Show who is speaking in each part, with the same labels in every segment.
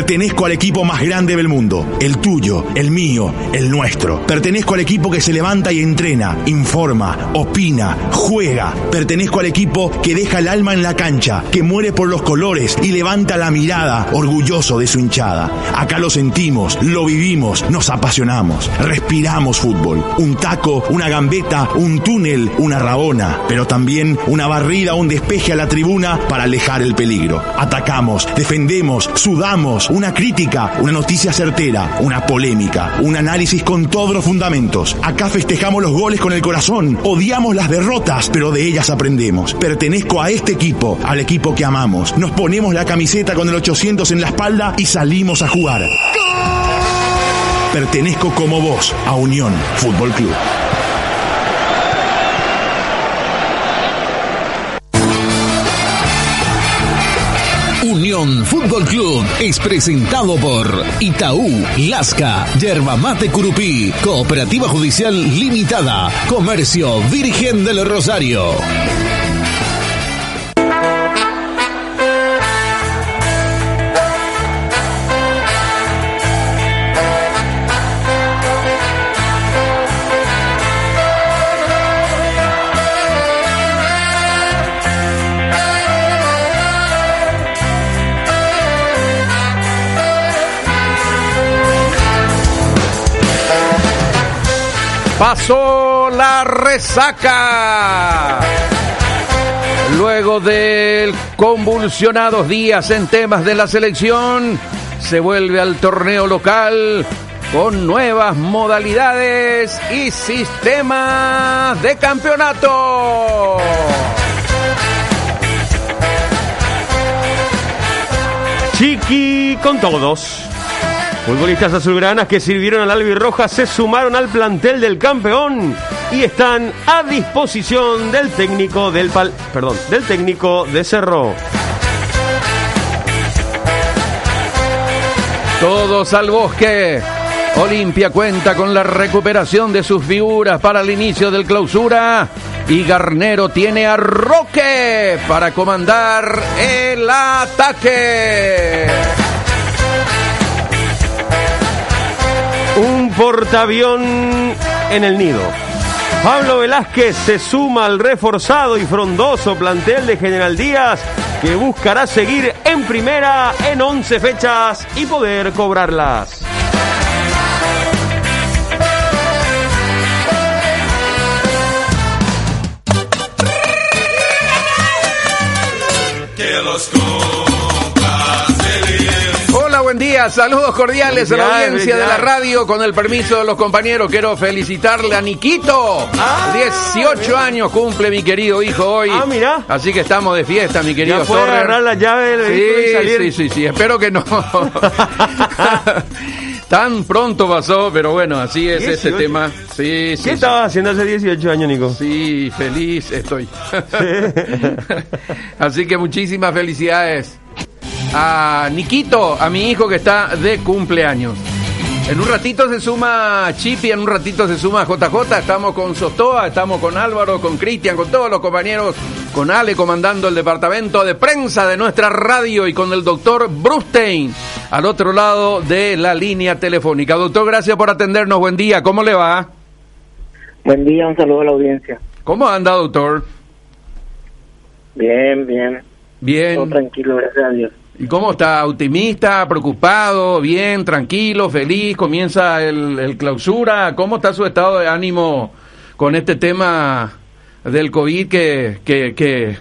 Speaker 1: Pertenezco al equipo más grande del mundo, el tuyo, el mío, el nuestro. Pertenezco al equipo que se levanta y entrena, informa, opina, juega. Pertenezco al equipo que deja el alma en la cancha, que muere por los colores y levanta la mirada, orgulloso de su hinchada. Acá lo sentimos, lo vivimos, nos apasionamos, respiramos fútbol. Un taco, una gambeta, un túnel, una rabona, pero también una barrida, un despeje a la tribuna para alejar el peligro. Atacamos, defendemos, sudamos, una crítica, una noticia certera, una polémica, un análisis con todos los fundamentos. Acá festejamos los goles con el corazón, odiamos las derrotas, pero de ellas aprendemos. Pertenezco a este equipo, al equipo que amamos. Nos ponemos la camiseta con el 800 en la espalda y salimos a jugar. Pertenezco como vos a Unión Fútbol Club.
Speaker 2: Unión Fútbol Club es presentado por Itaú, Lasca, Yerbamate Curupí, Cooperativa Judicial Limitada, Comercio Virgen del Rosario.
Speaker 3: Pasó la resaca. Luego de convulsionados días en temas de la selección, se vuelve al torneo local con nuevas modalidades y sistemas de campeonato.
Speaker 4: Chiqui con todos. Futbolistas azulgranas que sirvieron al albirroja se sumaron al plantel del campeón y están a disposición del técnico del pal, perdón, del técnico de Cerro.
Speaker 3: Todos al bosque. Olimpia cuenta con la recuperación de sus figuras para el inicio del clausura. Y Garnero tiene a Roque para comandar el ataque.
Speaker 4: Portaavión en el nido. Pablo Velázquez se suma al reforzado y frondoso plantel de General Díaz que buscará seguir en primera en 11 fechas y poder cobrarlas.
Speaker 3: Hola, buen día. Saludos cordiales a la audiencia de la radio. Con el permiso de los compañeros, quiero felicitarle a Niquito. 18 años cumple mi querido hijo hoy.
Speaker 4: Ah, mira.
Speaker 3: Así que estamos de fiesta, mi querido
Speaker 4: Ya puede agarrar la llave del vehículo y salir.
Speaker 3: Sí, sí, sí, sí. Espero que no. Tan pronto pasó, pero bueno, así es ese
Speaker 4: 18.
Speaker 3: tema. Sí, sí.
Speaker 4: ¿Qué
Speaker 3: sí.
Speaker 4: estabas haciendo hace 18 años, Nico?
Speaker 3: Sí, feliz estoy. Así que muchísimas felicidades a Niquito, a mi hijo que está de cumpleaños. En un ratito se suma Chipi, en un ratito se suma JJ, estamos con Sostoa, estamos con Álvaro, con Cristian, con todos los compañeros, con Ale comandando el departamento de prensa de nuestra radio y con el doctor Brustein al otro lado de la línea telefónica. Doctor, gracias por atendernos, buen día, ¿cómo le va?
Speaker 5: Buen día, un saludo a la audiencia.
Speaker 3: ¿Cómo anda, doctor?
Speaker 5: Bien, bien. Todo
Speaker 3: Bien.
Speaker 5: tranquilo, gracias a Dios.
Speaker 3: ¿Y cómo está? ¿Optimista? ¿Preocupado? ¿Bien? ¿Tranquilo? ¿Feliz? ¿Comienza el, clausura? ¿Cómo está su estado de ánimo con este tema del COVID que, que, que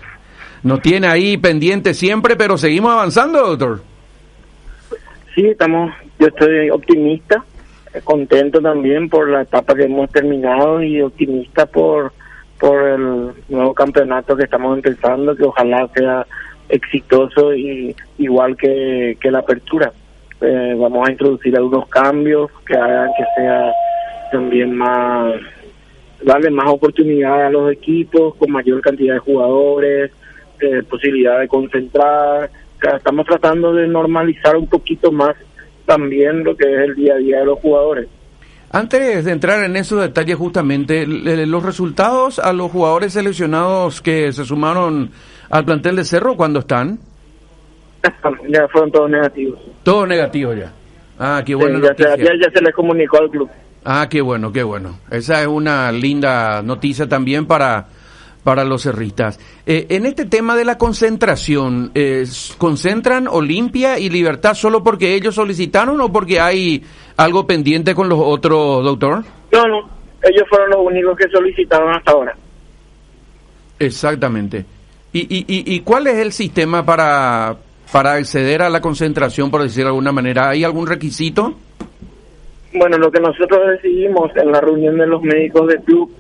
Speaker 3: nos tiene ahí pendiente siempre, pero seguimos avanzando, doctor?
Speaker 5: Sí, estamos, yo estoy optimista, contento también por la etapa que hemos terminado y optimista por, por el nuevo campeonato que estamos empezando, que ojalá sea exitoso y igual que, que la apertura. Eh, vamos a introducir algunos cambios que hagan que sea también más darle más oportunidad a los equipos con mayor cantidad de jugadores, eh, posibilidad de concentrar. Estamos tratando de normalizar un poquito más también lo que es el día a día de los jugadores.
Speaker 3: Antes de entrar en esos detalles justamente, los resultados a los jugadores seleccionados que se sumaron al plantel de Cerro, ¿cuándo están?
Speaker 5: Ya fueron todos negativos.
Speaker 3: Todo negativo ya. Ah, qué buena
Speaker 5: Sí, ya, se,
Speaker 3: noticia.
Speaker 5: ya, ya se les comunicó al club.
Speaker 3: Ah, qué bueno, qué bueno. Esa es una linda noticia también para, para los cerristas. Eh, en este tema de la concentración, eh, ¿concentran Olimpia y Libertad solo porque ellos solicitaron o porque hay algo pendiente con los otros, doctor?
Speaker 5: No, no, ellos fueron los únicos que solicitaron hasta ahora.
Speaker 3: Exactamente. ¿Y, y, y, cuál es el sistema para, para acceder a la concentración, por decir de alguna manera? ¿Hay algún requisito?
Speaker 5: Bueno, lo que nosotros decidimos en la reunión de los médicos del club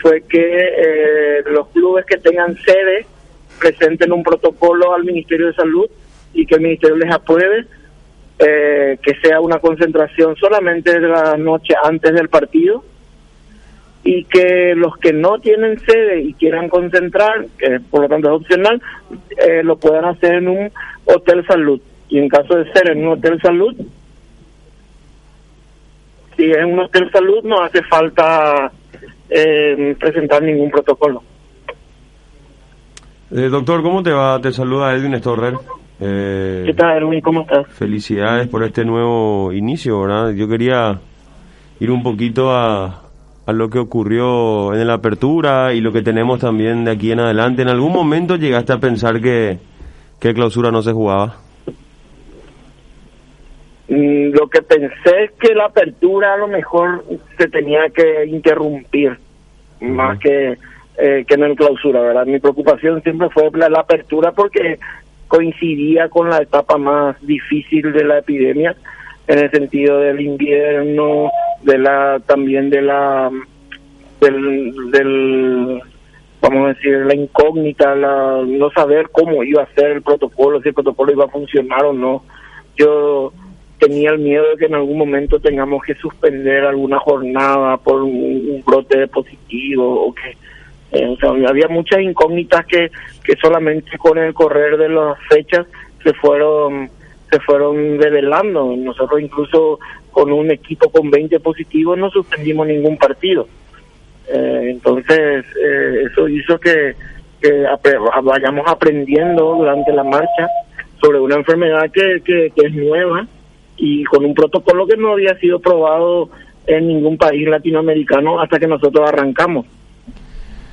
Speaker 5: fue que eh, los clubes que tengan sede presenten un protocolo al Ministerio de Salud y que el Ministerio les apruebe eh, que sea una concentración solamente de la noche antes del partido y que los que no tienen sede y quieran concentrar, que por lo tanto es opcional, eh, lo puedan hacer en un hotel salud. Y en caso de ser en un hotel salud, si es un hotel salud no hace falta eh, presentar ningún protocolo.
Speaker 4: Eh, doctor, ¿cómo te va? Te saluda Edwin Storrer. Eh,
Speaker 5: ¿Qué tal, Erwin? ¿Cómo estás?
Speaker 4: Felicidades por este nuevo inicio, ¿verdad? Yo quería ir un poquito a, a lo que ocurrió en la apertura y lo que tenemos también de aquí en adelante. ¿En algún momento llegaste a pensar que, que clausura no se jugaba?
Speaker 5: Mm, Lo que pensé es que la apertura a lo mejor se tenía que interrumpir más que, eh, que en el clausura, ¿verdad? Mi preocupación siempre fue la, la apertura porque coincidía con la etapa más difícil de la epidemia en el sentido del invierno, de la también de la del, del vamos a decir la incógnita, la, no saber cómo iba a ser el protocolo, si el protocolo iba a funcionar o no. Yo tenía el miedo de que en algún momento tengamos que suspender alguna jornada por un, brote de positivo o que eh, había muchas incógnitas que, que solamente con el correr de las fechas se fueron se fueron develando. Nosotros incluso con un equipo con 20 positivos no suspendimos ningún partido. Eh, entonces, eh, eso hizo que, vayamos aprendiendo durante la marcha sobre una enfermedad que, que, que es nueva y con un protocolo que no había sido probado en ningún país latinoamericano hasta que nosotros arrancamos.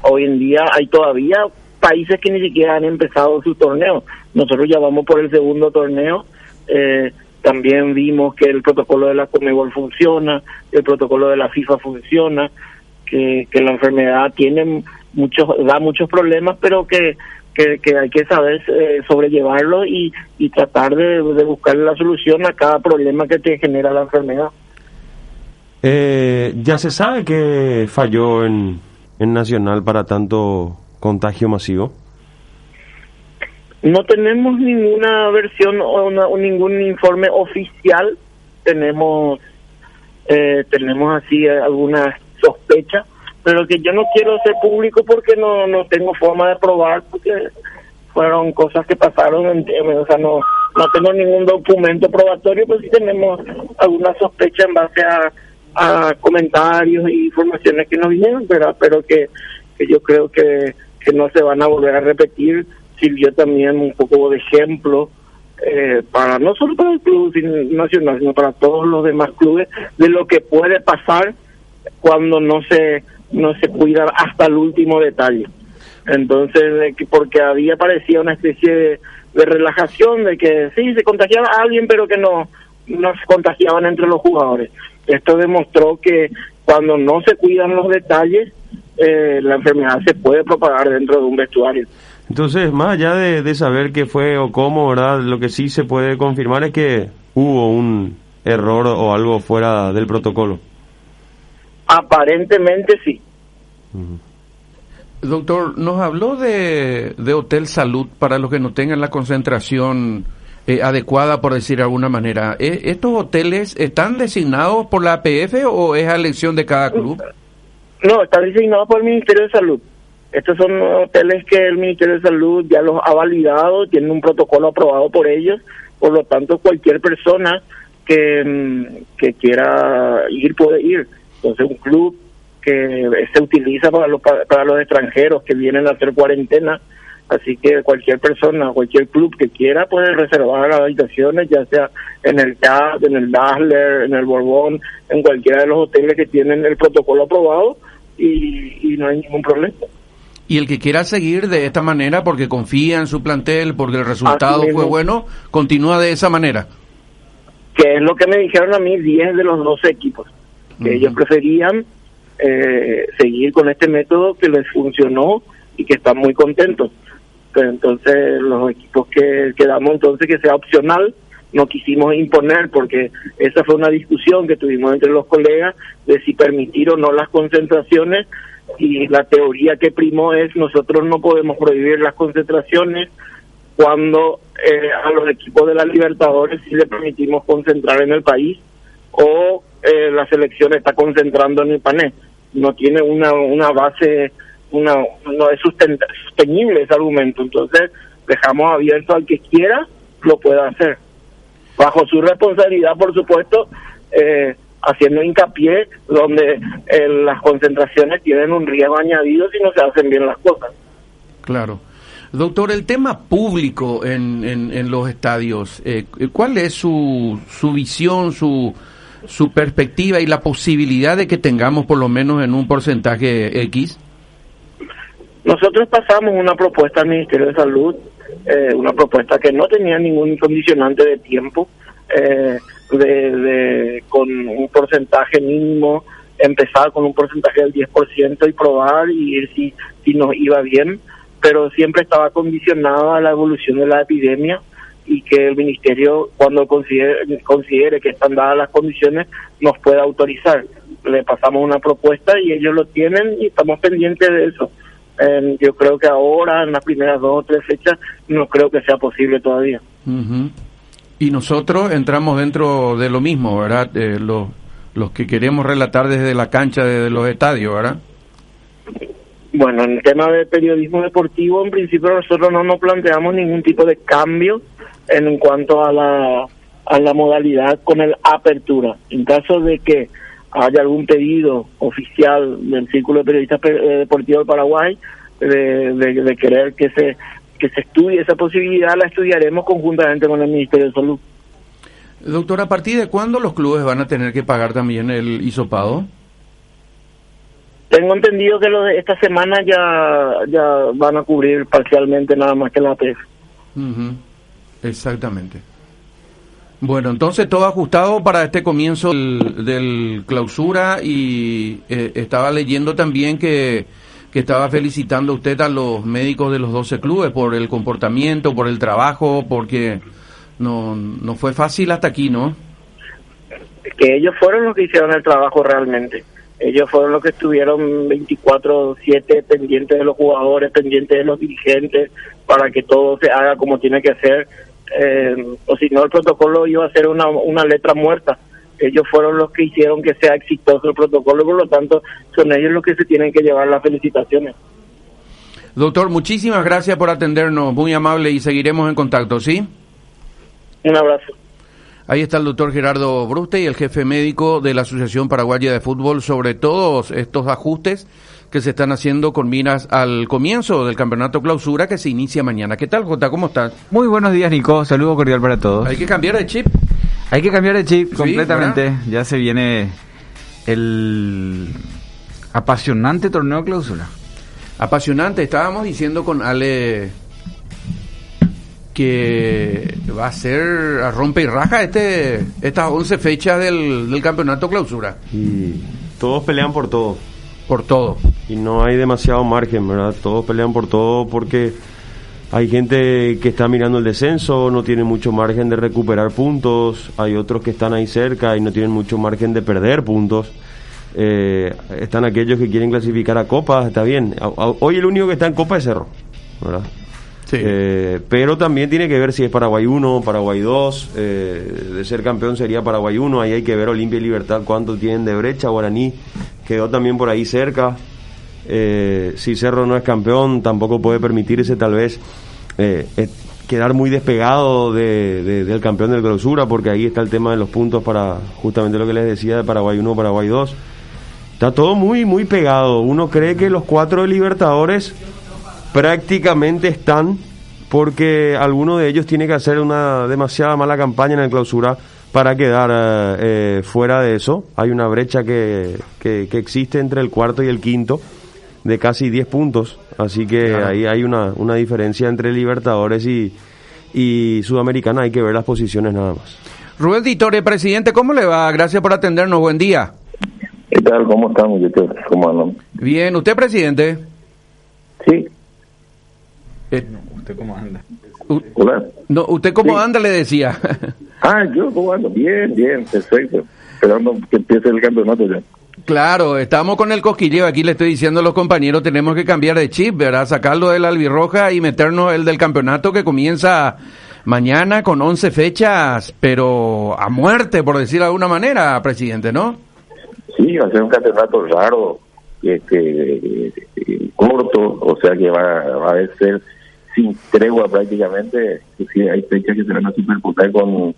Speaker 5: Hoy en día hay todavía países que ni siquiera han empezado su torneo. Nosotros ya vamos por el segundo torneo. Eh, también vimos que el protocolo de la Comebol funciona, el protocolo de la FIFA funciona, que, que la enfermedad tiene muchos, da muchos problemas, pero que, que, hay que saber eh, sobrellevarlo y, y tratar de, de buscar la solución a cada problema que te genera la enfermedad.
Speaker 4: Eh, ya se sabe que falló en, en Nacional para tanto contagio masivo.
Speaker 5: No tenemos ninguna versión o, una- o ningún informe oficial. Tenemos eh, tenemos así algunas sospechas, pero que yo no quiero hacer público porque no no tengo forma de probar porque fueron cosas que pasaron, en- o sea, no no tengo ningún documento probatorio, pero sí tenemos alguna sospecha en base a, a comentarios e informaciones que nos vinieron, pero pero que, que yo creo que, que no se van a volver a repetir sirvió también un poco de ejemplo eh, para no solo para el club nacional, sino para todos los demás clubes de lo que puede pasar cuando no se no se cuida hasta el último detalle. Entonces, porque había parecía una especie de, de relajación de que sí se contagiaba a alguien, pero que no no se contagiaban entre los jugadores. Esto demostró que cuando no se cuidan los detalles, eh, la enfermedad se puede propagar dentro de un vestuario.
Speaker 4: Entonces, más allá de, de saber qué fue o cómo, ¿verdad? Lo que sí se puede confirmar es que hubo un error o algo fuera del protocolo.
Speaker 5: Aparentemente sí.
Speaker 3: Doctor, nos habló de, de Hotel Salud para los que no tengan la concentración eh, adecuada, por decir de alguna manera. ¿E- ¿Estos hoteles están designados por la APF o es a elección de cada club?
Speaker 5: No, está designado por el Ministerio de Salud. Estos son hoteles que el Ministerio de Salud ya los ha validado, tienen un protocolo aprobado por ellos, por lo tanto cualquier persona que, mm, que quiera ir puede ir. Entonces un club que se utiliza para los, para los extranjeros que vienen a hacer cuarentena Así que cualquier persona, cualquier club que quiera puede reservar las habitaciones, ya sea en el CAD, en el Dazzler, en el Borbón, en cualquiera de los hoteles que tienen el protocolo aprobado y, no hay ningún problema.
Speaker 3: Y el que quiera seguir de esta manera porque confía en su plantel, porque el resultado fue bueno, continúa de esa manera.
Speaker 5: Que es lo que me dijeron a mí 10 de los 12 equipos, que ellos preferían eh, seguir con este método que les funcionó y que están muy contentos. Pero entonces los equipos que quedamos entonces que sea opcional, no quisimos imponer porque esa fue una discusión que tuvimos entre los colegas de si permitir o no las concentraciones y la teoría que primó es nosotros no podemos prohibir las concentraciones cuando eh, a los equipos de la Libertadores sí le permitimos concentrar en el país o eh, la selección está concentrando en el panel no tiene una, una base, una, no es sostenible ese argumento. Entonces, dejamos abierto al que quiera, lo pueda hacer. Bajo su responsabilidad, por supuesto, eh, haciendo hincapié donde eh, las concentraciones tienen un riesgo añadido si no se hacen bien las cosas.
Speaker 3: Claro. Doctor, el tema público en, en, en los estadios, eh, ¿cuál es su, su visión, su, su perspectiva y la posibilidad de que tengamos por lo menos en un porcentaje X?
Speaker 5: Nosotros pasamos una propuesta al Ministerio de Salud, eh, una propuesta que no tenía ningún condicionante de tiempo, eh, de, con un porcentaje mínimo, empezar con un porcentaje del 10% y probar y ver si, si nos iba bien, pero siempre estaba condicionado a la evolución de la epidemia y que el ministerio cuando considere, considere que están dadas las condiciones nos pueda autorizar. Le pasamos una propuesta y ellos lo tienen y estamos pendientes de eso. yo creo que ahora, en las primeras dos o tres fechas, no creo que sea posible todavía.
Speaker 3: Y nosotros entramos dentro de lo mismo, ¿verdad? Eh, los, los que queremos relatar desde la cancha, desde los estadios, ¿verdad?
Speaker 5: Bueno, en el tema de periodismo deportivo, en principio nosotros no nos planteamos ningún tipo de cambio en cuanto a la, a la modalidad con el apertura. En caso de que haya algún pedido oficial del Círculo de Periodistas eh, Deportivos del Paraguay de, de, querer que se que se estudie esa posibilidad, la estudiaremos conjuntamente con el Ministerio de Salud.
Speaker 3: Doctor, ¿a partir de cuándo los clubes van a tener que pagar también el hisopado?
Speaker 5: Tengo entendido que lo de esta semana ya, ya van a cubrir parcialmente nada más que la APF.
Speaker 3: Exactamente. Bueno, entonces todo ajustado para este comienzo del, clausura y eh, estaba leyendo también que, que estaba felicitando usted a los médicos de los 12 clubes por el comportamiento, por el trabajo, porque no, no fue fácil hasta aquí, ¿no?
Speaker 5: Que ellos fueron los que hicieron el trabajo realmente. Ellos fueron los que estuvieron 24/7 pendientes de los jugadores, pendientes de los dirigentes, para que todo se haga como tiene que ser eh, o si no el protocolo iba a ser una, una letra muerta. Ellos fueron los que hicieron que sea exitoso el protocolo, por lo tanto son ellos los que se tienen que llevar las felicitaciones.
Speaker 3: Doctor, muchísimas gracias por atendernos, muy amable y seguiremos en contacto, ¿sí?
Speaker 5: Un abrazo.
Speaker 3: Ahí está el doctor Gerardo Bruste y el jefe médico de la Asociación Paraguaya de Fútbol sobre todos estos ajustes que se están haciendo con miras al comienzo del campeonato clausura que se inicia mañana. ¿Qué tal, Jota? ¿Cómo estás?
Speaker 6: Muy buenos días, Nico. Saludo cordial para todos.
Speaker 3: Hay que cambiar de chip.
Speaker 6: Hay que cambiar de chip completamente. Ya se viene el apasionante torneo clausura.
Speaker 3: Apasionante. Estábamos diciendo con Ale que va a ser a rompe y raja este estas 11 fechas del, del campeonato clausura.
Speaker 4: Y todos pelean por todo
Speaker 3: por todo.
Speaker 4: Y no hay demasiado margen, ¿verdad? Todos pelean por todo porque hay gente que está mirando el descenso, no tiene mucho margen de recuperar puntos, hay otros que están ahí cerca y no tienen mucho margen de perder puntos. Eh, están aquellos que quieren clasificar a Copa, está bien. Hoy el único que está en Copa es Cerro, ¿verdad? Sí. Eh, pero también tiene que ver si es Paraguay 1, Paraguay 2. Eh, de ser campeón sería Paraguay 1. Ahí hay que ver Olimpia y Libertad cuánto tienen de brecha. Guaraní quedó también por ahí cerca. Eh, si Cerro no es campeón, tampoco puede permitirse tal vez quedar muy despegado del campeón del clausura, porque ahí está el tema de los puntos para justamente lo que les decía de Paraguay 1, Paraguay 2. Está todo muy, muy pegado. Uno cree que los cuatro de Libertadores prácticamente están porque alguno de ellos tiene que hacer una demasiada mala campaña en el clausura para quedar eh, eh, fuera de eso. Hay una brecha que, que, existe entre el cuarto y el quinto de casi 10 puntos, así que ahí hay una, una diferencia entre Libertadores y, y Sudamericana, hay que ver las posiciones nada más.
Speaker 3: Rubén Ditore, presidente, ¿cómo le va? Gracias por atendernos, buen día.
Speaker 7: ¿Qué tal? ¿Cómo estamos? ¿Cómo andan?
Speaker 3: Bien, ¿usted presidente?
Speaker 7: Sí.
Speaker 6: Eh, ¿Usted cómo anda?
Speaker 7: Hola.
Speaker 3: No, ¿Usted cómo anda? Le decía.
Speaker 7: ah, yo cómo ando. Bien, bien, perfecto. Esperando que empiece el campeonato ya.
Speaker 3: Claro, estamos con el cosquilleo. Aquí le estoy diciendo a los compañeros, tenemos que cambiar de chip, ¿verdad? Sacarlo del albirroja y meternos el del campeonato que comienza mañana con 11 fechas, pero a muerte, por decir de alguna manera, presidente, ¿no?
Speaker 7: Sí, va a ser un campeonato raro, este, corto, o sea que va, va a ser sin tregua prácticamente. Sí, hay fechas que se van a superponer con,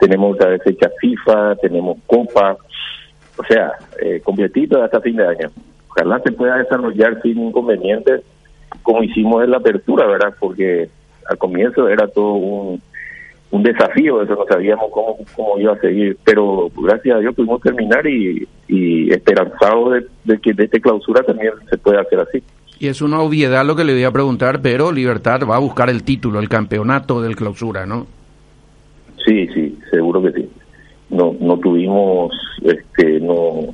Speaker 7: tenemos otra fecha FIFA, tenemos Copa, o sea, eh, completito hasta fin de año. Ojalá se pueda desarrollar sin inconvenientes como hicimos en la apertura, ¿verdad? Porque al comienzo era todo un, un desafío, eso no sabíamos cómo, cómo iba a seguir, pero gracias a Dios pudimos terminar y, y esperanzados de, que de esta clausura también se pueda hacer así.
Speaker 3: Y es una obviedad lo que le voy a preguntar, pero Libertad va a buscar el título, el campeonato del clausura, ¿no?
Speaker 7: Sí, sí, seguro que sí. No, no tuvimos, este, no,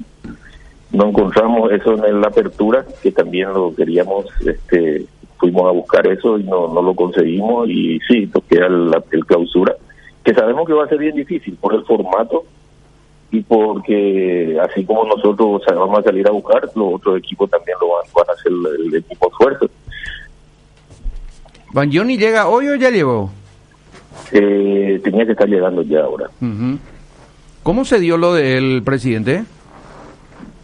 Speaker 7: no encontramos eso en la apertura, que también lo queríamos, este, fuimos a buscar eso y no, no lo conseguimos y sí, nos queda el, el clausura, que sabemos que va a ser bien difícil por el formato y porque así como nosotros vamos a salir a buscar, los otros equipos también lo van, a hacer el, equipo esfuerzo.
Speaker 3: ¿Van Johnny llega hoy o ya llegó?
Speaker 7: Eh, tenía que estar llegando ya ahora.
Speaker 3: ¿Cómo se dio lo del presidente?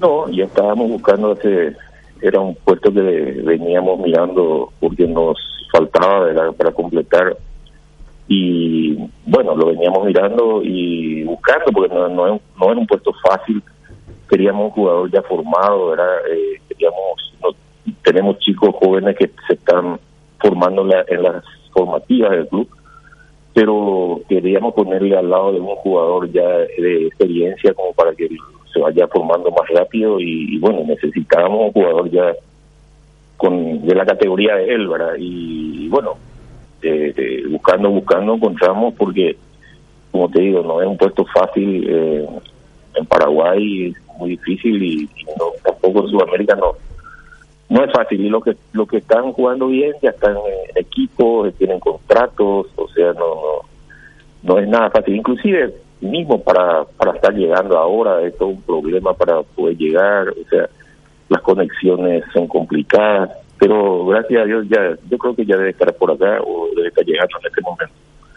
Speaker 7: No, ya estábamos buscando hace era un puesto que veníamos mirando porque nos faltaba para completar. Y bueno lo veníamos mirando y buscando porque no, no, no era un puesto fácil. Queríamos un jugador ya formado era eh, queríamos no, tenemos chicos jóvenes que se están formando en, las formativas del club pero queríamos ponerle al lado de un jugador ya de experiencia como para que se vaya formando más rápido y, bueno, necesitábamos un jugador ya con de la categoría de él, ¿verdad? Y, bueno, buscando, buscando, encontramos porque, como te digo, no es un puesto fácil eh, en Paraguay, muy difícil y, no, tampoco en Sudamérica no no es fácil y los que los que están jugando bien ya están en equipos tienen contratos o sea no no no es nada fácil inclusive mismo para, para estar llegando ahora es todo un problema para poder llegar, o sea, las conexiones son complicadas, pero gracias a Dios ya, yo creo que ya debe estar por acá o debe estar llegando en este momento.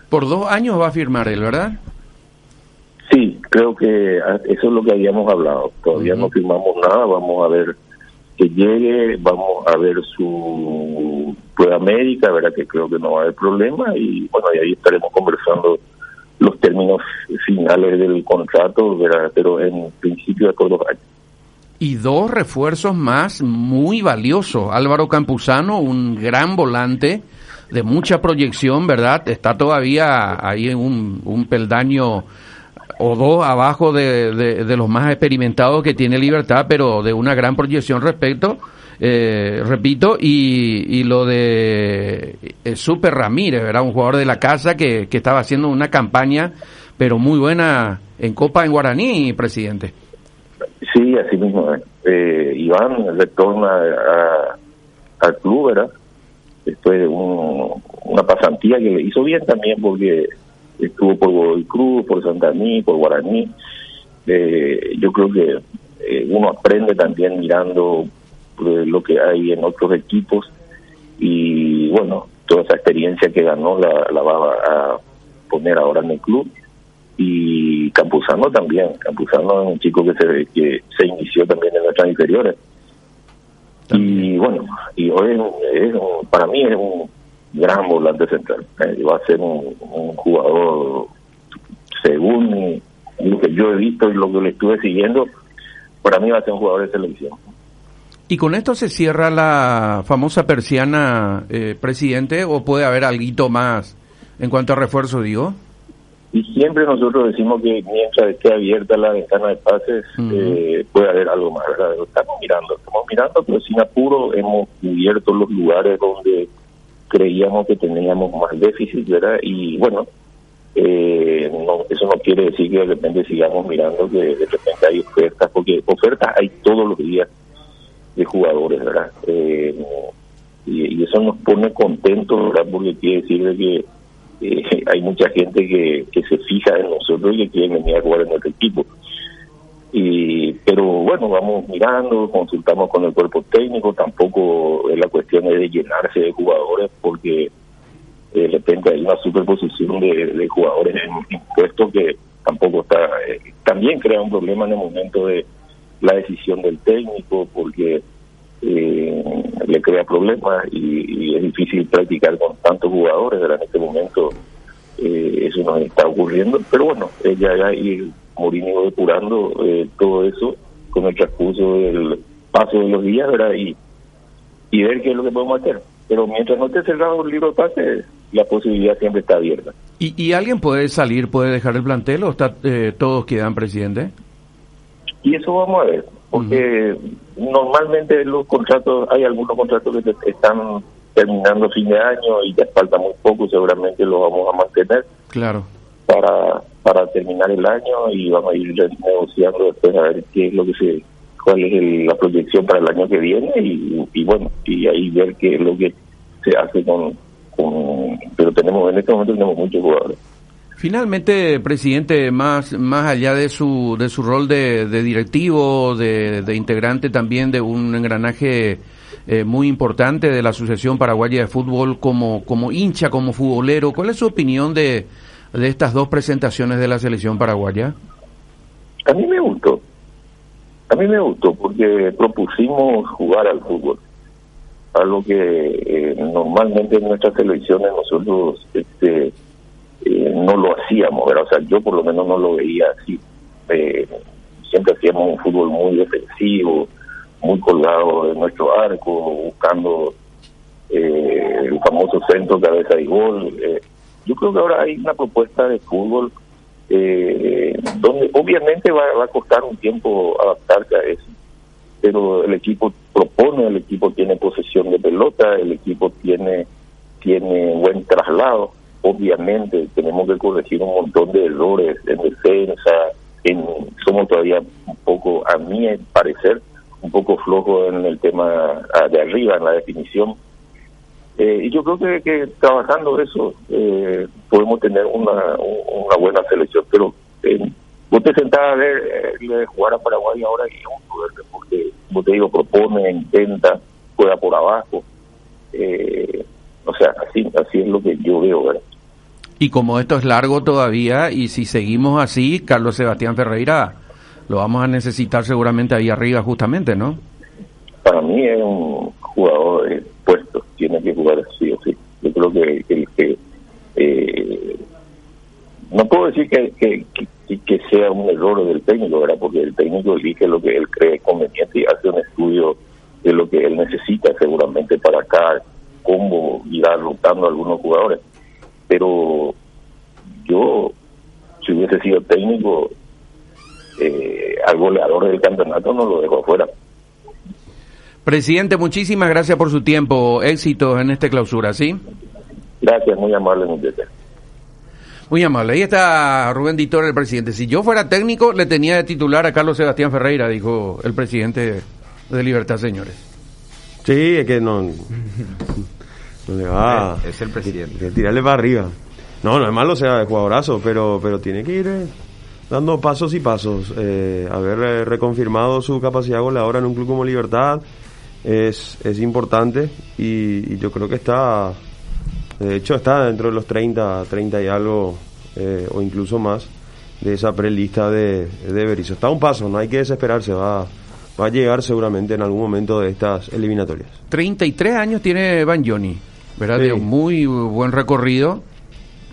Speaker 3: Por dos años va a firmar él, ¿verdad?
Speaker 7: Sí, creo que eso es lo que habíamos hablado. Todavía no firmamos nada, vamos a ver que llegue, vamos a ver su prueba médica, verdad que creo que no va a haber problema y bueno, y ahí estaremos conversando los términos finales del contrato, pero en principio de los años.
Speaker 3: Y dos refuerzos más muy valiosos. Álvaro Campuzano, un gran volante de mucha proyección, ¿verdad? Está todavía ahí en un peldaño o dos abajo de, de, los más experimentados que tiene Libertad, pero de una gran proyección respecto eh, repito, y, y, lo de eh, Super Ramírez, ¿verdad? Un jugador de la casa que, que estaba haciendo una campaña, pero muy buena en Copa en Guaraní, presidente.
Speaker 7: Sí, así mismo. Eh. Iván retorna al club, ¿verdad? Después de una pasantía que le hizo bien también porque estuvo por Godoy Cruz, por Santaní, por Guaraní. Eh, yo creo que uno aprende también mirando lo que hay en otros equipos. Y bueno, toda esa experiencia que ganó la, la va a poner ahora en el club. Y Campuzano también, Campuzano es un chico que se que se inició también en nuestras inferiores. Y bueno, y hoy es, para mí es un gran volante central, eh, va a ser un, un jugador según lo que yo he visto y lo que le estuve siguiendo, para mí va a ser un jugador de selección.
Speaker 3: ¿Y con esto se cierra la famosa persiana, eh, presidente, o puede haber algo más en cuanto a refuerzo, digo?
Speaker 7: Y siempre nosotros decimos que mientras esté abierta la ventana de pases, eh, puede haber algo más, ¿verdad? Estamos mirando, estamos mirando, pero sin apuro hemos cubierto los lugares donde creíamos que teníamos más déficit, ¿verdad? Y bueno, eh, no, eso no quiere decir que de repente sigamos mirando que de repente hay ofertas, porque ofertas hay todos los días de jugadores, ¿verdad? Eh, y, eso nos pone contentos, ¿verdad? Porque quiere decir que eh, hay mucha gente que, que se fija en nosotros y que quiere venir a jugar en nuestro equipo. Y, pero bueno, vamos mirando, consultamos con el cuerpo técnico, tampoco es la cuestión de llenarse de jugadores porque eh, de repente hay una superposición de, jugadores en impuestos que tampoco está, también crea un problema en el momento de la decisión del técnico porque eh, le crea problemas y, es difícil practicar con tantos jugadores. En este momento eh, eso nos está ocurriendo, pero bueno, ella ya y Mourinho depurando eh, todo eso con el transcurso del paso de los días, ¿verdad? Y, y ver qué es lo que podemos hacer. Pero mientras no esté cerrado el libro de pases, la posibilidad siempre está abierta.
Speaker 3: ¿Y, ¿Y alguien puede salir, puede dejar el plantel o está, todos quedan, presidente?
Speaker 7: Y eso vamos a ver, porque normalmente los contratos, hay algunos contratos que están terminando fin de año y ya falta muy poco, seguramente lo vamos a mantener.
Speaker 3: Claro.
Speaker 7: Para, para terminar el año y vamos a ir negociando después a ver qué es lo que se, cuál es la proyección para el año que viene y, bueno, y ahí ver qué es lo que se hace con, con pero tenemos en este momento tenemos muchos jugadores.
Speaker 3: Finalmente, presidente, más, más allá de su, de su rol de, directivo, de, integrante también de un engranaje eh, muy importante de la Asociación Paraguaya de Fútbol como, como hincha, como futbolero, ¿cuál es su opinión de, de estas dos presentaciones de la selección paraguaya?
Speaker 7: A mí me gustó. A mí me gustó porque propusimos jugar al fútbol. Algo que eh, normalmente en nuestras selecciones nosotros este, eh, no lo hacíamos, o sea, yo por lo menos no lo veía así. Eh, siempre hacíamos un fútbol muy defensivo, muy colgado de nuestro arco, buscando eh, el famoso centro, cabeza y gol. Yo creo que ahora hay una propuesta de fútbol donde obviamente va, va a costar un tiempo adaptarse a eso, pero el equipo propone, el equipo tiene posesión de pelota, el equipo tiene tiene buen traslado obviamente tenemos que corregir un montón de errores en defensa, en, somos todavía un poco, a mi parecer, un poco flojos en el tema ah, de arriba, en la definición. Eh, y yo creo que, que trabajando eso eh, podemos tener una, una buena selección, pero eh, vos te sentás a ver eh, jugar a Paraguay ahora y es un porque, como te digo, propone, intenta, juega por abajo. Eh, o sea, así, así es lo que yo veo, ¿verdad?
Speaker 3: Y como esto es largo todavía, y si seguimos así, Carlos Sebastián Ferreira lo vamos a necesitar seguramente ahí arriba justamente, ¿no?
Speaker 7: Para mí es un jugador que jugar así o sí. Yo creo que, que, eh, no puedo decir que, que, que, sea un error del técnico, ¿verdad? Porque el técnico elige lo que él cree conveniente y hace un estudio de lo que él necesita seguramente para acá, cómo irá rotando a algunos jugadores pero yo, si hubiese sido técnico, eh, al goleador del campeonato no lo dejo afuera.
Speaker 3: Presidente, muchísimas gracias por su tiempo. Éxitos en esta clausura, ¿sí?
Speaker 7: Gracias, muy amable, muchachos.
Speaker 3: Muy amable. Ahí está Rubén Ditor, el presidente. Si yo fuera técnico, le tenía de titular a Carlos Sebastián Ferreira, dijo el presidente de Libertad, señores.
Speaker 4: Sí, es que no.
Speaker 6: Es, el presidente.
Speaker 4: tirarle para arriba. No, no es malo sea de jugadorazo, pero, pero tiene que ir eh, dando pasos y pasos. Eh, haber eh, reconfirmado su capacidad goleadora en un club como Libertad es, es importante y, yo creo que está, de hecho está dentro de los 30, 30 y algo o incluso más de esa prelista de, de Berizzo. Está un paso, no hay que desesperarse, va, va a llegar seguramente en algún momento de estas eliminatorias.
Speaker 3: 33 años tiene Van Johnny. ¿verdad? De un muy buen recorrido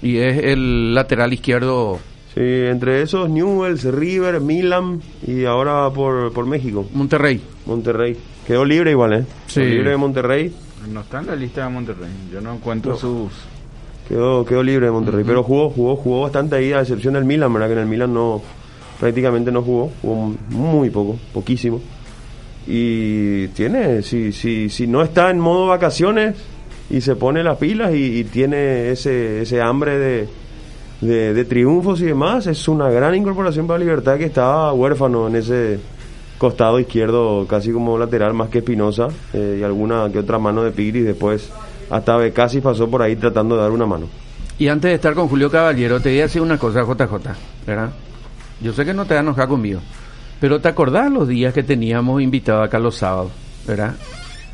Speaker 3: y es el lateral izquierdo
Speaker 4: Sí, entre esos Newells, River, Milan y ahora por, por México.
Speaker 3: Monterrey.
Speaker 4: Monterrey. Quedó libre igual, ¿eh?
Speaker 3: Sí.
Speaker 4: Quedó libre de Monterrey.
Speaker 6: No está en la lista de Monterrey. Yo no encuentro
Speaker 4: No.
Speaker 6: sus.
Speaker 4: Quedó, quedó libre de Monterrey. Pero jugó, jugó, jugó bastante ahí, a excepción del Milan, ¿verdad? Que en el Milan no, prácticamente no jugó. Jugó muy poco, poquísimo. Y tiene, si, si, si no está en modo vacaciones y se pone las pilas y, y tiene ese, ese hambre de, de, de triunfos y demás, es una gran incorporación para Libertad que estaba huérfano en ese costado izquierdo, casi como lateral, más que Espinosa, eh, y alguna que otra mano de Pigri. Después, hasta casi pasó por ahí tratando de dar una mano.
Speaker 3: Y antes de estar con Julio Caballero, te voy a decir una cosa, JJ, ¿verdad? Yo sé que no te vas a enojar conmigo, pero ¿te acordás los días que teníamos invitado acá los sábados, ¿verdad?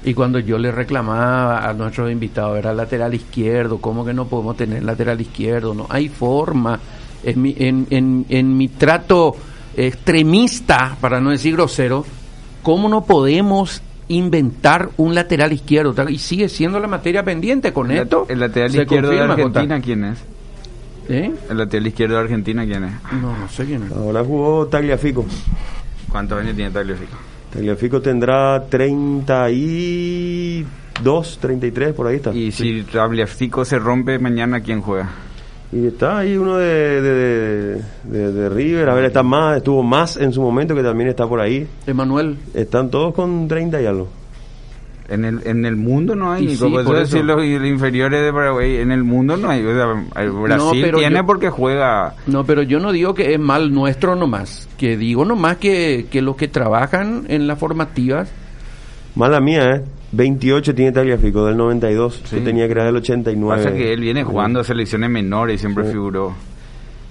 Speaker 3: Y cuando yo le reclamaba a nuestros invitados, era lateral izquierdo, ¿cómo que no podemos tener lateral izquierdo? No hay forma. En mi, en, en, en mi trato extremista, para no decir grosero, ¿cómo no podemos inventar un lateral izquierdo? Y sigue siendo la materia pendiente con esto.
Speaker 6: El lateral izquierdo de Argentina. ¿quién es?
Speaker 3: ¿Eh?
Speaker 6: El lateral izquierdo de Argentina, ¿quién es?
Speaker 3: No, no sé quién es.
Speaker 4: Ahora jugó Tagliafico.
Speaker 6: ¿Cuántos años tiene Tagliafico?
Speaker 4: Tagliafico tendrá 32, 33, por ahí está.
Speaker 6: Y si Tagliafico se rompe mañana, ¿quién juega?
Speaker 4: Y está ahí uno de, de, de- de River, a ver, está más, estuvo más en su momento que también está por ahí.
Speaker 3: Emanuel.
Speaker 4: Están todos con 30 y algo.
Speaker 6: En el, en el mundo no hay,
Speaker 3: Y
Speaker 6: Nico,
Speaker 3: sí,
Speaker 6: por eso decir los inferiores de Paraguay, en el mundo no hay. O sea, el Brasil
Speaker 3: pero
Speaker 6: tiene
Speaker 3: yo-
Speaker 6: porque juega.
Speaker 3: No, pero yo no digo que es mal nuestro nomás, que digo nomás que, que los que trabajan en las formativas,
Speaker 4: Mala mía, ¿eh? 28 tiene Tagliafico del 92.
Speaker 6: Sí.
Speaker 4: Yo tenía que era del 89.
Speaker 6: Pasa que él viene jugando a selecciones menores y siempre
Speaker 4: Sí.
Speaker 6: figuró.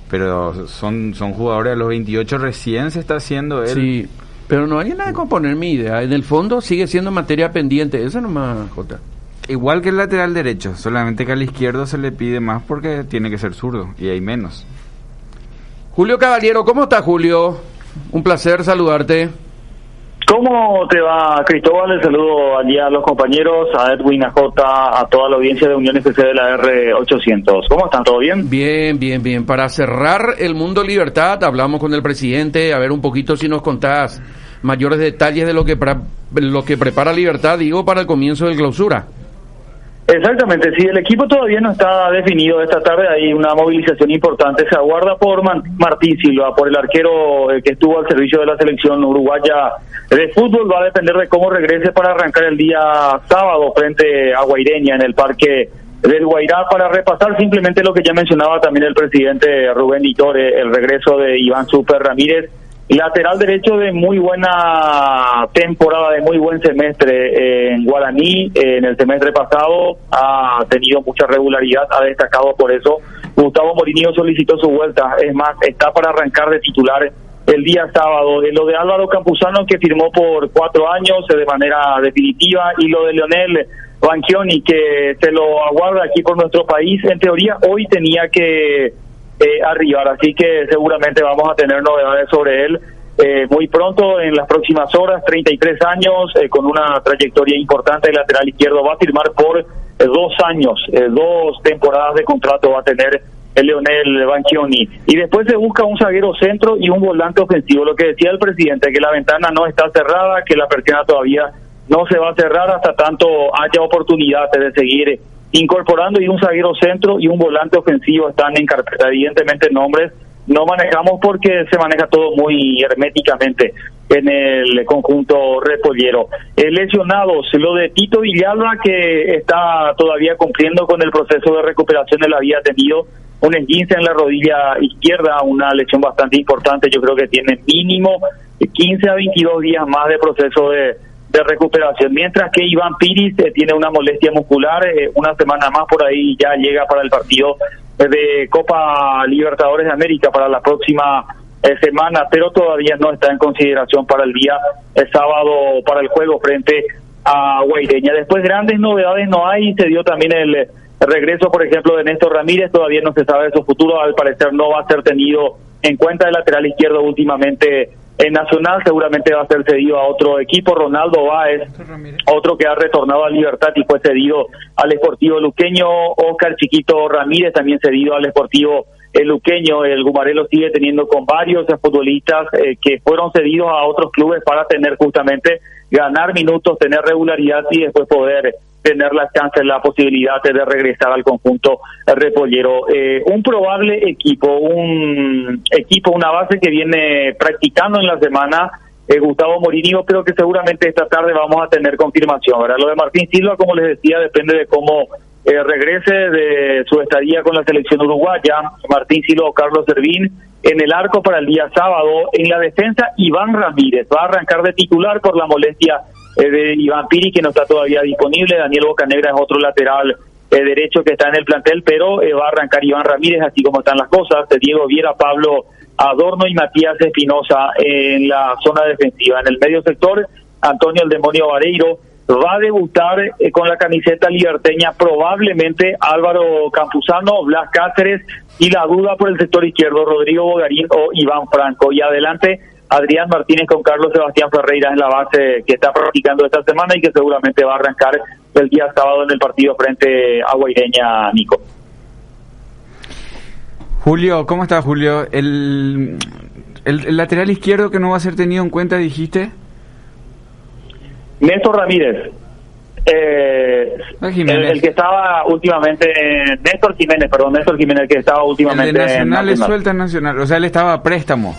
Speaker 6: Pero son, son jugadores a los 28 recién se está haciendo él.
Speaker 3: sí, pero no hay nada de componer mi idea, en el fondo sigue siendo materia pendiente, eso nomás, Jota.
Speaker 6: Igual que el lateral derecho, solamente que al izquierdo se le pide más porque tiene que ser zurdo y hay menos.
Speaker 3: Julio Caballero, ¿cómo está Julio? Un placer saludarte.
Speaker 8: ¿Cómo te va, Cristóbal? El saludo allí a los compañeros, a Edwin, a Jota, a toda la audiencia de Unión FC de la R800. ¿Cómo están? ¿Todo bien?
Speaker 3: Bien, bien, bien. Para cerrar el mundo libertad, hablamos con el presidente, a ver un poquito si nos contás mayores detalles de lo que, lo que prepara Libertad, digo, para el comienzo del clausura.
Speaker 8: Exactamente, sí, el equipo todavía no está definido. Esta tarde hay una movilización importante. Se aguarda por Martín Silva, por el arquero eh, que estuvo al servicio de la selección uruguaya de fútbol. Va a depender de cómo regrese para arrancar el día sábado frente a Guaireña en el parque del Guairá para repasar simplemente lo que ya mencionaba también el presidente Rubén Litore, el regreso de Iván Super Ramírez Lateral derecho de muy buena temporada, de muy buen semestre en Guaraní. En el semestre pasado ha tenido mucha regularidad, ha destacado por eso. Gustavo Morinillo solicitó su vuelta, es más, está para arrancar de titular el día sábado. Lo de Álvaro Campuzano, que firmó por cuatro años de manera definitiva, y lo de Leonel Banchioni, que se lo aguarda aquí por nuestro país. En teoría, hoy tenía que eh, arribar, así que seguramente vamos a tener novedades sobre él eh, muy pronto, en las próximas horas, 33 años, eh, con una trayectoria importante. De lateral izquierdo, va a firmar por eh, dos años, eh, dos temporadas de contrato va a tener el Leonel Banchioni. Y después se busca un zaguero centro y un volante ofensivo, lo que decía el presidente, que la ventana no está cerrada, que la persiana todavía no se va a cerrar hasta tanto haya oportunidad de seguir incorporando y un zaguero centro y un volante ofensivo están en carpeta. Evidentemente nombres no manejamos porque se maneja todo muy herméticamente en el conjunto repollero. Eh, lesionados, lo de Tito Villalba que está todavía cumpliendo con el proceso de recuperación, él había tenido un esguince en la rodilla izquierda, una lesión bastante importante, yo creo que tiene mínimo 15 a 22 días más de proceso de, de recuperación, mientras que Iván Piris eh, tiene una molestia muscular, eh, una semana más por ahí ya llega para el partido eh, de Copa Libertadores de América para la próxima eh, semana, pero todavía no está en consideración para el día el sábado para el juego frente a Guaireña. Después grandes novedades no hay, se dio también el, regreso, por ejemplo, de Néstor Ramírez, todavía no se sabe de su futuro, al parecer no va a ser tenido en cuenta el lateral izquierdo últimamente en Nacional, seguramente va a ser cedido a otro equipo, Ronaldo Báez, otro que ha retornado a Libertad y fue cedido al Esportivo Luqueño, Oscar Chiquito Ramírez también cedido al Esportivo el luqueño, el Gumarelo sigue teniendo con varios futbolistas eh, que fueron cedidos a otros clubes para tener justamente ganar minutos, tener regularidad y después poder tener las chances, la posibilidad de regresar al conjunto repollero. Eh, un probable equipo, un equipo, una base que viene practicando en la semana. Eh, Gustavo Morini, creo que seguramente esta tarde vamos a tener confirmación. ¿verdad? Lo de Martín Silva, como les decía, depende de cómo eh, regrese de su estadía con la selección uruguaya. Martín Silva o Carlos Servín en el arco para el día sábado. En la defensa, Iván Ramírez va a arrancar de titular por la molestia eh, de Iván Piri, que no está todavía disponible. Daniel Bocanegra es otro lateral eh, derecho que está en el plantel, pero eh, va a arrancar Iván Ramírez, así como están las cosas. Diego Viera, Pablo Adorno y Matías Espinosa en la zona defensiva. En el medio sector, Antonio el Demonio Vareiro va a debutar con la camiseta liberteña probablemente Álvaro Campuzano, Blas Cáceres y la duda por el sector izquierdo, Rodrigo Bogarín o Iván Franco. Y adelante, Adrián Martínez con Carlos Sebastián Ferreira en la base que está practicando esta semana y que seguramente va a arrancar el día sábado en el partido frente a Guaireña, Nico.
Speaker 6: Julio, ¿cómo está Julio? El, el, lateral izquierdo que no va a ser tenido en cuenta, dijiste.
Speaker 8: Néstor Ramírez. Eh, el, que estaba últimamente, Néstor Jiménez, perdón, Néstor Jiménez, que estaba últimamente.
Speaker 6: El de Nacional, en suelta Nacional, o sea, él estaba a préstamo.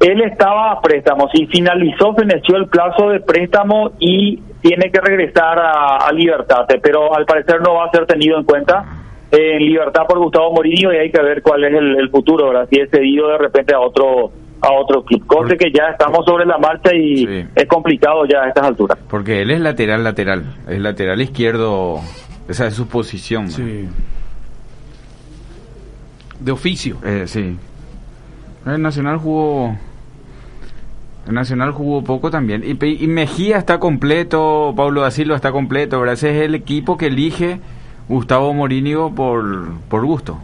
Speaker 8: Él estaba a préstamo, y finalizó, feneció el plazo de préstamo y tiene que regresar a, Libertad, pero al parecer no va a ser tenido en cuenta en Libertad por Gustavo Morillo y hay que ver cuál es el, futuro, ¿verdad? si es cedido de repente a otro a otro club. Corte que ya estamos sobre la marcha y es complicado ya a estas alturas.
Speaker 6: Porque él es lateral, lateral, es lateral izquierdo, esa es su posición.
Speaker 3: Sí. De oficio.
Speaker 6: Eh, sí. El Nacional jugó el Nacional jugó poco también. Y, Mejía está completo, Pablo da Silva está completo, ¿verdad? Ese es el equipo que elige Gustavo Morínigo por, por gusto.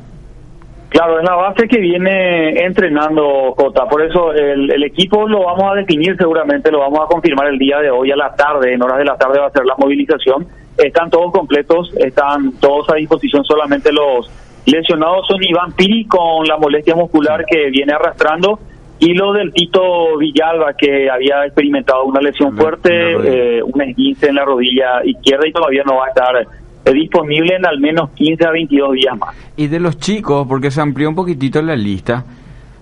Speaker 8: Claro, es la base que viene entrenando Cota, por eso el, el, equipo lo vamos a definir seguramente, lo vamos a confirmar el día de hoy a la tarde, en horas de la tarde va a ser la movilización. Están todos completos, están todos a disposición, solamente los lesionados son Iván Piri con la molestia muscular que viene arrastrando y lo del Tito Villalba, que había experimentado una lesión fuerte, eh, una esguince en la rodilla izquierda y todavía no va a estar eh, disponible en al menos 15 a 22 días más.
Speaker 6: Y de los chicos, porque se amplió un poquitito la lista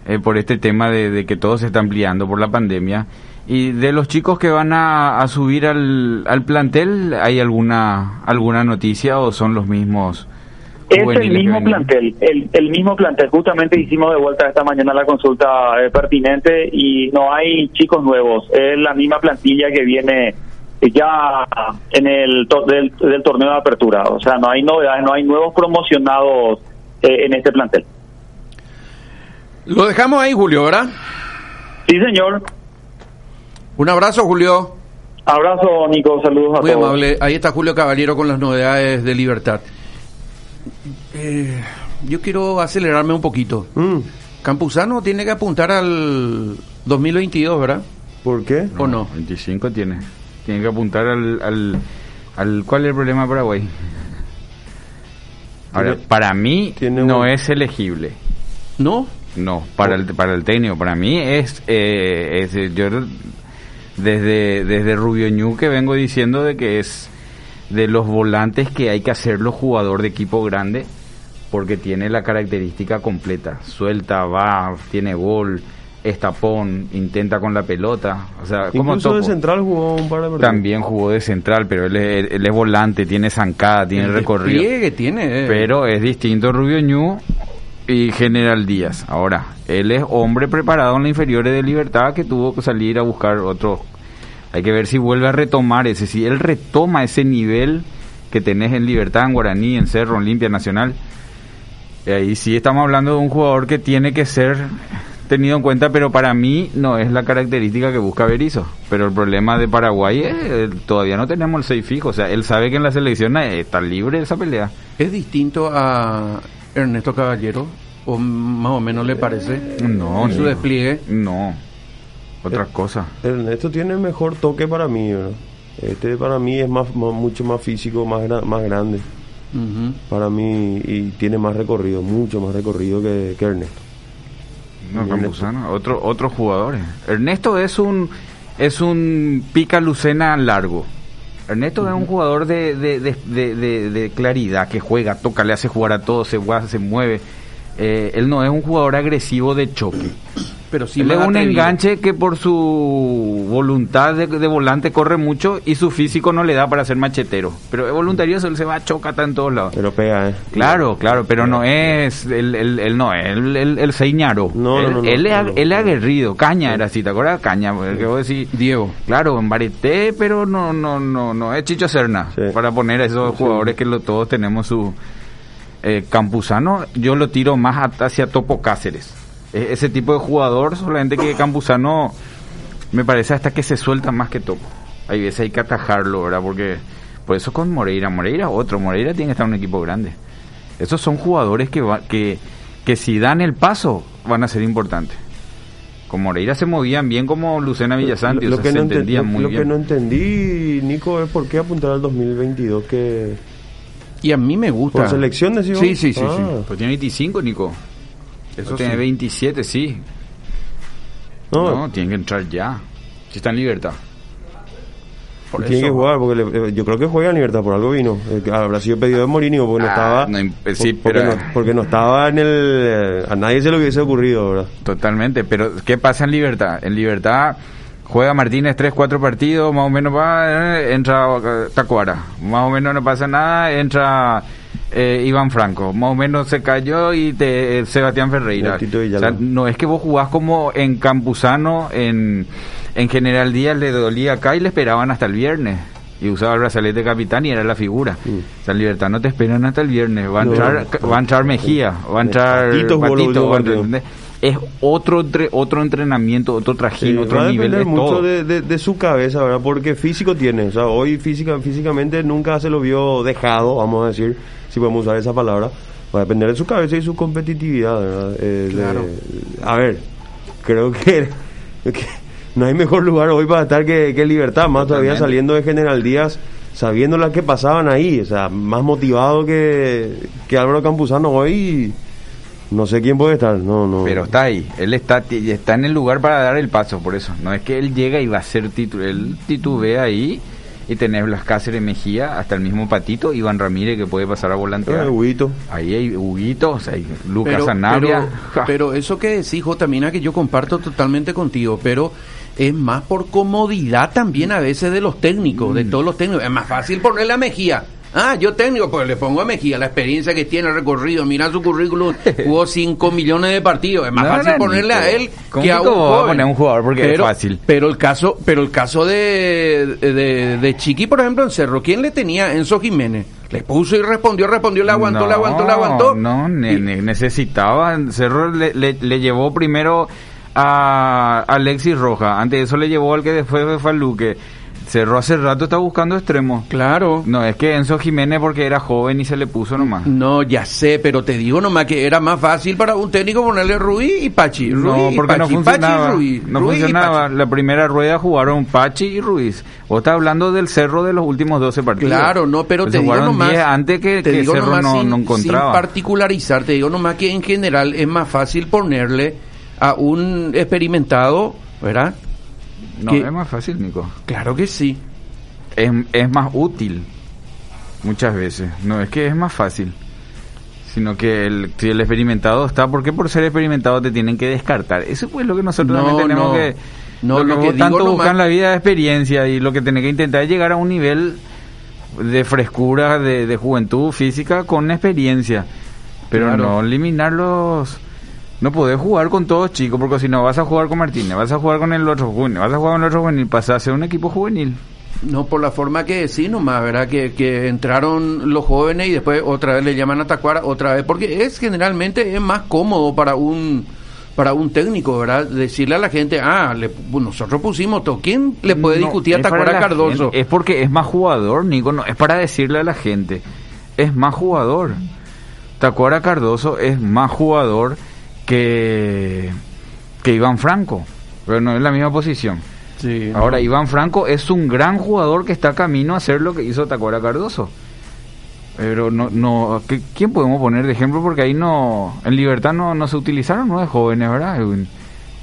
Speaker 6: eh, por este tema de, que todo se está ampliando por la pandemia. Y de los chicos que van a, subir al, al plantel, ¿hay alguna alguna noticia o son los mismos
Speaker 8: es el mismo plantel, el, el, mismo plantel. Justamente hicimos de vuelta esta mañana la consulta eh, pertinente y no hay chicos nuevos. Es la misma plantilla que viene ya en el del, torneo de apertura. O sea, no hay novedades, no hay nuevos promocionados eh, en este plantel.
Speaker 3: Lo dejamos ahí, Julio, ¿verdad?
Speaker 8: Sí, señor.
Speaker 3: Un abrazo, Julio.
Speaker 8: Abrazo, Nico. Saludos a
Speaker 3: Muy amable. Ahí está Julio Caballero con las novedades de Libertad. Eh, yo quiero acelerarme un poquito. Mm. Campuzano tiene que apuntar al 2022, ¿verdad?
Speaker 4: ¿Por qué?
Speaker 3: ¿O no?
Speaker 6: 25 tiene. Tiene que apuntar al, al, ¿Cuál es el problema de Paraguay? Ahora, para mí no es elegible.
Speaker 3: ¿No?
Speaker 6: No, para el, para el técnico. Para mí es... Eh, es yo desde, desde Rubio Ñu que vengo diciendo de que es de los volantes que hay que hacerlo jugador de equipo grande porque tiene la característica completa. Suelta, va, tiene gol, estapón, intenta con la pelota. O sea,
Speaker 4: como de central jugó un par de
Speaker 6: También jugó de central, pero él es, él es volante, tiene zancada, tiene recorrido.
Speaker 3: que tiene.
Speaker 6: Eh. Pero es distinto Rubio Ñu y General Díaz. Ahora, él es hombre preparado en la inferiores de Libertad que tuvo que salir a buscar otros hay que ver si vuelve a retomar ese, si él retoma ese nivel que tenés en Libertad, en Guaraní, en Cerro, en Limpia Nacional. Ahí sí estamos hablando de un jugador que tiene que ser tenido en cuenta, pero para mí no es la característica que busca Berizzo. Pero el problema de Paraguay es eh, todavía no tenemos el 6 fijo. O sea, él sabe que en la selección está libre esa pelea.
Speaker 3: ¿Es distinto a Ernesto Caballero? ¿O más o menos le parece?
Speaker 6: No,
Speaker 3: en su despliegue.
Speaker 6: No otras
Speaker 4: el,
Speaker 6: cosas.
Speaker 4: Ernesto tiene mejor toque para mí, Este para mí es más, mucho más físico, más, más grande. Para mí y tiene más recorrido, mucho más recorrido que, que Ernesto.
Speaker 6: No,
Speaker 4: Ernesto.
Speaker 6: Campuzano, otro, otros jugadores. Ernesto es un es un pica lucena largo. Ernesto es un jugador de, de, de, de- de- de claridad, que juega, toca, le hace jugar a todos, se, guasa, se mueve. Eh, él no es un jugador agresivo de choque.
Speaker 3: Pero sí más
Speaker 6: un enganche que por su voluntad de, de volante corre mucho y su físico no le da para ser machetero. Pero es voluntarioso, él se va a chocar en todos lados.
Speaker 4: Pero pega, ¿eh?
Speaker 6: Claro, claro, pero no es, él, él, él no es, él, él, él señaro.
Speaker 4: No,
Speaker 6: él,
Speaker 4: no, no,
Speaker 6: él, es,
Speaker 4: no, no.
Speaker 6: él es aguerrido, caña era así, ¿te acuerdas? Caña, porque vos decís,
Speaker 3: Diego.
Speaker 6: claro, en Bareté, pero no, no, no, no es Chicho Serna,
Speaker 4: Sí.
Speaker 6: para poner a esos jugadores que lo, todos tenemos su eh, Campuzano, yo lo tiro más hacia Topo Cáceres. E- ese tipo de jugador, solamente que Campuzano me parece hasta que se suelta más que Topo. Hay veces hay que atajarlo, ¿verdad? Porque por eso con Moreira, Moreira otro, Moreira tiene que estar en un equipo grande. Esos son jugadores que, va- que, que si dan el paso van a ser importantes. Con Moreira se movían bien como Lucena Villasanti, o sea, se
Speaker 4: no enten-
Speaker 6: entendían
Speaker 4: lo-
Speaker 6: muy
Speaker 4: lo
Speaker 6: bien.
Speaker 4: que no entendí, Nico, es por qué apuntar al 2022 que...
Speaker 3: Y a mí me gusta.
Speaker 4: ¿Por selección decimos?
Speaker 3: Sí, sí, sí,
Speaker 4: Ah.
Speaker 3: sí.
Speaker 6: Pues tiene 25, Nico.
Speaker 3: Eso
Speaker 6: tiene
Speaker 3: sí.
Speaker 6: 27, sí.
Speaker 4: No,
Speaker 6: No, tiene que entrar ya. Si está en libertad.
Speaker 3: Por
Speaker 4: tiene
Speaker 3: eso.
Speaker 4: que jugar, porque le- eh, yo creo que juega en libertad, por algo vino. Eh, habrá sido pedido de Mourinho porque no
Speaker 6: Ah,
Speaker 4: estaba...
Speaker 6: no sí,
Speaker 4: porque,
Speaker 6: pero-
Speaker 4: no, porque no estaba en el... eh, a nadie se le hubiese ocurrido, ¿verdad?
Speaker 6: Totalmente, pero ¿qué pasa en Libertad? En Libertad juega Martínez 3, 4 partidos, más o menos va, entra Tacuara, más o menos no pasa nada, entra eh, Iván Franco, más o menos se cayó y te, eh, Sebastián Ferreira. O sea, no es que vos jugás como en Campuzano, en, en General Díaz le dolía acá y le esperaban hasta el viernes. Y usaba el brazalete capitán y era la figura. O sea, en Libertad no te esperan hasta el viernes. Va a
Speaker 4: Mm. No.
Speaker 6: entrar, va a entrar Mejía, va a entrar
Speaker 4: Patito jugó los
Speaker 6: Patito,
Speaker 4: últimos
Speaker 6: va a entrar-
Speaker 4: partidos.
Speaker 6: es otro entre- otro entrenamiento, otro trajín,
Speaker 4: Sí,
Speaker 6: otro
Speaker 4: va a
Speaker 6: nivel de
Speaker 4: mucho
Speaker 6: todo.
Speaker 4: de, de- de su cabeza, ¿verdad? Porque físico tiene. O sea, hoy física, físicamente nunca se lo vio dejado, vamos a decir, si podemos usar esa palabra. Va a depender de su cabeza y su competitividad, ¿verdad? Eh, de-
Speaker 3: Claro.
Speaker 4: a ver, creo que, que no hay mejor lugar hoy para estar que, que Libertad, más todavía saliendo de General Díaz, sabiendo las que pasaban ahí, o sea, más motivado que, que Álvaro Campuzano hoy. No sé quién puede estar, no, no.
Speaker 6: Pero está ahí, él está está en el lugar para dar el paso, por eso. No es que él llega y va a ser titular, él titubea ahí y tenés Blas Cáceres Mejía, hasta el mismo Patito, Iván Ramírez que puede pasar a volantear.
Speaker 4: Eh, Huguito.
Speaker 6: Ahí hay Huguito, o sea, hay Lucas
Speaker 3: pero,
Speaker 6: Sanabria.
Speaker 3: pero, pero eso que decís, Jota, mira que yo comparto totalmente contigo, pero es más por comodidad también a veces de los técnicos,
Speaker 6: Mm.
Speaker 3: de todos los técnicos. Es más fácil ponerle a Mejía. Ah, yo técnico, pues le pongo a Mejía la experiencia que tiene, el recorrido, mira su currículum, jugó 5 millones de partidos. Es más
Speaker 6: No,
Speaker 3: fácil ponerle a él
Speaker 6: ¿Cómo
Speaker 3: que a un joven.
Speaker 6: poner un jugador porque es
Speaker 3: pero,
Speaker 6: fácil?
Speaker 3: Pero el caso, pero el caso de, de, de Chiqui, por ejemplo, en Cerro, ¿quién le tenía? Enzo Jiménez. Le puso y respondió, respondió, le aguantó, le aguantó, le aguantó.
Speaker 6: No, ne- ne- necesitaba. Cerro le, le- le llevó primero a Alexis Roja. Antes de eso le llevó al que después fue a Luque. Cerro hace rato está buscando extremos.
Speaker 3: Claro.
Speaker 6: No, es que Enzo Jiménez porque era joven y se le puso nomás.
Speaker 3: No, ya sé, pero te digo nomás que era más fácil para un técnico ponerle Ruiz y Pachi. Ruiz
Speaker 6: No,
Speaker 3: y
Speaker 6: porque no
Speaker 3: Pachi,
Speaker 6: funcionaba.
Speaker 3: Pachi y Ruiz,
Speaker 6: no
Speaker 3: Ruiz y
Speaker 6: funcionaba.
Speaker 3: Pachi.
Speaker 6: La primera rueda jugaron Pachi y Ruiz. Vos estás hablando del Cerro de los últimos 12 partidos.
Speaker 3: Claro, no, pero
Speaker 6: Pues
Speaker 3: te digo nomás.
Speaker 6: 10 antes que,
Speaker 3: te
Speaker 6: que
Speaker 3: digo
Speaker 6: Cerro
Speaker 3: nomás
Speaker 6: no,
Speaker 3: sin,
Speaker 6: no encontraba.
Speaker 3: sin particularizar, te digo nomás que en general es más fácil ponerle a un experimentado, ¿verdad?
Speaker 6: No,
Speaker 3: que-
Speaker 6: es más fácil, Nico.
Speaker 3: Claro que sí.
Speaker 6: es, es más útil muchas veces. No es que es más fácil, sino que el, si el experimentado está, ¿por qué por ser experimentado te tienen que descartar? Eso pues es lo que nosotros
Speaker 3: No,
Speaker 6: también tenemos
Speaker 3: no.
Speaker 6: que...
Speaker 3: No,
Speaker 6: lo que,
Speaker 3: lo que
Speaker 6: vos
Speaker 3: digo
Speaker 6: tanto
Speaker 3: nomás-
Speaker 6: buscan la vida de experiencia y lo que tenés que intentar es llegar a un nivel de frescura, de, de juventud física con experiencia. Pero
Speaker 3: Claro.
Speaker 6: no eliminar los... No podés jugar con todos chicos, porque si no vas a jugar con Martínez, vas a jugar con el otro juvenil, vas a jugar con el otro juvenil, pasás a ser un equipo juvenil.
Speaker 3: No, por la forma que decís nomás, ¿verdad? Que, que entraron los jóvenes y después otra vez le llaman a Tacuara, otra vez, porque es generalmente es más cómodo para un para un técnico, ¿verdad? Decirle a la gente, ah, le, nosotros pusimos todo. ¿Quién le puede
Speaker 6: No,
Speaker 3: discutir a Tacuara Cardoso?
Speaker 6: gente, es porque es más jugador, Nico. No, es para decirle a la gente. Es más jugador. Tacuara Cardoso es más jugador que, que Iván Franco. Pero no es la misma posición.
Speaker 3: Sí,
Speaker 6: Ahora,
Speaker 3: no.
Speaker 6: Iván Franco es un gran jugador que está camino a hacer lo que hizo Tacuara Cardoso. Pero no, no, ¿qué- ¿quién podemos poner de ejemplo? Porque ahí no, en Libertad no, no se utilizaron nueve jóvenes, ¿verdad? En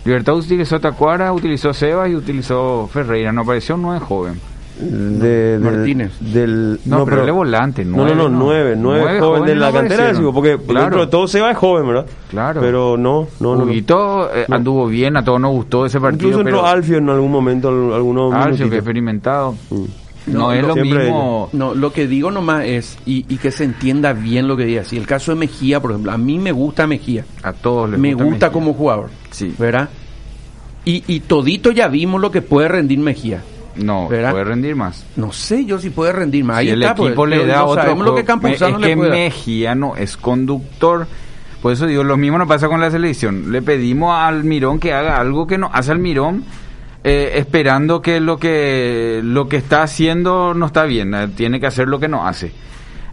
Speaker 6: Libertad utilizó Tacuara, utilizó Sebas y utilizó Ferreira, no apareció nueve joven.
Speaker 4: De, del-
Speaker 3: Martínez.
Speaker 4: Del,
Speaker 6: No, pero él es volante,
Speaker 4: No, no, no,
Speaker 6: nueve, no.
Speaker 4: nueve, nueve,
Speaker 6: Nueve
Speaker 4: joven de
Speaker 6: jóvenes
Speaker 4: la
Speaker 6: no
Speaker 4: cantera, porque
Speaker 6: Claro.
Speaker 4: dentro de todo Seba es joven, ¿verdad?
Speaker 6: Claro.
Speaker 4: Pero no, no, no. no.
Speaker 6: Huguito, eh,
Speaker 4: No.
Speaker 6: anduvo bien, a todos nos gustó ese partido,
Speaker 4: Incluso entró
Speaker 6: pero
Speaker 4: Alfio en algún momento, al- algunos
Speaker 6: Alfio, que
Speaker 4: minutitos.
Speaker 6: experimentado.
Speaker 4: Mm.
Speaker 6: No,
Speaker 3: No,
Speaker 6: es
Speaker 3: lo-
Speaker 6: mismo.
Speaker 3: No, lo que digo nomás es, y, y que se entienda bien lo que diga. Si el caso de Mejía, por ejemplo, a mí me gusta Mejía.
Speaker 6: A todos les
Speaker 3: me gusta,
Speaker 6: Mejía.
Speaker 3: como jugador.
Speaker 6: Sí.
Speaker 3: ¿Verdad? Y, y todito ya vimos lo que puede rendir Mejía.
Speaker 6: No,
Speaker 3: ¿Verdad?
Speaker 6: puede rendir más.
Speaker 3: No sé yo si puede rendir más. Ahí
Speaker 6: Si el
Speaker 3: está, pues,
Speaker 6: equipo le da
Speaker 3: no
Speaker 6: otro
Speaker 3: lo que Campuzano
Speaker 6: es
Speaker 3: le
Speaker 6: que. Mejía no es conductor. Por eso digo, lo mismo nos pasa con la selección. Le pedimos al Mirón que haga algo que no hace al Mirón, eh, esperando que lo que lo que está haciendo no está bien. eh, Tiene que hacer lo que no hace.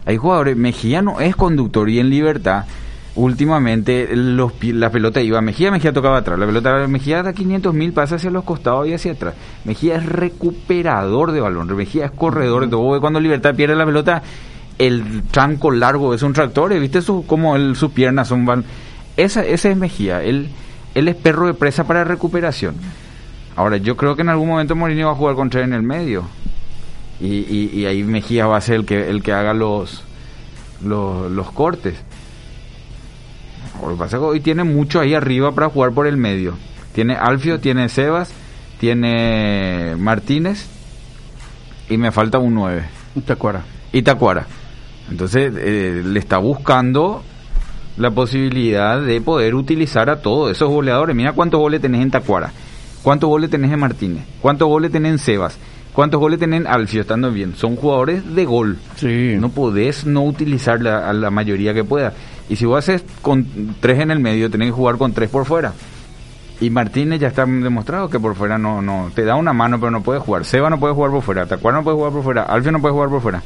Speaker 6: Hay jugadores, Mejía no es conductor y en libertad. Últimamente los, la pelota iba a Mejía, Mejía tocaba atrás. La pelota Mejía da 500 mil, pasa hacia los costados y hacia atrás. Mejía es recuperador de balón, Mejía es corredor. de todo. Cuando Libertad pierde la pelota, el tranco largo es un tractor. ¿y ¿Viste su, como el, sus piernas son van? Esa, ese es Mejía. Él, él es perro de presa para recuperación. Ahora, yo creo que en algún momento Mourinho va a jugar con tres en el medio. Y, y, y ahí Mejía va a ser el que, el que haga los, los, los cortes. Lo que pasa es que hoy tiene mucho ahí arriba para jugar por el medio. Tiene Alfio, tiene Sebas, tiene Martínez y me falta un 9.
Speaker 3: ¿Te acuerdas?
Speaker 6: Y Tacuara. Entonces eh, le está buscando la posibilidad de poder utilizar a todos esos goleadores. Mira cuántos goles tenés en Tacuara, cuántos goles tenés en Martínez, cuántos goles tenés en Sebas, cuántos goles tenés en Alfio, estando bien. Son jugadores de gol.
Speaker 3: Sí.
Speaker 6: No podés no utilizar la, a la mayoría que pueda. Y si vos haces con tres en el medio, tenés que jugar con tres por fuera. Y Martínez ya está demostrado que por fuera no, no te da una mano, pero no puede jugar. Seba no puede jugar por fuera, Tacuara no puede jugar por fuera, Alfio no puede jugar por fuera.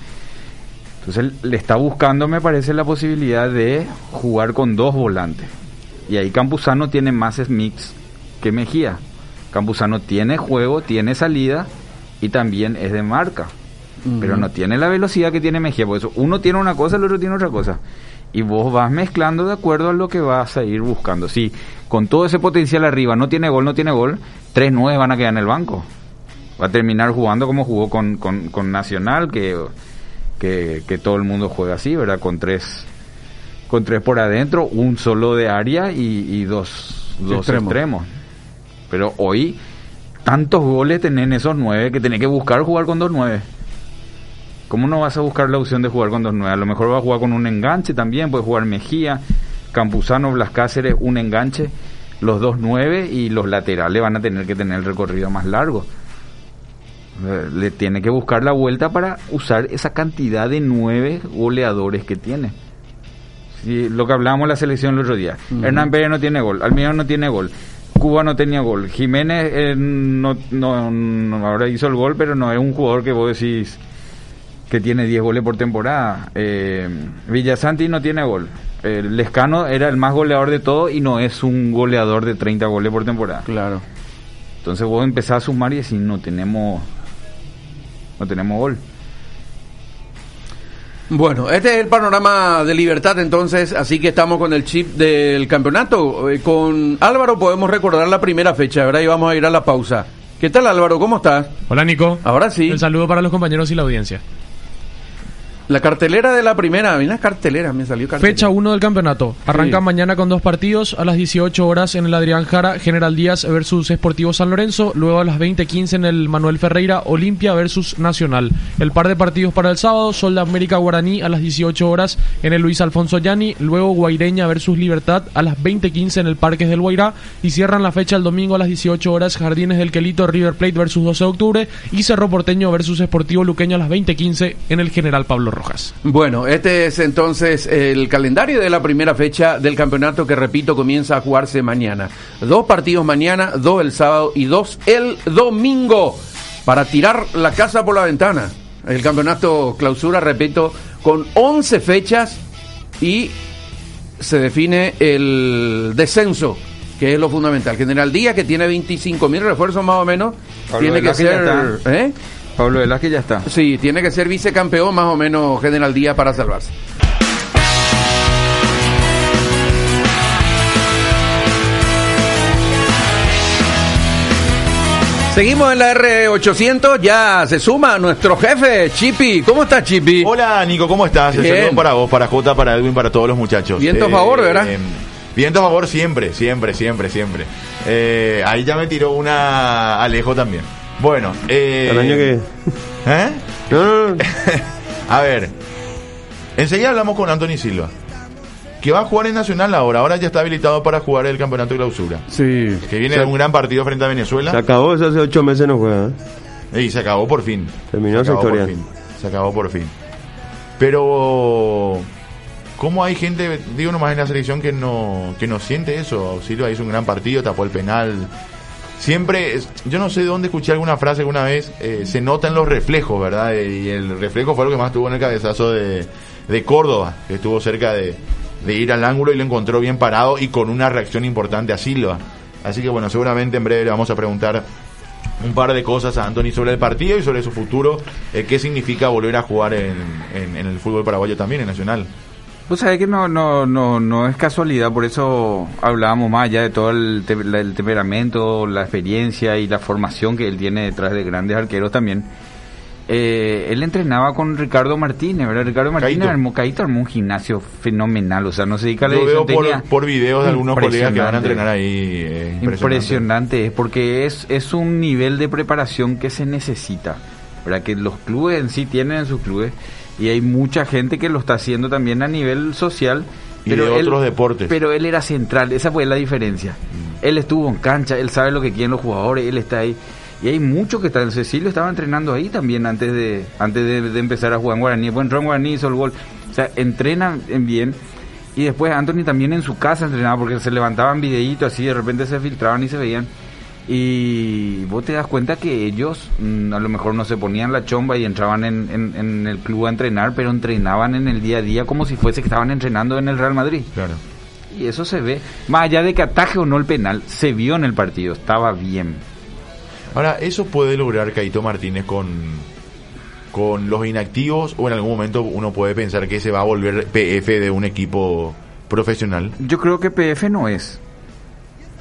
Speaker 6: Entonces le está buscando, me parece, la posibilidad de jugar con dos volantes. Y ahí Campuzano tiene más mix que Mejía. Campuzano tiene juego, tiene salida y también es de marca. Pero no tiene la velocidad que tiene Mejía. Por eso uno tiene una cosa, el otro tiene otra cosa. Y vos vas mezclando de acuerdo a lo que vas a ir buscando. Si con todo ese potencial arriba no tiene gol, no tiene gol, tres nueve van a quedar en el banco. Va a terminar jugando como jugó con, con, con Nacional, que, que, que todo el mundo juega así, ¿verdad? Con tres, con tres por adentro, un solo de área y, y dos, dos
Speaker 3: Extremos.
Speaker 6: extremos. Pero hoy, tantos goles tenés en esos nueve que tenés que buscar jugar con dos nueve. ¿Cómo no vas a buscar la opción de jugar con dos nueve? A lo mejor vas a jugar con un enganche también, puedes jugar Mejía, Campuzano, Blas Cáceres, un enganche, los dos nueve y los laterales van a tener que tener el recorrido más largo. Eh, Le tiene que buscar la vuelta para usar esa cantidad de nueve goleadores que tiene. Sí, lo que hablábamos en la selección el otro día. Hernán Pérez no tiene gol, Almirón no tiene gol, Cuba no tenía gol, Jiménez eh, no, no, no- ahora hizo el gol, pero no es un jugador que vos decís que tiene 10 goles por temporada. Eh, Villasanti no tiene gol. Eh, Lescano era el más goleador de todo y no es un goleador de 30 goles por temporada.
Speaker 3: Claro.
Speaker 6: Entonces vos empezás a sumar y decís, no tenemos, no tenemos gol.
Speaker 3: Bueno, este es el panorama de libertad entonces, así que estamos con el chip del campeonato. Eh, con Álvaro podemos recordar la primera fecha, ¿verdad? Y vamos a ir a la pausa. ¿Qué tal Álvaro? ¿Cómo estás?
Speaker 9: Hola Nico.
Speaker 3: Ahora sí.
Speaker 9: El saludo para los compañeros y la audiencia.
Speaker 3: La cartelera de la primera, mira cartelera, me salió cartelera.
Speaker 9: Fecha 1 del campeonato. Arranca
Speaker 3: Sí.
Speaker 9: mañana con dos partidos. A las 18 horas en el Adrián Jara, General Díaz versus Esportivo San Lorenzo. Luego a las 20.15 en el Manuel Ferreira, Olimpia versus Nacional. El par de partidos para el sábado, Sol de América Guaraní a las 18 horas en el Luis Alfonso Yani. Luego Guaireña versus Libertad a las 20.15 en el Parques del Guairá. Y cierran la fecha el domingo a las 18 horas, Jardines del Quelito, River Plate versus 12 de octubre. Y Cerro Porteño versus Esportivo Luqueño a las 20.15 en el General Pablo Rojas.
Speaker 3: Bueno, este es entonces el calendario de la primera fecha del campeonato que, repito, comienza a jugarse mañana. Dos partidos mañana, dos el sábado y dos el domingo para tirar la casa por la ventana. El campeonato clausura, repito, con 11 fechas y se define el descenso, que es lo fundamental. General Díaz, que tiene 25 mil refuerzos más o menos,
Speaker 6: Pablo
Speaker 3: tiene que ser...
Speaker 6: está.
Speaker 3: ¿eh?
Speaker 6: Pablo Velázquez ya está.
Speaker 3: Sí, tiene que ser vicecampeón más o menos General Díaz para salvarse. Seguimos en la R800, ya se suma nuestro jefe, Chipi. ¿Cómo estás, Chipi?
Speaker 10: Hola, Nico, ¿cómo estás? El
Speaker 3: Bien.
Speaker 10: saludo para vos, para Jota, para Edwin, para todos los muchachos.
Speaker 3: Viento a favor, ¿verdad?
Speaker 10: viento a favor siempre, siempre, siempre, siempre. Eh, ahí ya me tiró una Alejo también. Bueno, eh,
Speaker 4: El año que.
Speaker 10: ¿eh?
Speaker 4: No, no, no.
Speaker 10: A ver, enseguida hablamos con Anthony Silva, que va a jugar en Nacional ahora. Ahora ya está habilitado para jugar el campeonato de clausura.
Speaker 3: Sí.
Speaker 10: Que viene de un gran partido frente a Venezuela.
Speaker 4: Se acabó, eso hace ocho meses no juega. ¿eh?
Speaker 10: Y se acabó por fin.
Speaker 4: Terminó
Speaker 10: acabó
Speaker 4: historia.
Speaker 10: por fin. Se acabó por fin. Pero ¿cómo hay gente, digo nomás en la selección que no que no siente eso? Silva hizo un gran partido, tapó el penal. Siempre, yo no sé de dónde escuché alguna frase alguna vez, eh, se notan los reflejos, ¿verdad? Eh, Y el reflejo fue lo que más tuvo en el cabezazo de, de Córdoba, que estuvo cerca de, de ir al ángulo y lo encontró bien parado y con una reacción importante a Silva. Así que bueno, seguramente en breve le vamos a preguntar un par de cosas a Anthony sobre el partido y sobre su futuro, eh, qué significa volver a jugar en, en- en el fútbol paraguayo también, en Nacional.
Speaker 6: Vos sabés que no, no, no, no es casualidad, por eso hablábamos más allá de todo el, te- la- el temperamento, la experiencia y la formación que él tiene detrás de grandes arqueros también. Eh, él entrenaba con Ricardo Martínez, ¿verdad? Ricardo Martínez armó, Caíto armó un gimnasio fenomenal, o sea, no a la
Speaker 10: Yo veo por, videos de algunos colegas que van a entrenar ahí. eh, impresionante.
Speaker 6: Impresionante, es porque es, es un nivel de preparación que se necesita, ¿verdad? Que los clubes en sí tienen en sus clubes y hay mucha gente que lo está haciendo también a nivel social.
Speaker 10: Y de otros deportes.
Speaker 6: Pero él era central, esa fue la diferencia. Él estuvo en cancha, él sabe lo que quieren los jugadores, él está ahí. Y hay muchos que están, Cecilio estaba entrenando ahí también antes de antes de, de empezar a jugar en Guaraní. Después entró en Guaraní, hizo el gol. O sea, entrenan en bien. Y después Anthony también en su casa entrenaba porque se levantaban videitos así, de repente se filtraban y se veían. Y vos te das cuenta que ellos mm, a lo mejor no se ponían la chomba y entraban en, en- en el club a entrenar, pero entrenaban en el día a día como si fuese que estaban entrenando en el Real Madrid.
Speaker 10: Claro.
Speaker 6: Y eso se ve, más allá de que ataje o no el penal, se vio en el partido, estaba bien.
Speaker 10: Ahora, ¿eso puede lograr Caito Martínez con, con los inactivos o en algún momento uno puede pensar que se va a volver PF de un equipo profesional?
Speaker 6: Yo creo que PF no es.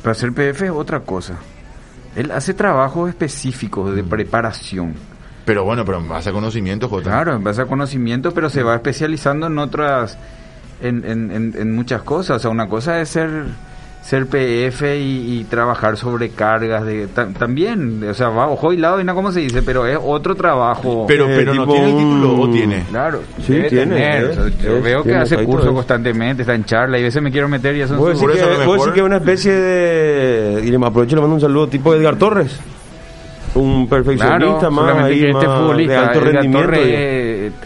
Speaker 6: Para ser PF es otra cosa. Él hace trabajos específicos de preparación.
Speaker 10: Pero bueno, pero en base a conocimiento, Jota.
Speaker 6: Claro, en base a conocimiento, pero se va especializando en otras, en, en, en, en muchas cosas. O sea, una cosa es ser ser PF y, y trabajar sobre cargas de ta- también, o sea, va ojo y lado y no como se dice, pero es otro trabajo.
Speaker 10: Pero,
Speaker 4: Eh,
Speaker 10: pero no tiene el título o tiene.
Speaker 6: Claro,
Speaker 4: Sí,
Speaker 6: debe
Speaker 4: tiene,
Speaker 6: tener,
Speaker 4: eh,
Speaker 6: o sea, yo
Speaker 4: es,
Speaker 6: veo que hace cursos
Speaker 4: es.
Speaker 6: constantemente, está en charla y a veces me quiero meter y eso
Speaker 10: a lo
Speaker 4: que, es una especie de. Y le aprovecho y le mando un saludo tipo Edgar Torres. Un perfeccionista
Speaker 6: Claro,
Speaker 4: más, ahí,
Speaker 6: que este
Speaker 4: más
Speaker 6: futbolista
Speaker 4: de alto
Speaker 6: Edgar
Speaker 4: rendimiento.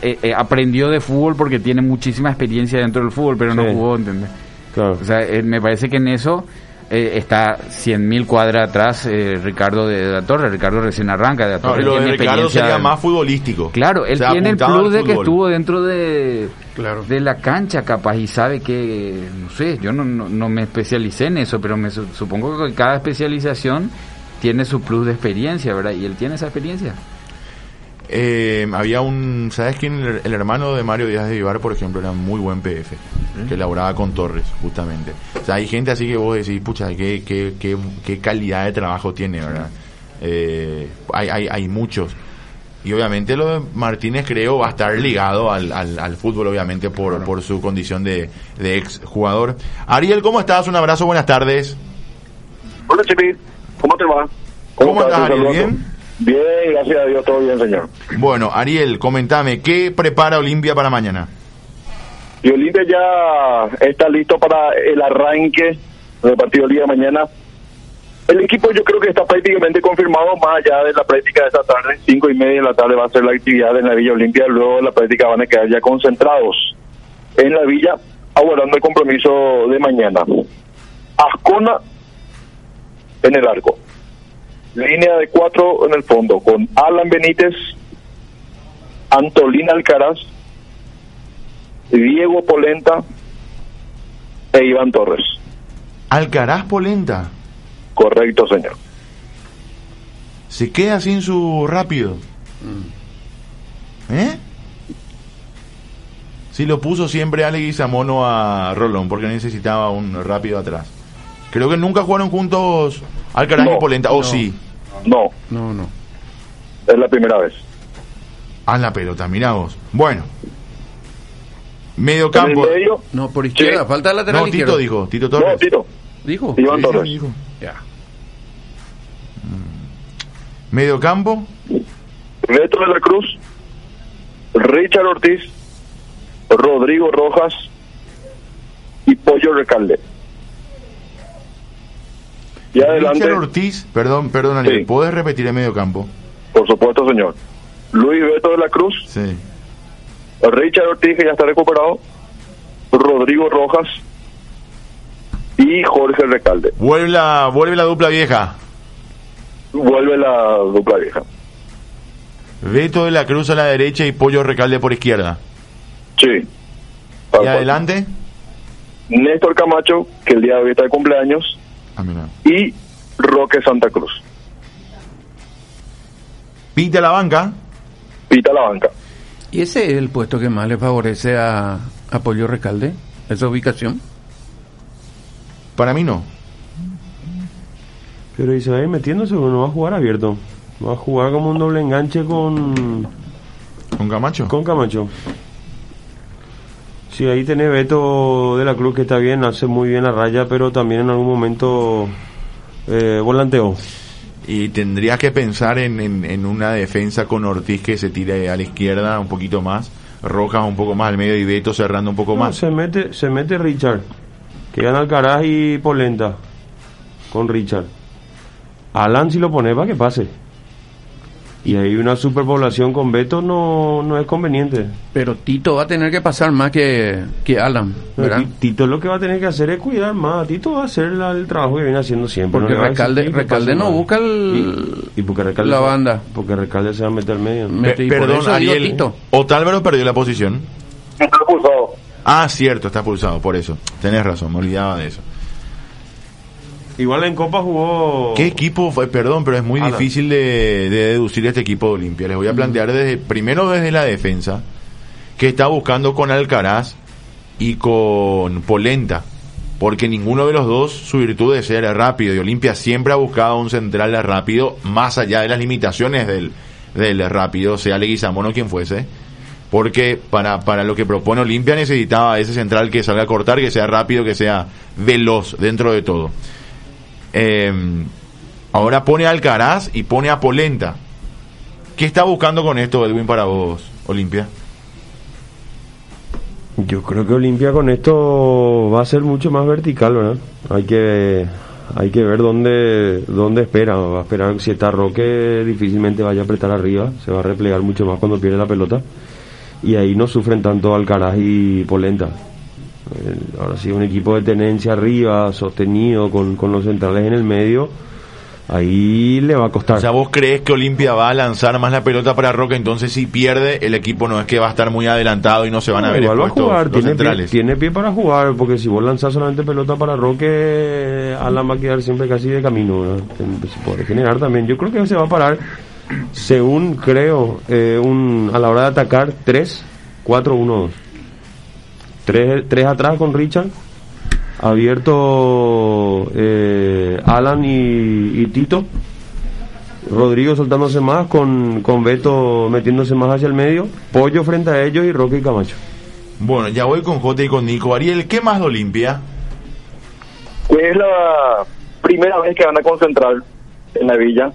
Speaker 6: Eh, aprendió de fútbol porque tiene muchísima experiencia dentro del fútbol, pero no jugó, ¿entendés?
Speaker 4: Claro.
Speaker 6: O sea, eh, me parece que en eso eh, está 100.000 cuadras atrás eh, Ricardo de, de la Torre. Ricardo recién arranca de la
Speaker 10: No,
Speaker 6: Torre.
Speaker 10: y lo de
Speaker 6: tiene
Speaker 10: Ricardo
Speaker 6: experiencia-
Speaker 10: sería más futbolístico.
Speaker 6: Claro, él
Speaker 10: O sea,
Speaker 6: tiene el plus de que estuvo dentro de,
Speaker 3: Claro.
Speaker 6: de la cancha capaz y sabe que, no sé, yo no, no, no me especialicé en eso, pero me su- supongo que cada especialización tiene su plus de experiencia, ¿verdad? Y él tiene esa experiencia.
Speaker 10: Eh, había un, ¿sabes quién? El, el hermano de Mario Díaz de Vivar, por ejemplo, era muy buen PF, que laboraba con Torres, justamente. O sea, hay gente así que vos decís, pucha, qué, qué, qué, qué calidad de trabajo tiene, ¿verdad? Eh, hay, hay, hay muchos. Y obviamente lo de Martínez creo va a estar ligado al, al, al fútbol, obviamente, por, por su condición de, de ex jugador. Ariel, ¿cómo estás? Un abrazo, buenas tardes.
Speaker 11: Hola, Chipi. ¿Cómo te va?
Speaker 10: ¿Cómo
Speaker 11: estás?
Speaker 10: estás, Ariel? ¿Bien?
Speaker 11: Bien, gracias a Dios, todo bien, señor.
Speaker 10: Bueno, Ariel, comentame, ¿qué prepara Olimpia para mañana?
Speaker 11: Y Olimpia ya está listo para el arranque del partido del día de mañana. El equipo yo creo que está prácticamente confirmado, más allá de la práctica de esta tarde, cinco y media de la tarde va a ser la actividad en la Villa Olimpia, luego de la práctica van a quedar ya concentrados en la Villa, aguardando el compromiso de mañana. Ascona en el arco. Línea de cuatro en el fondo, con Alan Benítez, Antolín Alcaraz, Diego Polenta e Iván Torres.
Speaker 10: Alcaraz Polenta.
Speaker 11: Correcto, señor.
Speaker 10: Se queda sin su rápido. ¿Eh? Sí, lo puso siempre Ale Guizamono a Rolón porque necesitaba un rápido atrás. Creo que nunca jugaron juntos Alcaraz
Speaker 11: No,
Speaker 10: y Polenta. ¿O
Speaker 3: no.
Speaker 10: sí?
Speaker 11: No,
Speaker 3: No, no.
Speaker 11: es la primera vez.
Speaker 10: A la pelota, mira vos. Bueno. Medio campo.
Speaker 11: medio,
Speaker 3: No, por izquierda,
Speaker 11: Sí.
Speaker 3: falta el lateral
Speaker 10: No, Tito dijo. Tito
Speaker 11: no,
Speaker 10: Torres.
Speaker 11: Tito,
Speaker 3: ¿Dijo?
Speaker 11: Iván
Speaker 10: Sí,
Speaker 11: Torres.
Speaker 10: dijo.
Speaker 3: Ya.
Speaker 10: Medio campo.
Speaker 11: Beto de la Cruz, Richard Ortiz, Rodrigo Rojas y Pollo Recalde. Y adelante,
Speaker 10: Ortiz. Perdón, perdón.
Speaker 11: Sí.
Speaker 10: ¿Puedes repetir el medio campo?
Speaker 11: por supuesto, señor. Luis Beto de la Cruz,
Speaker 10: Sí.
Speaker 11: Richard Ortiz, que ya está recuperado, Rodrigo Rojas y Jorge Recalde.
Speaker 10: Vuelve la, vuelve la dupla vieja.
Speaker 11: Vuelve la dupla vieja.
Speaker 10: Beto de la Cruz a la derecha y Pollo Recalde por izquierda.
Speaker 11: Sí.
Speaker 10: Y adelante.
Speaker 11: Néstor Camacho, que el día de hoy está de cumpleaños. Y Roque Santa Cruz.
Speaker 10: Pita la banca.
Speaker 11: Pita la banca.
Speaker 3: ¿Y ese es el puesto que más le favorece a, a Pollo Recalde? ¿Esa ubicación?
Speaker 10: Para mí no.
Speaker 4: Pero ir metiéndose, no va a jugar abierto. Va a jugar como un doble enganche con,
Speaker 10: ¿Con Camacho?
Speaker 4: con Camacho. Sí, ahí tenés Beto de la Cruz que está bien, hace muy bien la raya, pero también en algún momento eh, volanteó.
Speaker 10: Y tendrías que pensar en, en, en una defensa con Ortiz que se tire a la izquierda un poquito más, Rojas un poco más al medio y Beto cerrando un poco
Speaker 4: No,
Speaker 10: más.
Speaker 4: se mete, se mete Richard, que gana Alcaraz y Polenta con Richard. Alan si lo pone para que pase. Y hay una superpoblación con Beto no, no es conveniente.
Speaker 3: Pero Tito va a tener que pasar más que, que Alan, ¿verdad?
Speaker 4: Ti- Tito lo que va a tener que hacer es cuidar más. Tito va a hacer la- el trabajo que viene haciendo siempre.
Speaker 3: Porque
Speaker 4: le va a
Speaker 3: Recalde, Recalde no busca el...
Speaker 4: Y, y porque Recalde
Speaker 3: la
Speaker 4: se-
Speaker 3: banda.
Speaker 4: Porque Recalde se va a meter al medio.
Speaker 10: perdón, Ariel.
Speaker 3: Tito.
Speaker 10: Otálvaro perdió la posición.
Speaker 11: Está pulsado.
Speaker 10: Ah, cierto, está pulsado, por eso. Tenés razón, me olvidaba de eso.
Speaker 4: Igual en Copa jugó.
Speaker 10: ¿Qué equipo fue? Perdón, pero es muy
Speaker 4: Alan.
Speaker 10: difícil de, de deducir este equipo de Olimpia. Les voy a plantear desde primero desde la defensa, que está buscando con Alcaraz y con Polenta, porque ninguno de los dos su virtud es ser rápido y Olimpia siempre ha buscado un central rápido más allá de las limitaciones del, del rápido, sea Leguizamón o quien fuese. Porque para, para lo que propone Olimpia necesitaba ese central que salga a cortar, que sea rápido, que sea veloz dentro de todo. Eh, ahora pone Alcaraz y pone a Polenta. ¿Qué está buscando con esto, Edwin, para vos, Olimpia?
Speaker 4: Yo creo que Olimpia con esto va a ser mucho más vertical, ¿verdad? Hay que hay que ver dónde dónde espera. Va a esperar si está Roque, difícilmente vaya a apretar arriba. Se va a replegar mucho más cuando pierde la pelota. Y ahí no sufren tanto Alcaraz y Polenta. Eh, Ahora sí, un equipo de tenencia arriba, sostenido, con, con los centrales en el medio, ahí le va a costar.
Speaker 10: O sea, vos crees que Olimpia va a lanzar más la pelota para Roca, entonces si pierde, el equipo no es que va a estar muy adelantado y no se van a ver
Speaker 4: igual va a jugar,
Speaker 10: los
Speaker 4: tiene pie,
Speaker 10: centrales.
Speaker 4: tiene pie para jugar, porque si vos lanzás solamente pelota para Roque, Alan va a quedar siempre casi de camino, ¿verdad? Se puede generar también. Yo creo que se va a parar, según creo, eh, un, a la hora de atacar, 3, 4, 1, 2. 3, tres atrás con Richard, abierto eh, Alan y, y Tito. Rodrigo soltándose más, con, con Beto metiéndose más hacia el medio, Pollo frente a ellos y Roque y Camacho.
Speaker 10: Bueno, ya voy con Jota y con Nico. Ariel, ¿qué más de Olimpia?
Speaker 11: Es la primera vez que van a concentrar en la villa.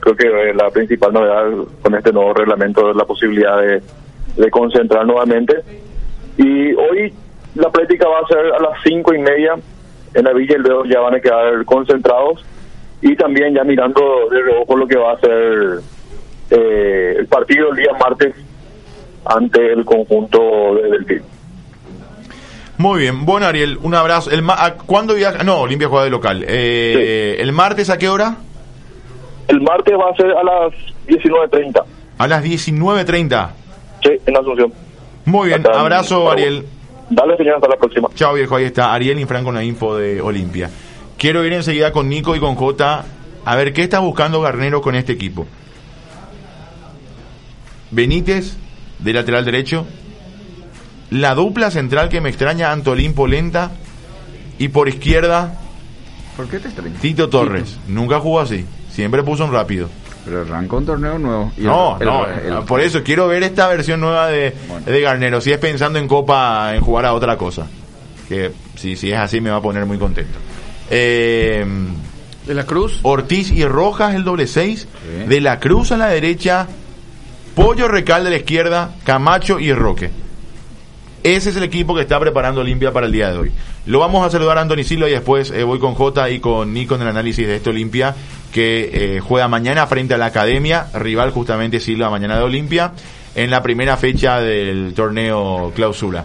Speaker 11: Creo que eh, la principal novedad con este nuevo reglamento es la posibilidad de, de concentrar nuevamente. Y hoy la práctica va a ser a las cinco y media en la villa y luego ya van a quedar concentrados y también ya mirando de reojo lo que va a ser eh, el partido el día martes ante el conjunto de Delfín.
Speaker 10: Muy bien, bueno Ariel, un abrazo. El ma- ¿a- ¿Cuándo viaja? No, Olimpia juega de local. Eh, ¿El martes a qué hora?
Speaker 11: El martes va a ser a las 19.30,
Speaker 10: A las 19.30.
Speaker 11: sí, en Asunción.
Speaker 10: Muy bien, abrazo. Ariel.
Speaker 11: Dale, señor, hasta la próxima.
Speaker 10: Chao viejo, ahí está Ariel Infran con la info de Olimpia. Quiero ir enseguida con Nico y con Jota a ver qué está buscando Garnero con este equipo. Benítez, de lateral derecho. La dupla central que me extraña, Antolín Polenta. Y por izquierda,
Speaker 6: ¿Por qué te?
Speaker 10: Tito Torres. Nunca jugó así. Siempre puso un rápido.
Speaker 6: Pero arrancó un torneo nuevo. y
Speaker 10: No,
Speaker 6: el-
Speaker 10: no,
Speaker 6: el-
Speaker 10: por eso quiero ver esta versión nueva de, de Garnero. Si es pensando en Copa, en jugar a otra cosa. Que si, si es así me va a poner muy contento. Eh,
Speaker 3: De la Cruz.
Speaker 10: Ortiz y Rojas el doble seis. De la Cruz a la derecha. Pollo Recal de la izquierda. Camacho y Roque. Ese es el equipo que está preparando Olimpia para el día de hoy. Lo vamos a saludar a Anthony Silva y después eh, voy con J y con Nico en el análisis de este Olimpia que eh, juega mañana frente a la Academia, rival justamente Silva mañana de Olimpia, en la primera fecha del torneo clausura.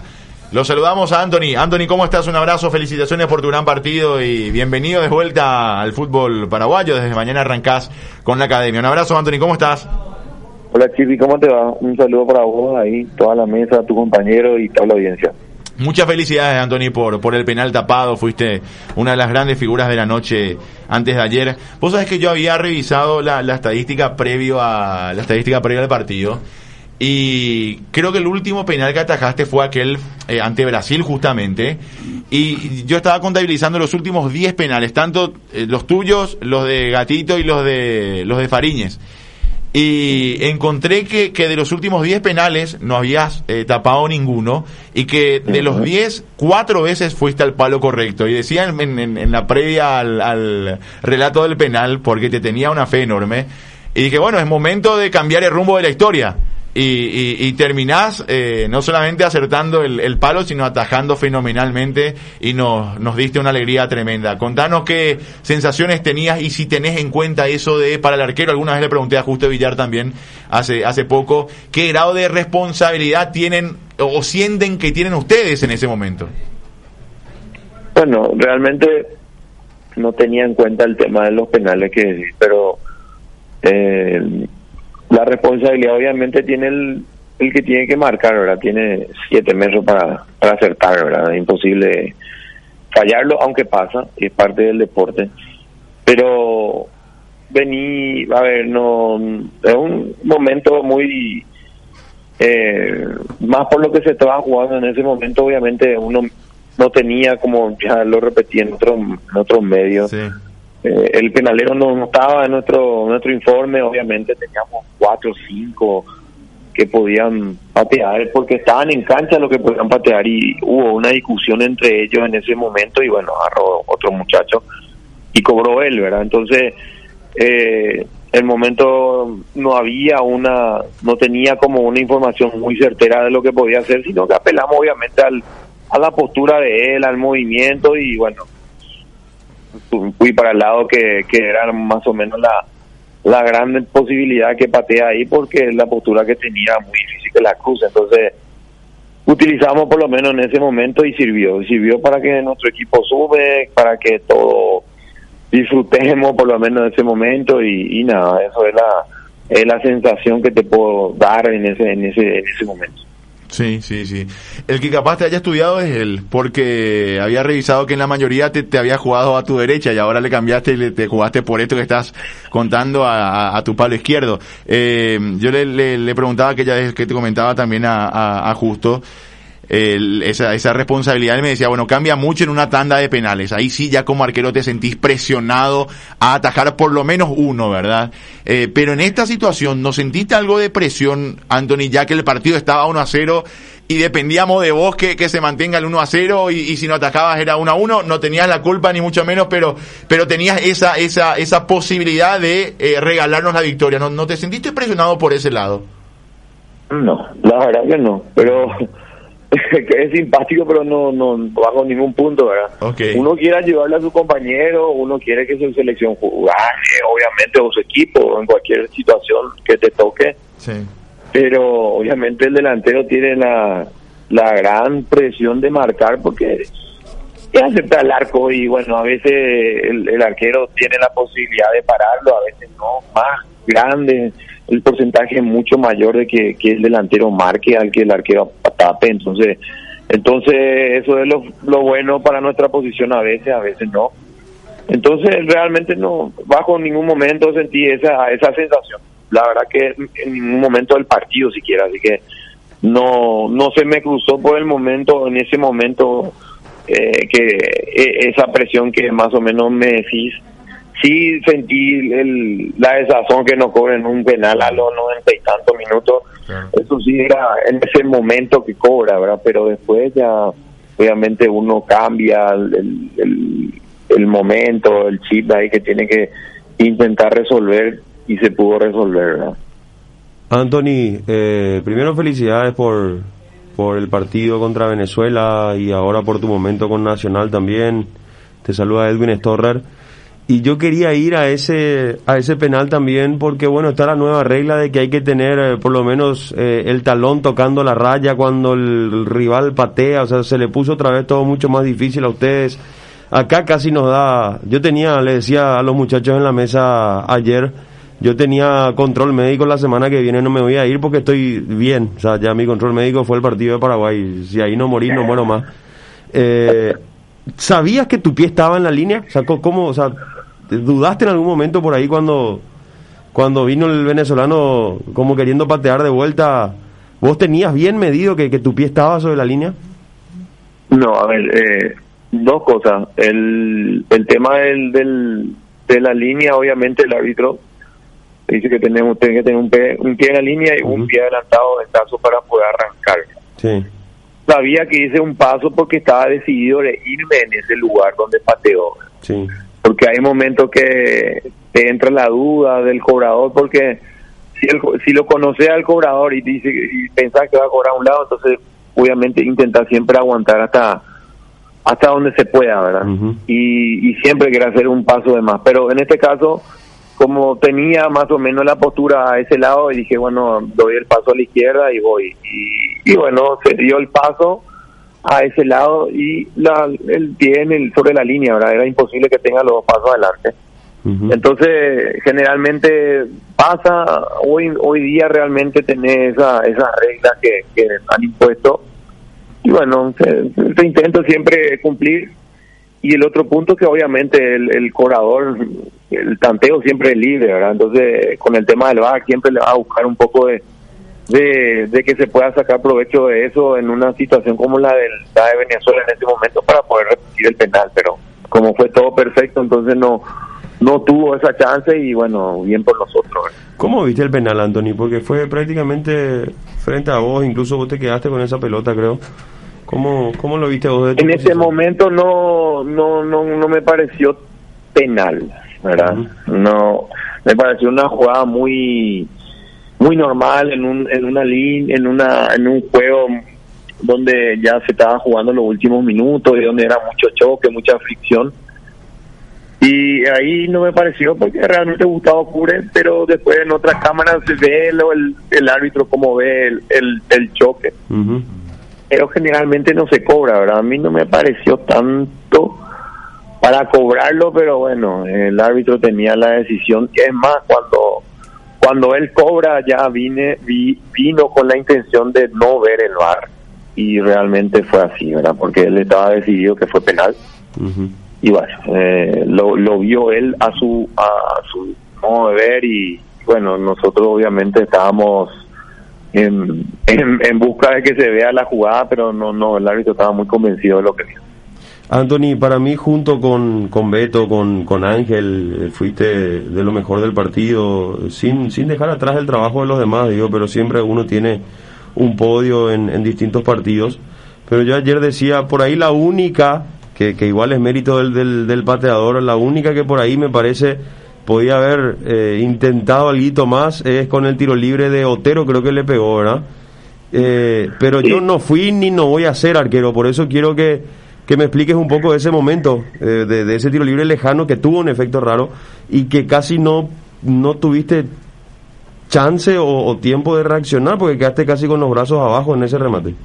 Speaker 10: Lo saludamos a Anthony. Anthony, ¿cómo estás? Un abrazo, felicitaciones por tu gran partido y bienvenido de vuelta al fútbol paraguayo. Desde mañana arrancás con la Academia. Un abrazo, Anthony, ¿cómo estás?
Speaker 12: Hola Chipi, ¿cómo te va? Un saludo para vos ahí, toda la mesa, tu compañero y toda la audiencia.
Speaker 10: Muchas felicidades, Anthony, por, por el penal tapado. Fuiste una de las grandes figuras de la noche antes de ayer. Vos sabés que yo había revisado la, la estadística previo a la estadística previa al partido. Y creo que el último penal que atajaste fue aquel eh, ante Brasil justamente. Y yo estaba contabilizando los últimos 10 penales, tanto eh, los tuyos, los de Gatito y los de los de Fariñez. Y encontré que, que de los últimos 10 penales no habías eh, tapado ninguno y que de los 10, cuatro veces fuiste al palo correcto. Y decía en, en- en la previa al, al relato del penal, porque te tenía una fe enorme, y dije, bueno, es momento de cambiar el rumbo de la historia. Y, y, y terminás eh, no solamente acertando el, palo, sino atajando fenomenalmente y nos, nos diste una alegría tremenda. Contanos qué sensaciones tenías y si tenés en cuenta eso de para el arquero. Alguna vez le pregunté a Justo Villar también hace, hace poco, ¿qué grado de responsabilidad tienen o sienten que tienen ustedes en ese momento?
Speaker 12: Bueno, realmente no tenía en cuenta el tema de los penales que pero eh, la responsabilidad obviamente tiene el, el que tiene que marcar, ¿verdad? Tiene siete metros para, para acertar, ¿verdad? Es imposible fallarlo, aunque pasa, es parte del deporte. Pero vení, a ver, no, es un momento muy, eh, más por lo que se estaba jugando en ese momento, obviamente uno no tenía, como ya lo repetí en, otro, en otros medios, eh, el penalero no, no estaba en nuestro, nuestro informe, obviamente teníamos cuatro o cinco que podían patear porque estaban en cancha lo que podían patear y hubo una discusión entre ellos en ese momento y bueno, agarró otro muchacho y cobró él, ¿verdad? Entonces, eh, el momento no había una, no tenía como una información muy certera de lo que podía hacer, sino que apelamos obviamente al, a la postura de él, al movimiento y bueno, fui para el lado que, que era más o menos la, la gran posibilidad que patea ahí porque la postura que tenía muy difícil que la cruce, entonces utilizamos por lo menos en ese momento y sirvió, sirvió para que nuestro equipo sube, para que todo disfrutemos por lo menos de ese momento y, y nada, eso es la, es la sensación que te puedo dar en ese, en ese, en ese momento.
Speaker 10: Sí, sí, sí. El que capaz te haya estudiado es él, porque había revisado que en la mayoría te, te había jugado a tu derecha y ahora le cambiaste y le, te jugaste por esto que estás contando a, tu palo izquierdo. Eh, yo le, le, le preguntaba aquella vez que te comentaba también a, a Justo, esa, responsabilidad, él me decía, bueno, cambia mucho en una tanda de penales. Ahí sí ya como arquero te sentís presionado a atajar por lo menos uno, ¿verdad? Eh, pero en esta situación, ¿no sentiste algo de presión, Anthony, ya que el partido estaba 1 a 0 y dependíamos de vos que, que se mantenga el 1 a 0 y, y si no atacabas era 1 a 1? No tenías la culpa ni mucho menos, pero, pero tenías esa, esa, esa posibilidad de eh, regalarnos la victoria. ¿No, ¿No te sentiste presionado por ese lado?
Speaker 12: No, la verdad que no, pero que es simpático, pero no, no bajo ningún punto, ¿verdad? Uno quiere ayudarle a su compañero, uno quiere que su selección juegue, obviamente, o su equipo, en cualquier situación que te toque,
Speaker 10: Sí.
Speaker 12: pero obviamente el delantero tiene la, la gran presión de marcar porque es aceptar el arco y bueno, a veces el, el arquero tiene la posibilidad de pararlo, a veces no, más grande, el porcentaje mucho mayor de que, que el delantero marque al que el arquero tape, entonces entonces eso es lo, lo bueno para nuestra posición a veces, a veces no. Entonces realmente no, bajo ningún momento sentí esa, esa sensación. la verdad que en ningún momento del partido siquiera, así que no no se me cruzó por el momento, en ese momento, eh, que e- esa presión que más o menos me decís. Sí sentí el, la desazón que no cobren un penal a los noventa y tantos minutos. Eso sí era en ese momento que cobra, ¿verdad? Pero después ya, obviamente, uno cambia el, el, el- el momento, el chip ahí que tiene que intentar resolver y se pudo resolver, ¿verdad?
Speaker 4: Anthony, eh, primero felicidades por, por el partido contra Venezuela y ahora por tu momento con Nacional también. Te saluda Edwin Storrer. Y yo quería ir a ese a ese penal también porque bueno está la nueva regla de que hay que tener eh, por lo menos eh, el talón tocando la raya cuando el, rival patea, o sea se le puso otra vez todo mucho más difícil a ustedes. Acá casi nos da, yo tenía, le decía a los muchachos en la mesa ayer, yo tenía control médico la semana que viene, no me voy a ir porque estoy bien, o sea ya mi control médico fue el partido de Paraguay, si ahí no morí no muero más. Eh, ¿Sabías que tu pie estaba en la línea? O sea, ¿cómo, o sea, dudaste en algún momento por ahí cuando, cuando vino el venezolano como queriendo patear de vuelta? ¿Vos tenías bien medido que, que tu pie estaba sobre la línea?
Speaker 12: No, a ver, eh, dos cosas. El, el tema del, del, de la línea, obviamente el árbitro dice que tenemos tiene que tener un pie, un pie en la línea y un pie adelantado en caso para poder arrancar.
Speaker 4: Sí.
Speaker 12: Sabía que hice un paso porque estaba decidido de irme en ese lugar donde pateó.
Speaker 4: Sí.
Speaker 12: Porque hay momentos que te entra la duda del cobrador porque si, el, si lo conoce al cobrador y dice y pensás que va a cobrar a un lado, entonces obviamente intentar siempre aguantar hasta hasta donde se pueda, ¿verdad? y, y siempre quiere hacer un paso de más. Pero en este caso, como tenía más o menos la postura a ese lado, y dije, bueno, doy el paso a la izquierda y voy. Y, y bueno, se dio el paso a ese lado y la, el pie en el, sobre la línea, ¿verdad? Era imposible que tenga los dos pasos adelante. Entonces, generalmente pasa, hoy hoy día realmente tenés esa, esas reglas que, que han impuesto y bueno, se, se intenta siempre cumplir. Y el otro punto que obviamente el, el cobrador, el tanteo siempre es libre, ¿verdad? Entonces, con el tema del VAR siempre le va a buscar un poco de, de, de que se pueda sacar provecho de eso en una situación como la, del, la de Venezuela en ese momento para poder repetir el penal. Pero como fue todo perfecto, entonces no no tuvo esa chance y bueno, bien por nosotros. ¿verdad?
Speaker 4: ¿Cómo viste el penal, Anthony? Porque fue prácticamente frente a vos, incluso vos te quedaste con esa pelota, creo. ¿Cómo, cómo lo viste vos de tu
Speaker 12: En ese momento no, no, no, no me pareció penal, ¿verdad? No, me pareció una jugada muy, muy normal en un, en una línea, en una, en un juego donde ya se estaba jugando los últimos minutos y donde era mucho choque, mucha fricción. Y ahí no me pareció porque realmente Gustavo cubre, pero después en otras cámaras se ve el, el árbitro como ve el, el, el choque pero generalmente no se cobra, ¿verdad? A mí no me pareció tanto para cobrarlo, pero bueno, el árbitro tenía la decisión. Es más, cuando cuando él cobra ya vine, vi- vino con la intención de no ver el VAR y realmente fue así, ¿verdad? Porque él estaba decidido que fue penal y bueno, eh, lo, lo vio él a su a su modo de ver y bueno, nosotros obviamente estábamos en, en, en busca de que se vea la jugada, pero no, no, el árbitro estaba muy convencido de lo que vio.
Speaker 4: Anthony, para mí junto con, con Beto, con, con Ángel, eh, fuiste de lo mejor del partido, sin, sin dejar atrás el trabajo de los demás, digo, pero siempre uno tiene un podio en, en distintos partidos. Pero yo ayer decía, por ahí la única, que, que igual es mérito del, del, del pateador, la única que por ahí me parece podía haber eh, intentado algo más es con el tiro libre de Otero, creo que le pegó, ¿verdad? Eh, pero yo no fui ni no voy a ser arquero, por eso quiero que, que me expliques un poco ese momento, eh, de, ese tiro libre lejano que tuvo un efecto raro y que casi no, no tuviste chance o, tiempo de reaccionar porque quedaste casi con los brazos abajo en ese remate.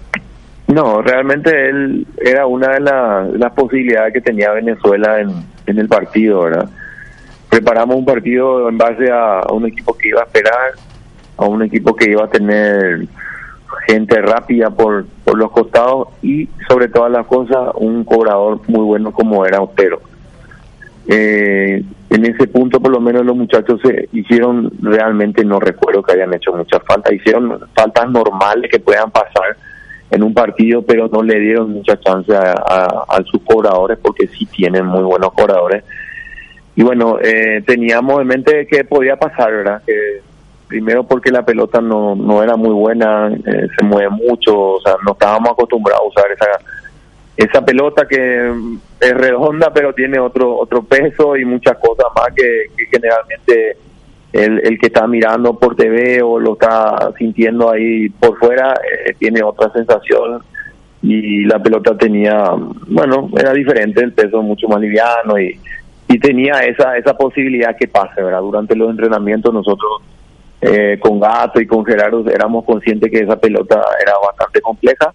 Speaker 12: No, realmente él era una de la- las posibilidades que tenía Venezuela en, en el partido, ¿verdad? Preparamos un partido en base a, a un equipo que iba a esperar, a un equipo que iba a tener gente rápida por, por los costados y sobre todas las cosas un cobrador muy bueno como era Otero. Eh, en ese punto por lo menos los muchachos se hicieron realmente no recuerdo que hayan hecho muchas faltas hicieron faltas normales que puedan pasar en un partido pero no le dieron mucha chance a, a, sus cobradores porque sí tienen muy buenos cobradores. Y bueno eh, teníamos en mente que podía pasar verdad que primero porque la pelota no no era muy buena eh, se mueve mucho o sea no estábamos acostumbrados a usar esa esa pelota que es redonda pero tiene otro otro peso y muchas cosas más que, generalmente el, el que está mirando por TV o lo está sintiendo ahí por fuera eh, tiene otra sensación y la pelota tenía bueno era diferente el peso mucho más liviano y, y tenía esa esa posibilidad que pase verdad durante los entrenamientos nosotros eh, con Gato y con Gerardo éramos conscientes que esa pelota era bastante compleja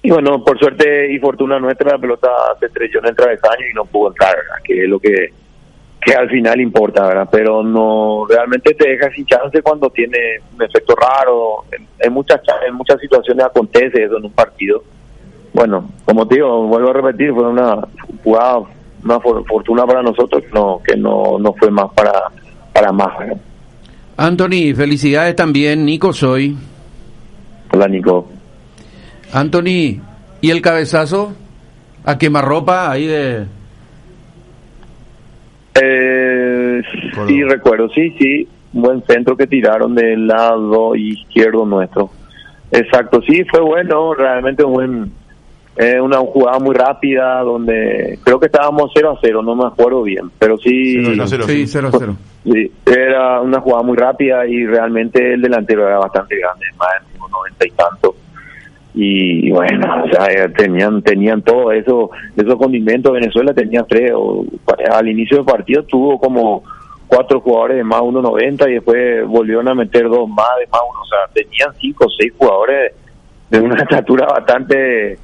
Speaker 12: y bueno, por suerte y fortuna nuestra, la pelota se estrelló en el travesaño y no pudo entrar, ¿verdad? que es lo que, que al final importa, ¿verdad? Pero no, realmente te deja sin chance cuando tiene un efecto raro. En, en muchas cha- en muchas situaciones acontece eso en un partido. Bueno, como te digo, vuelvo a repetir, fue una jugada, una for- fortuna para nosotros no, que no, no fue más para, para más. ¿verdad?
Speaker 3: Anthony, felicidades también. Nico soy.
Speaker 12: Hola, Nico.
Speaker 3: Anthony, ¿y el cabezazo? A quemarropa ahí de...
Speaker 12: Eh, sí, recuerdo, sí, sí, un buen centro que tiraron del lado izquierdo nuestro. Exacto, sí, fue bueno, realmente un buen, eh, una jugada muy rápida donde creo que estábamos 0 a 0, no me acuerdo bien, pero sí,
Speaker 3: Sí, 0 a 0.
Speaker 12: sí, era una jugada muy rápida y realmente el delantero era bastante grande, más de unos 90 y tanto. Y bueno, o sea, eh, tenían tenían todo eso, esos condimentos. Venezuela tenía tres, o, al inicio del partido tuvo como cuatro jugadores de más 1.90 y después volvieron a meter dos más de más uno. O sea, tenían cinco o seis jugadores de una estatura bastante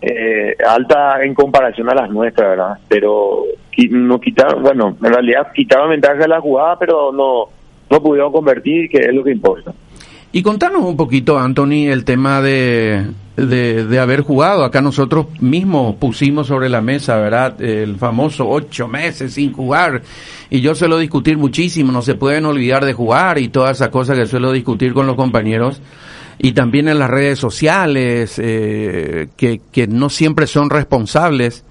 Speaker 12: eh, alta en comparación a las nuestras, ¿verdad? Pero no quitaron, bueno, en realidad quitaron ventaja de la jugada, pero no, no pudieron convertir, que es lo que importa.
Speaker 3: Y contanos un poquito, Anthony, el tema de, de haber jugado. Acá nosotros mismos pusimos sobre la mesa, ¿verdad? El famoso ocho meses sin jugar. Y yo suelo discutir muchísimo, no se pueden olvidar de jugar y todas esas cosas que suelo discutir con los compañeros. Y también en las redes sociales, eh, que, que no siempre son responsables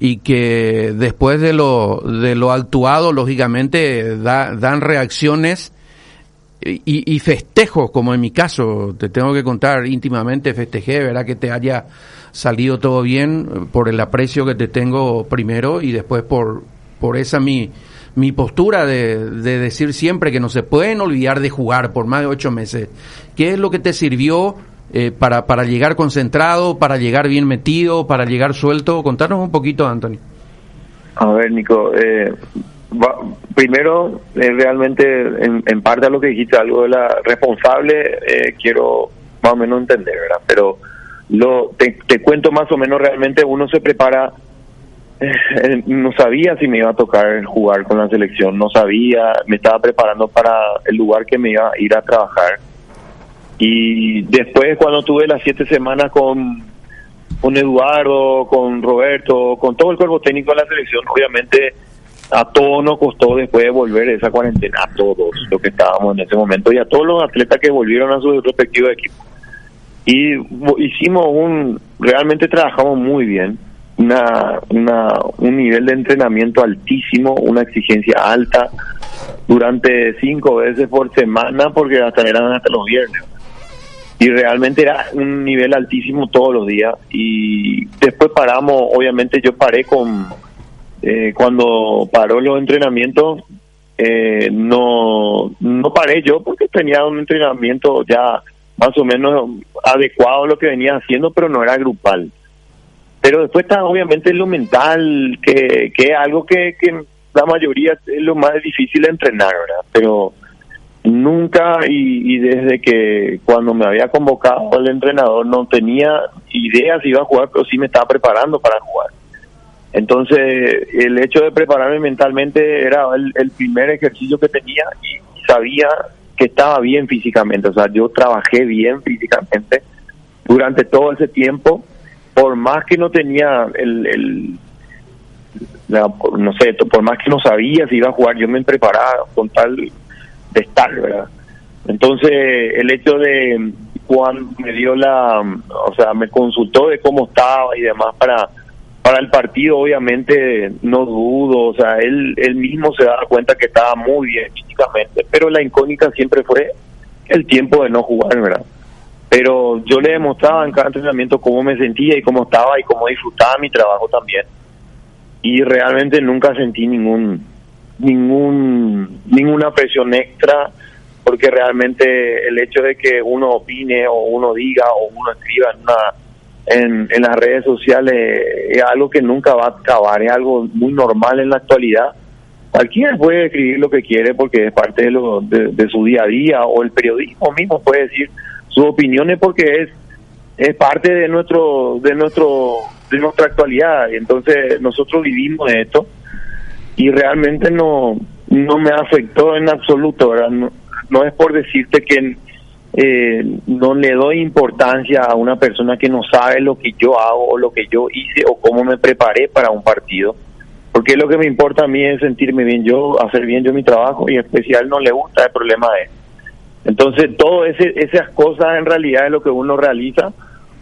Speaker 3: y que después de lo, de lo actuado, lógicamente, da- dan reacciones y, y festejos, como en mi caso, te tengo que contar íntimamente, festejé, ¿verdad? Que te haya salido todo bien por el aprecio que te tengo primero y después por, por esa mi, mi postura de, de decir siempre que no se pueden olvidar de jugar por más de ocho meses. ¿Qué es lo que te sirvió eh, para, para llegar concentrado, para llegar bien metido, para llegar suelto? Contanos un poquito, Anthony.
Speaker 12: A ver, Nico, eh, va- primero, eh, realmente, en, parte a lo que dijiste, algo de la responsable, eh, quiero más o menos entender, ¿verdad? Pero lo te cuento más o menos, realmente uno se prepara, eh, no sabía si me iba a tocar jugar con la selección, no sabía, me estaba preparando para el lugar que me iba a ir a trabajar. Y después, cuando tuve las siete semanas con con Eduardo, con Roberto, con todo el cuerpo técnico de la selección, obviamente a todos nos costó después de volver esa cuarentena, a todos los que estábamos en ese momento y a todos los atletas que volvieron a sus respectivos equipos. Y hicimos un, realmente trabajamos muy bien, una, una, un nivel de entrenamiento altísimo, una exigencia alta durante cinco veces por semana, porque hasta eran hasta los viernes. Y realmente era un nivel altísimo todos los días. Y después paramos obviamente yo paré con eh, cuando paró los entrenamientos eh, no no paré yo porque tenía un entrenamiento ya más o menos adecuado a lo que venía haciendo pero no era grupal pero después está obviamente lo mental que, que es algo que, que la mayoría es lo más difícil de entrenar verdad pero nunca y, y desde que cuando me había convocado el entrenador no tenía idea si iba a jugar, pero sí me estaba preparando para jugar. Entonces, el hecho de prepararme mentalmente era el, el primer ejercicio que tenía y sabía que estaba bien físicamente. O sea, yo trabajé bien físicamente durante todo ese tiempo, por más que no tenía el, la- no sé, por más que no sabía si iba a jugar, yo me preparaba con tal de estar, ¿verdad? Entonces, el hecho de Juan me dio la, o sea, me consultó de cómo estaba y demás para para el partido, obviamente no dudo, o sea, él él mismo se daba cuenta que estaba muy bien físicamente, pero la incógnita siempre fue el tiempo de no jugar, ¿verdad? Pero yo le demostraba en cada entrenamiento cómo me sentía y cómo estaba y cómo disfrutaba mi trabajo también. Y realmente nunca sentí ningún ningún ninguna presión extra porque realmente el hecho de que uno opine o uno diga o uno escriba en, una, en, en las redes sociales es algo que nunca va a acabar, es algo muy normal en la actualidad. Cualquiera puede escribir lo que quiere porque es parte de, lo, de, de su día a día o el periodismo mismo puede decir sus opiniones porque es es parte de nuestro de nuestro de nuestra actualidad y entonces nosotros vivimos esto y realmente no no me afectó en absoluto. No, no es por decirte que eh, no le doy importancia a una persona que no sabe lo que yo hago o lo que yo hice o cómo me preparé para un partido porque lo que me importa a mí es sentirme bien yo hacer bien yo mi trabajo y en especial no le gusta el problema de entonces todo ese esas cosas en realidad es lo que uno realiza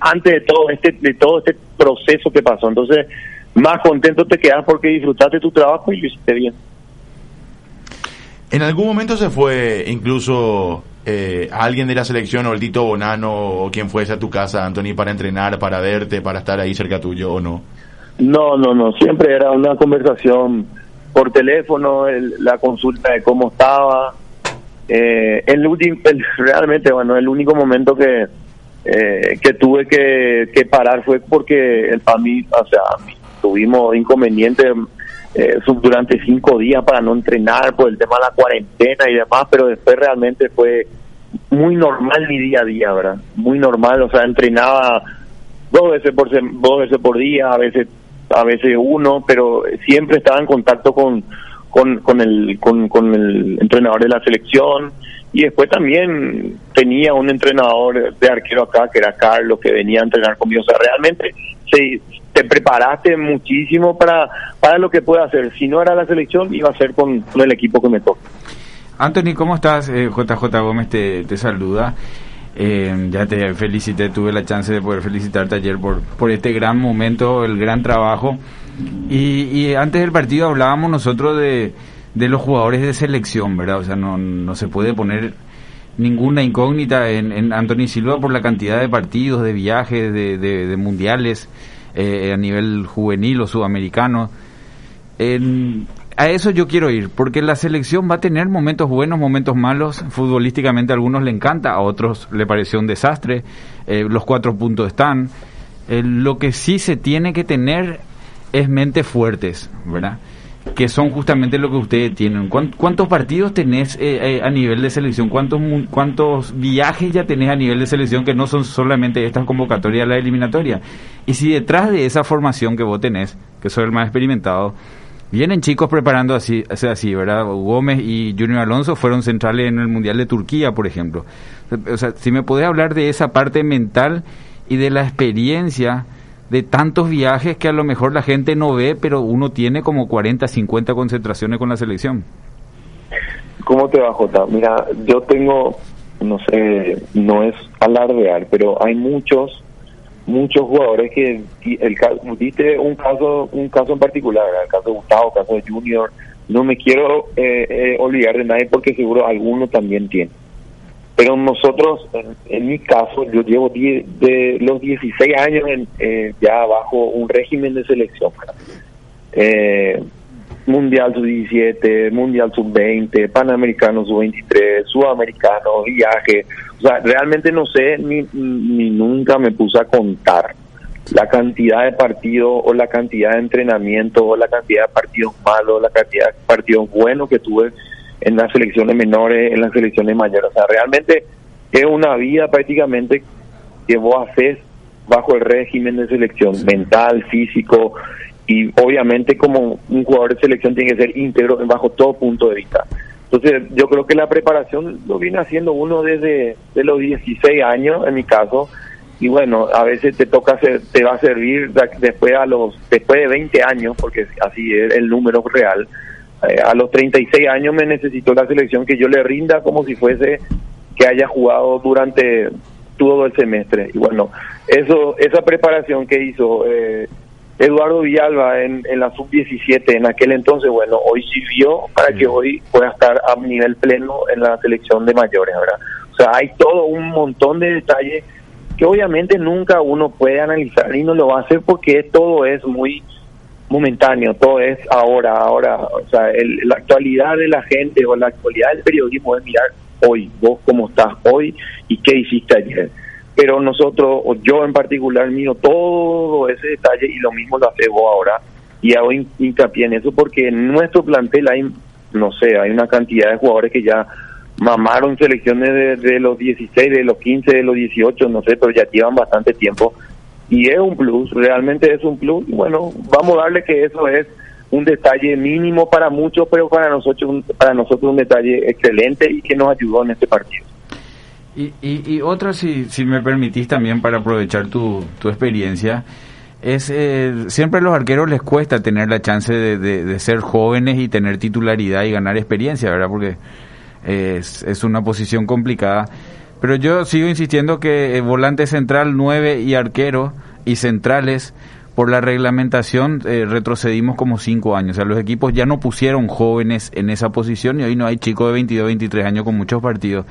Speaker 12: antes de todo este de todo este proceso que pasó entonces más contento te quedas porque disfrutaste tu trabajo y lo hiciste bien
Speaker 10: En algún momento se fue incluso eh, alguien de la selección o el Tito Bonano o quien fuese a tu casa, Anthony, para entrenar, para verte, para estar ahí cerca tuyo o no.
Speaker 12: No, no, no, siempre era una conversación por teléfono, el- la consulta de cómo estaba. Eh, el último, realmente, bueno, el único momento que eh, que tuve que, que parar fue porque el mí, o sea, tuvimos inconvenientes eh, durante cinco días para no entrenar por el tema de la cuarentena y demás, pero después realmente fue muy normal mi día a día, ¿verdad? Muy normal, o sea, entrenaba dos veces por dos veces por día, a veces a veces uno, pero siempre estaba en contacto con con, con el con, con el entrenador de la selección y después también tenía un entrenador de arquero acá que era Carlos que venía a entrenar conmigo, o sea, realmente se, te preparaste muchísimo para para lo que pueda hacer. Si no era la selección, iba a ser con, con el equipo que me toca.
Speaker 6: Anthony, ¿cómo estás? Eh, JJ Gómez te, te saluda. Eh, ya te felicité, tuve la chance de poder felicitarte ayer por, por este gran momento, el gran trabajo. Y, y antes del partido hablábamos nosotros de, de los jugadores de selección, ¿verdad? O sea, no, se puede poner ninguna incógnita en, en Anthony Silva por la cantidad de partidos, de viajes, de, de- de mundiales eh, a nivel juvenil o sudamericano. A eso yo quiero ir, porque la selección va a tener momentos buenos, momentos malos. Futbolísticamente a algunos le encanta, a otros le pareció un desastre. Eh, los cuatro puntos están. Eh, lo que sí se tiene que tener es mentes fuertes, ¿verdad? Que son justamente lo que ustedes tienen. ¿Cuán- ¿Cuántos partidos tenés eh, eh, a nivel de selección? ¿Cuántos, ¿Cuántos viajes ya tenés a nivel de selección que no son solamente estas convocatorias, la eliminatoria? Y si detrás de esa formación que vos tenés, que soy el más experimentado, Vienen chicos preparando así, así, ¿verdad? Gómez y Junior Alonso fueron centrales en el Mundial de Turquía, por ejemplo. O sea, si me podés hablar de esa parte mental y de la experiencia de tantos viajes que a lo mejor la gente no ve, pero uno tiene como 40, 50 concentraciones con la selección.
Speaker 12: ¿Cómo te va, Jota? Mira, yo tengo, no sé, no es alardear, pero hay muchos, muchos jugadores que el diste un caso, un caso en particular, el caso de Gustavo, el caso de Junior. No me quiero eh, eh, olvidar de nadie porque seguro alguno también tiene. Pero nosotros, en, en mi caso, yo llevo die- de los 16 años en, eh, ya bajo un régimen de selección. Eh, Mundial Sub-17, Mundial Sub-20, Panamericano Sub-23, Sudamericano, viaje. O sea, realmente no sé ni, ni nunca me puse a contar la cantidad de partidos o la cantidad de entrenamiento o la cantidad de partidos malos, la cantidad de partidos buenos que tuve en las selecciones menores, en las selecciones mayores. O sea, realmente es una vida prácticamente que vos haces bajo el régimen de selección mental, físico y obviamente como un jugador de selección tiene que ser íntegro bajo todo punto de vista. Entonces yo creo que la preparación lo viene haciendo uno desde de los 16 años en mi caso y bueno, a veces te toca hacer, te va a servir después a los después de 20 años, porque así es el número real. Eh, a los 36 años me necesitó la selección que yo le rinda como si fuese que haya jugado durante todo el semestre. Y bueno, eso esa preparación que hizo eh, Eduardo Villalba en, en la sub-17 en aquel entonces, bueno, hoy sirvió para que hoy pueda estar a nivel pleno en la selección de mayores, ¿verdad? O sea, hay todo un montón de detalles que obviamente nunca uno puede analizar y no lo va a hacer porque todo es muy momentáneo, todo es ahora, ahora, o sea, el- la actualidad de la gente o la actualidad del periodismo es mirar hoy, vos cómo estás hoy y qué hiciste ayer. Pero nosotros, o yo en particular, miro todo ese detalle y lo mismo lo hace vos ahora. Y hago hin- hincapié en eso porque en nuestro plantel hay, no sé, hay una cantidad de jugadores que ya mamaron selecciones de, de los 16, de los 15, de los 18, no sé, pero ya llevan bastante tiempo. Y es un plus, realmente es un plus. Y bueno, vamos a darle que eso es un detalle mínimo para muchos, pero para nosotros, para nosotros un detalle excelente y que nos ayudó en este partido.
Speaker 6: Y, y, y otra, si, si me permitís también para aprovechar tu, tu experiencia, es eh, siempre a los arqueros les cuesta tener la chance de, de- de ser jóvenes y tener titularidad y ganar experiencia, ¿verdad? Porque es, es una posición complicada. Pero yo sigo insistiendo que eh, volante central, 9 y arquero y centrales, por la reglamentación eh, retrocedimos como 5 años. O sea, los equipos ya no pusieron jóvenes en esa posición y hoy no hay chicos de 22, 23 años con muchos partidos.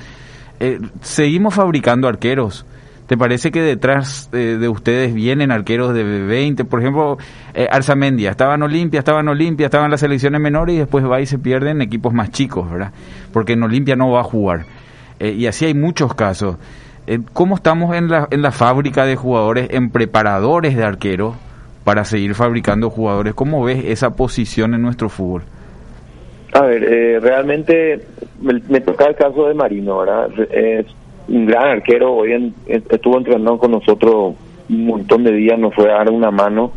Speaker 6: Eh, seguimos fabricando arqueros. ¿Te parece que detrás eh, de ustedes vienen arqueros de 20? Por ejemplo, Arzamendia, estaba en Olimpia, estaba en Olimpia, estaba en las selecciones menores y después va y se pierde en equipos más chicos, ¿verdad? Porque en Olimpia no va a jugar. Eh, y así hay muchos casos. Eh, ¿Cómo estamos en la, en la fábrica de jugadores, en preparadores de arqueros para seguir fabricando jugadores? ¿Cómo ves esa posición en nuestro fútbol?
Speaker 12: A ver, eh, realmente me, me toca el caso de Marino, ¿verdad? Es un gran arquero, hoy en- estuvo entrenando con nosotros un montón de días, nos fue a dar una mano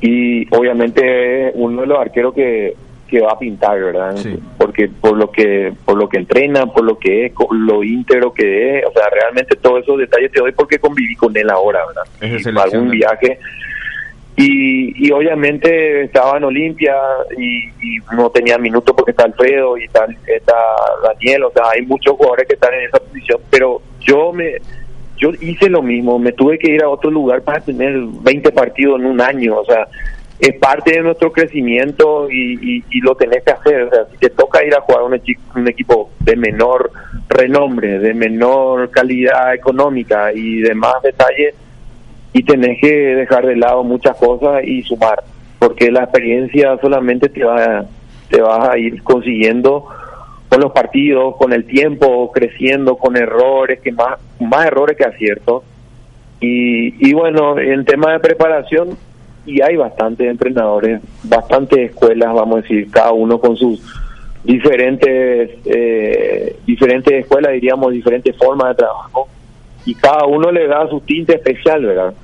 Speaker 12: y obviamente uno de los arqueros que, que va a pintar, ¿verdad? Porque por lo que por lo que entrena, por lo que es, lo íntegro que es, o sea, realmente todos esos detalles te doy porque conviví con él ahora, ¿verdad?
Speaker 6: Es
Speaker 12: Y algún viaje y, y obviamente estaba en Olimpia y, y no tenía minutos porque está Alfredo y está, está Daniel, o sea, hay muchos jugadores que están en esa posición, pero yo me yo hice lo mismo, me tuve que ir a otro lugar para tener 20 partidos en un año, o sea, es parte de nuestro crecimiento y, y, lo tenés que hacer, o sea, te toca ir a jugar un, un equipo de menor renombre, de menor calidad económica y de más detalles, y tenés que dejar de lado muchas cosas y sumar, porque la experiencia solamente te va te vas a ir consiguiendo con los partidos, con el tiempo, creciendo, con errores, que más más errores que aciertos. Y, y bueno, en tema de preparación, y hay bastantes entrenadores, bastantes escuelas, vamos a decir, cada uno con sus diferentes eh, diferentes escuelas, diríamos, diferentes formas de trabajo y cada uno le da su tinte especial, ¿verdad?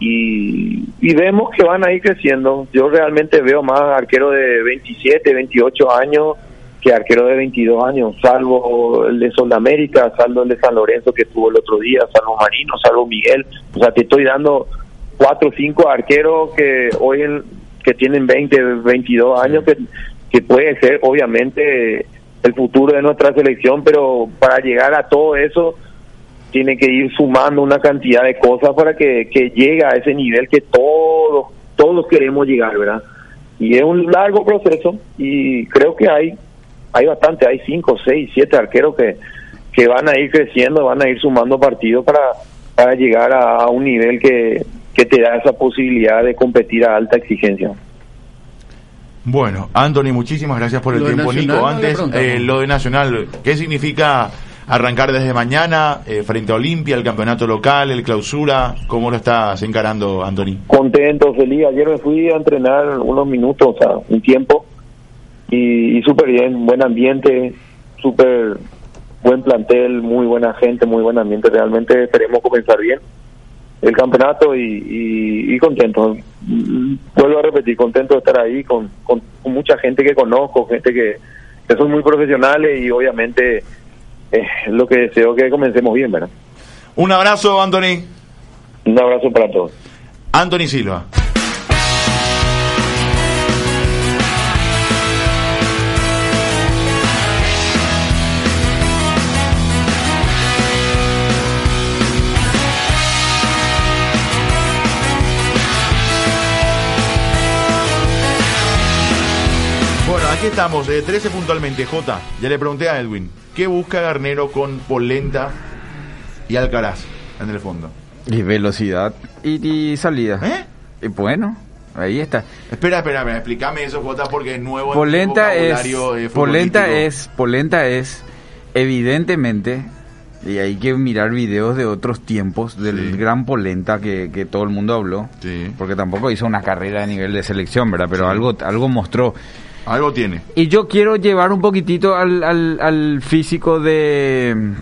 Speaker 12: Y, y vemos que van a ir creciendo. Yo realmente veo más arquero de 27, 28 años que arquero de 22 años, salvo el de Sudamérica, salvo el de San Lorenzo que estuvo el otro día, salvo Marino, salvo Miguel. O sea, te estoy dando cuatro o cinco arqueros que hoy en- que tienen 20, 22 años que, que puede ser obviamente el futuro de nuestra selección, pero para llegar a todo eso tiene que ir sumando una cantidad de cosas para que, que llegue a ese nivel que todos todos queremos llegar, ¿verdad? Y es un largo proceso y creo que hay hay bastante, hay cinco, seis, siete arqueros que, que van a ir creciendo, van a ir sumando partidos para, para llegar a, a un nivel que, que te da esa posibilidad de competir a alta exigencia.
Speaker 10: Bueno, Anthony, muchísimas gracias por el
Speaker 12: Lo
Speaker 10: tiempo,
Speaker 12: Nacional
Speaker 10: Nico. Antes, eh, lo de Nacional, ¿qué significa arrancar desde mañana eh, frente a Olimpia, el campeonato local, el clausura? ¿Cómo lo estás encarando, Anthony?
Speaker 12: Contento, feliz. Ayer me fui a entrenar unos minutos, o sea, un tiempo, y, y súper bien, buen ambiente, súper buen plantel, muy buena gente, muy buen ambiente. Realmente esperemos comenzar bien el campeonato y, y, y contento. Vuelvo a repetir, contento de estar ahí con, con, con mucha gente que conozco, gente que, que son muy profesionales y obviamente eh, lo que deseo que comencemos bien, ¿verdad?
Speaker 10: Un abrazo, Anthony.
Speaker 12: Un abrazo para todos.
Speaker 10: Anthony Silva. Aquí estamos, de 13 puntualmente. J, ya le pregunté a Edwin, ¿qué busca Garnero con Polenta y Alcaraz en el fondo?
Speaker 6: Y velocidad y, y salida.
Speaker 10: ¿Eh?
Speaker 6: Y bueno, ahí está.
Speaker 10: Espera, espera, espera, explícame eso, J, porque es nuevo
Speaker 6: Polenta es,
Speaker 10: eh,
Speaker 6: polenta es, polenta es, evidentemente, y hay que mirar videos de otros tiempos del
Speaker 10: Sí.
Speaker 6: gran polenta que, que todo el mundo habló,
Speaker 10: Sí.
Speaker 6: porque tampoco hizo una carrera a nivel de selección, ¿verdad? Pero
Speaker 10: Sí.
Speaker 6: algo, algo mostró.
Speaker 10: Algo tiene.
Speaker 6: Y yo quiero llevar un poquitito al, al, al físico de...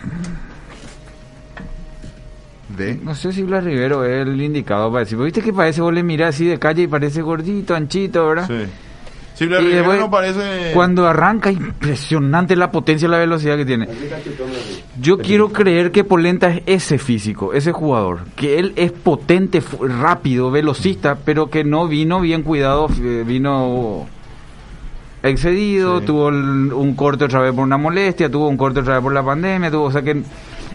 Speaker 10: De.
Speaker 6: No sé si Blas Rivero es el indicado para decir. ¿Viste que parece? Vos le mirás así de calle y parece gordito, anchito, ¿verdad?
Speaker 10: Sí. Sí, Blas Rivero
Speaker 6: después,
Speaker 10: no parece.
Speaker 6: Cuando arranca, impresionante la potencia y la velocidad que tiene. Yo quiero creer que Polenta es ese físico, ese jugador. Que él es potente, rápido, velocista, pero que no vino bien cuidado, eh, vino excedido,
Speaker 10: Sí.
Speaker 6: tuvo un corte otra vez por una molestia, tuvo un corte otra vez por la pandemia, tuvo, o sea que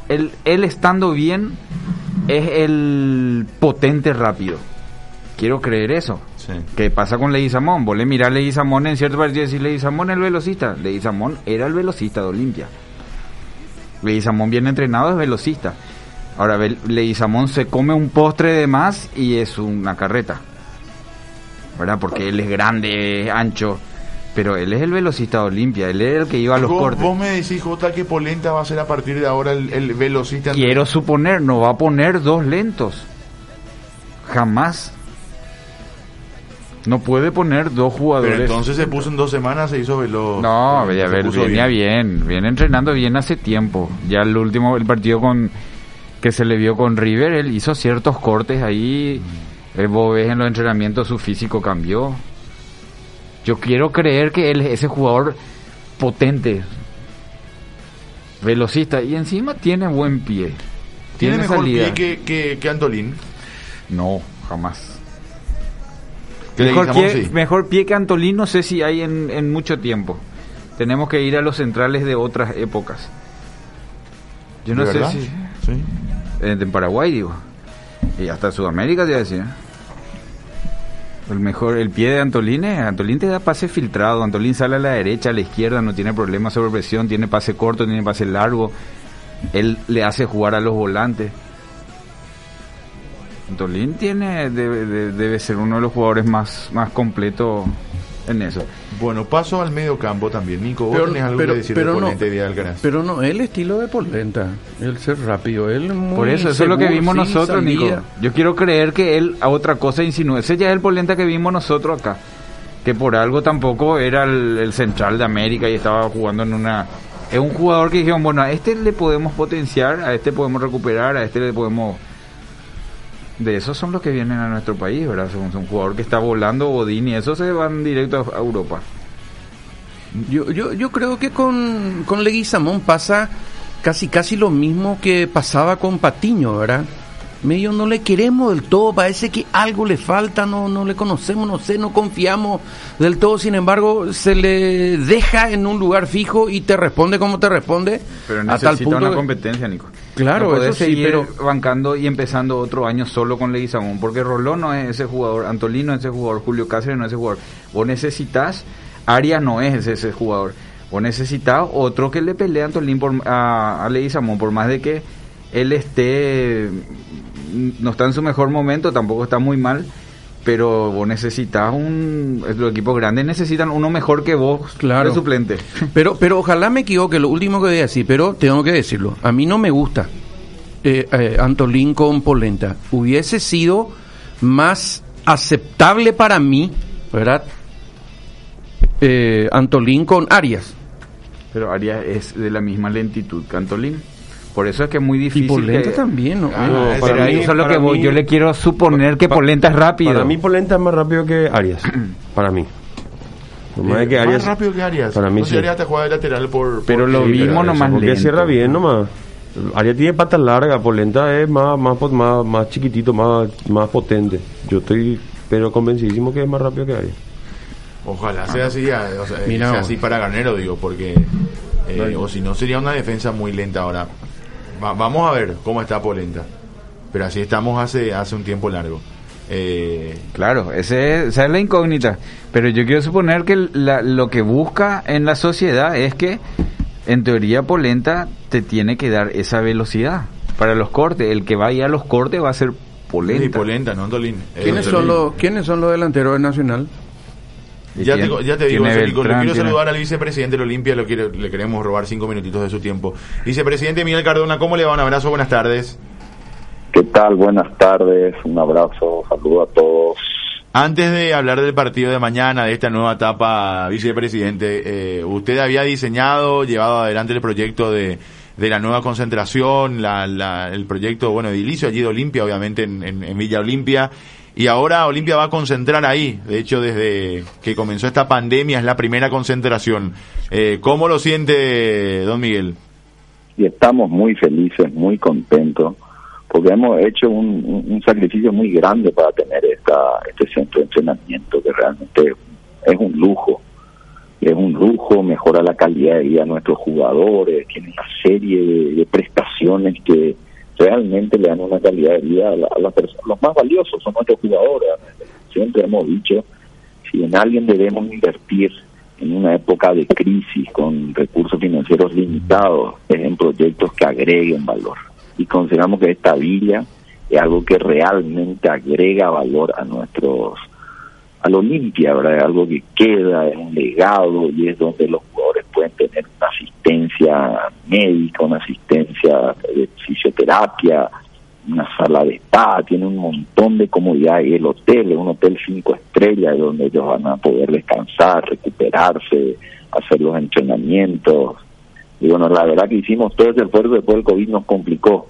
Speaker 6: él, él estando bien es el potente rápido. Quiero creer eso.
Speaker 10: Sí.
Speaker 6: ¿Qué pasa con Leguizamón? Vos le mirás a Leguizamón en cierto partido y decís, Leguizamón es el velocista. Leguizamón era el velocista de Olimpia. Leguizamón bien entrenado es velocista. Ahora, Leguizamón se come un postre de más y es una carreta. ¿Verdad? Porque él es grande, es ancho. Pero él es el velocista Olimpia. Él es el que iba a los
Speaker 10: vos,
Speaker 6: cortes.
Speaker 10: vos me decís, Jota, que Polenta va a ser a partir de ahora el, el velocista.
Speaker 6: Quiero suponer, no va a poner dos lentos. Jamás. No puede poner dos jugadores.
Speaker 10: Pero entonces se puso en dos semanas, se hizo veloz.
Speaker 6: No,
Speaker 10: se
Speaker 6: ver, venía bien. viene entrenando bien hace tiempo. Ya el último, el partido con que se le vio con River, él hizo ciertos cortes ahí. Eh, vos ves en los entrenamientos su físico cambió. Yo quiero creer que él es ese jugador potente, velocista y encima tiene buen pie.
Speaker 10: Tiene mejor
Speaker 6: salida.
Speaker 10: pie que, que, que Antolín.
Speaker 6: No, jamás. Mejor pie,
Speaker 10: sí.
Speaker 6: mejor pie que Antolín no sé si hay en, en mucho tiempo. Tenemos que ir a los centrales de otras épocas. Yo no
Speaker 10: ¿De
Speaker 6: sé
Speaker 10: verdad?
Speaker 6: si...
Speaker 10: Sí.
Speaker 6: eh, En Paraguay, digo. Y hasta Sudamérica, te decía. El mejor, el pie de Antolín es, Antolín te da pase filtrado, Antolín sale a la derecha, a la izquierda, no tiene problema sobre presión, tiene pase corto, tiene pase largo, él le hace jugar a los volantes. Antolín tiene, debe, de- debe ser uno de los jugadores más, más completos en eso.
Speaker 10: Bueno, paso al medio campo también. Nico, ¿vos
Speaker 3: Pero-
Speaker 10: tenés algo
Speaker 3: pero-
Speaker 10: que decir
Speaker 3: pero
Speaker 10: de
Speaker 3: no-
Speaker 10: Polenta y de Alcaraz?
Speaker 3: Pero no, el estilo de Polenta, el ser rápido, él muy
Speaker 6: Por eso, eso es lo que vimos
Speaker 3: sí,
Speaker 6: nosotros. Nico. Yo quiero creer que él a otra cosa insinuó. Ese ya es el polenta que vimos nosotros acá. Que por algo tampoco era el, el central de América y estaba jugando en una... Es un jugador que dijeron, bueno, a este le podemos potenciar, a este podemos recuperar, a este le podemos... De esos son los que vienen a nuestro país, ¿verdad? Son, un jugador que está volando, Bodín, esos se van directo a, a Europa.
Speaker 3: Yo, yo, yo creo que con, con Leguizamón pasa casi casi lo mismo que pasaba con Patiño, ¿verdad? Medio no le queremos del todo, parece que algo le falta, no, no le conocemos, no sé, no confiamos del todo, sin embargo, se le deja en un lugar fijo y te responde como te responde.
Speaker 6: Pero
Speaker 3: a tal
Speaker 6: necesita
Speaker 3: punto
Speaker 6: una competencia, Nico.
Speaker 3: Claro,
Speaker 6: no
Speaker 3: eso sí,
Speaker 6: seguir
Speaker 3: pero-
Speaker 6: bancando y empezando otro año solo con Leguizamón, porque Rolón no es ese jugador, Antolino es ese jugador, Julio Cáceres no es ese jugador. Vos necesitas, Aria no es ese, jugador. Vos necesitas otro que le pelee a Antolín por, a, a Leguizamón, por más de que él esté, no está en su mejor momento, tampoco está muy mal, pero vos necesitas un, los equipos grandes necesitan uno mejor que vos,
Speaker 3: Claro.
Speaker 6: de suplente.
Speaker 3: Pero, pero ojalá me equivoque, lo último que voy a decir, pero tengo que decirlo. A mí no me gusta eh, eh, Antolín con Polenta. Hubiese sido más aceptable para mí, ¿verdad? Eh, Antolín con Arias.
Speaker 6: Pero Arias es de la misma lentitud que Antolín. Por eso es que es muy difícil.
Speaker 3: Polenta
Speaker 6: que-
Speaker 3: también, ¿no?
Speaker 6: Ah,
Speaker 4: No,
Speaker 6: pero
Speaker 4: para
Speaker 6: ahí
Speaker 4: mí-
Speaker 6: eso es lo que voy.
Speaker 4: mí-
Speaker 6: Yo le quiero suponer que
Speaker 4: Pa-
Speaker 6: Polenta es rápido.
Speaker 4: Para mí Polenta es más rápido que Arias. para mí. Por más de que
Speaker 10: Eh,
Speaker 4: Arias,
Speaker 10: más rápido que Arias.
Speaker 4: Para mí
Speaker 10: No sé,
Speaker 4: sí.
Speaker 10: Arias te juega de lateral por...
Speaker 6: Pero
Speaker 10: por-
Speaker 6: lo
Speaker 10: sí,
Speaker 6: vimos
Speaker 10: pero-
Speaker 6: nomás
Speaker 4: porque
Speaker 6: lento.
Speaker 4: cierra bien nomás. Aria tiene patas largas, Polenta es más, más, más, más chiquitito, más, más potente. Yo estoy, pero convencidísimo que es más rápido que Aria.
Speaker 10: Ojalá sea así, o sea, así para Garnero, digo, porque eh, o si no sería una defensa muy lenta ahora. Va- vamos a ver cómo está Polenta. Pero así estamos hace hace un tiempo largo. Eh,
Speaker 6: Claro, ese, esa es la incógnita. Pero yo quiero suponer que la- lo que busca en la sociedad es que, en teoría, Polenta te tiene que dar esa velocidad para los cortes. El que vaya a los cortes va a ser Polenta.
Speaker 10: sí, Polenta, no Antolín. Eh,
Speaker 3: ¿Quiénes son, los, ¿Quiénes son los delanteros de Nacional?
Speaker 10: Ya,
Speaker 6: tiene-
Speaker 10: te, ya te digo,
Speaker 6: Beltrán,
Speaker 10: quiero
Speaker 6: tiene-
Speaker 10: saludar al vicepresidente de la Olimpia, lo quiero- le queremos robar cinco minutitos de su tiempo. Vicepresidente Miguel Cardona, ¿cómo le va? Un abrazo, buenas tardes.
Speaker 7: ¿Qué tal? Buenas tardes, un abrazo, saludo a todos.
Speaker 10: Antes de hablar del partido de mañana, de esta nueva etapa, vicepresidente, eh, usted había diseñado, llevado adelante el proyecto de, de la nueva concentración, la, la- el proyecto, bueno, edilicio allí de Olimpia, obviamente en, en- en Villa Olimpia, y ahora Olimpia va a concentrar ahí. De hecho, desde que comenzó esta pandemia es la primera concentración. Eh, ¿Cómo lo siente, don Miguel?
Speaker 7: Y estamos muy felices, muy contentos, porque hemos hecho un, sacrificio muy grande para tener esta, este centro de entrenamiento que realmente es un lujo. Es un lujo, mejora la calidad de vida de nuestros jugadores, tiene una serie de prestaciones que realmente le dan una calidad de vida a, la- a las personas. Los más valiosos son nuestros jugadores. Siempre hemos dicho, si en alguien debemos invertir en una época de crisis con recursos financieros limitados, es en proyectos que agreguen valor. Y consideramos que esta villa es algo que realmente agrega valor a nuestros al Olimpia, ¿verdad? Es algo que queda, es un legado y es donde los jugadores pueden tener una asistencia médica, una asistencia de fisioterapia, una sala de spa, tiene un montón de comodidades y el hotel es un hotel cinco estrellas donde ellos van a poder descansar, recuperarse, hacer los entrenamientos. Y bueno, la verdad que hicimos todo ese esfuerzo después del COVID nos complicó,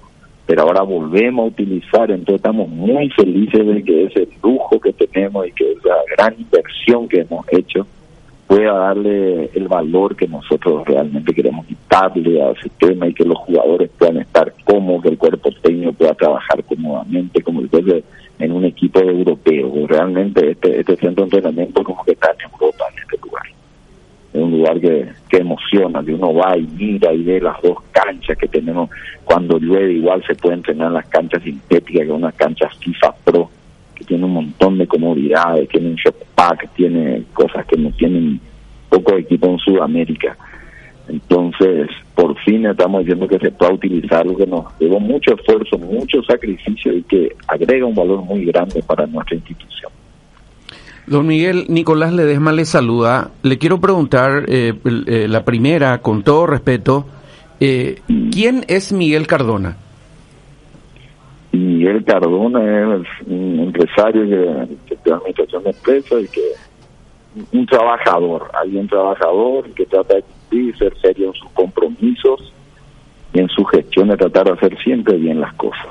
Speaker 7: pero ahora volvemos a utilizar, entonces estamos muy felices de que ese lujo que tenemos y que esa gran inversión que hemos hecho pueda darle el valor que nosotros realmente queremos quitarle al sistema y que los jugadores puedan estar cómodos, que el cuerpo técnico pueda trabajar cómodamente, como el de en un equipo europeo. Realmente este, este centro de entrenamiento como que está en Europa en este lugar. Es un lugar que, que emociona, que uno va y mira y ve las dos canchas que tenemos. Cuando llueve igual se puede entrenar en las canchas sintéticas, que son unas canchas FIFA Pro, que tiene un montón de comodidades, tiene un shop pack, tiene cosas que no tienen pocos equipos en Sudamérica. Entonces, por fin estamos diciendo que se pueda utilizar lo que nos llevó mucho esfuerzo, mucho sacrificio y que agrega un valor muy grande para nuestra institución.
Speaker 3: Don Miguel, Nicolás Ledesma le saluda. Le quiero preguntar, eh, eh, la primera, con todo respeto, eh, ¿quién es Miguel Cardona?
Speaker 7: Miguel Cardona es un empresario que, que tiene administración de empresas y que un trabajador, alguien trabajador que trata de cumplir, ser serio en sus compromisos y en su gestión de tratar de hacer siempre bien las cosas.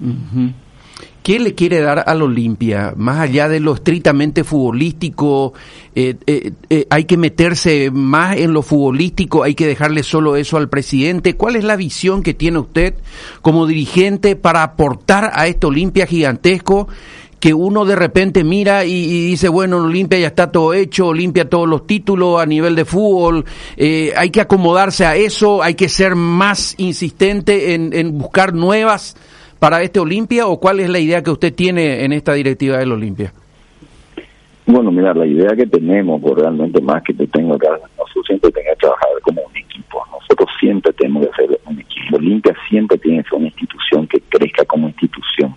Speaker 3: Ujú. ¿Qué le quiere dar al Olimpia? Más allá de lo estrictamente futbolístico, eh, eh, eh, hay que meterse más en lo futbolístico, hay que dejarle solo eso al presidente. ¿Cuál es la visión que tiene usted como dirigente para aportar a este Olimpia gigantesco? que uno de repente mira y, dice, bueno, Olimpia ya está todo hecho, Olimpia todos los títulos a nivel de fútbol, hay que acomodarse a eso, hay que ser más insistente en, en buscar nuevas para este Olimpia o cuál es la idea que usted tiene en esta directiva del Olimpia?
Speaker 7: Bueno, mira, la idea que tenemos, pues realmente más que te tengo acá, nosotros siempre tenemos que trabajar como un equipo. Nosotros siempre tenemos que ser un equipo. Olimpia siempre tiene que ser una institución que crezca como institución,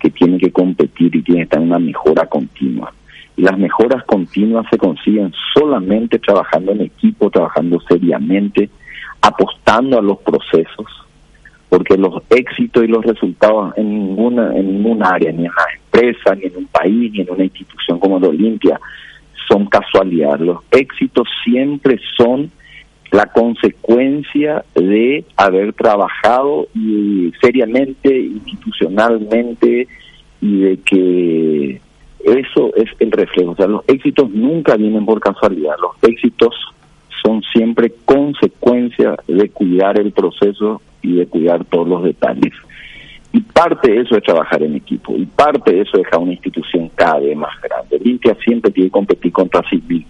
Speaker 7: que tiene que competir y tiene que estar en una mejora continua. Y las mejoras continuas se consiguen solamente trabajando en equipo, trabajando seriamente, apostando a los procesos, porque los éxitos y los resultados en ninguna en ningún área, ni en la empresa, ni en un país, ni en una institución como la Olimpia, son casualidad. Los éxitos siempre son la consecuencia de haber trabajado y seriamente, institucionalmente, y de que eso es el reflejo. O sea, los éxitos nunca vienen por casualidad. Los éxitos son siempre consecuencia de cuidar el proceso y de cuidar todos los detalles. Y parte de eso es trabajar en equipo, y parte de eso es dejar una institución cada vez más grande. Olimpia siempre tiene que competir contra Civil,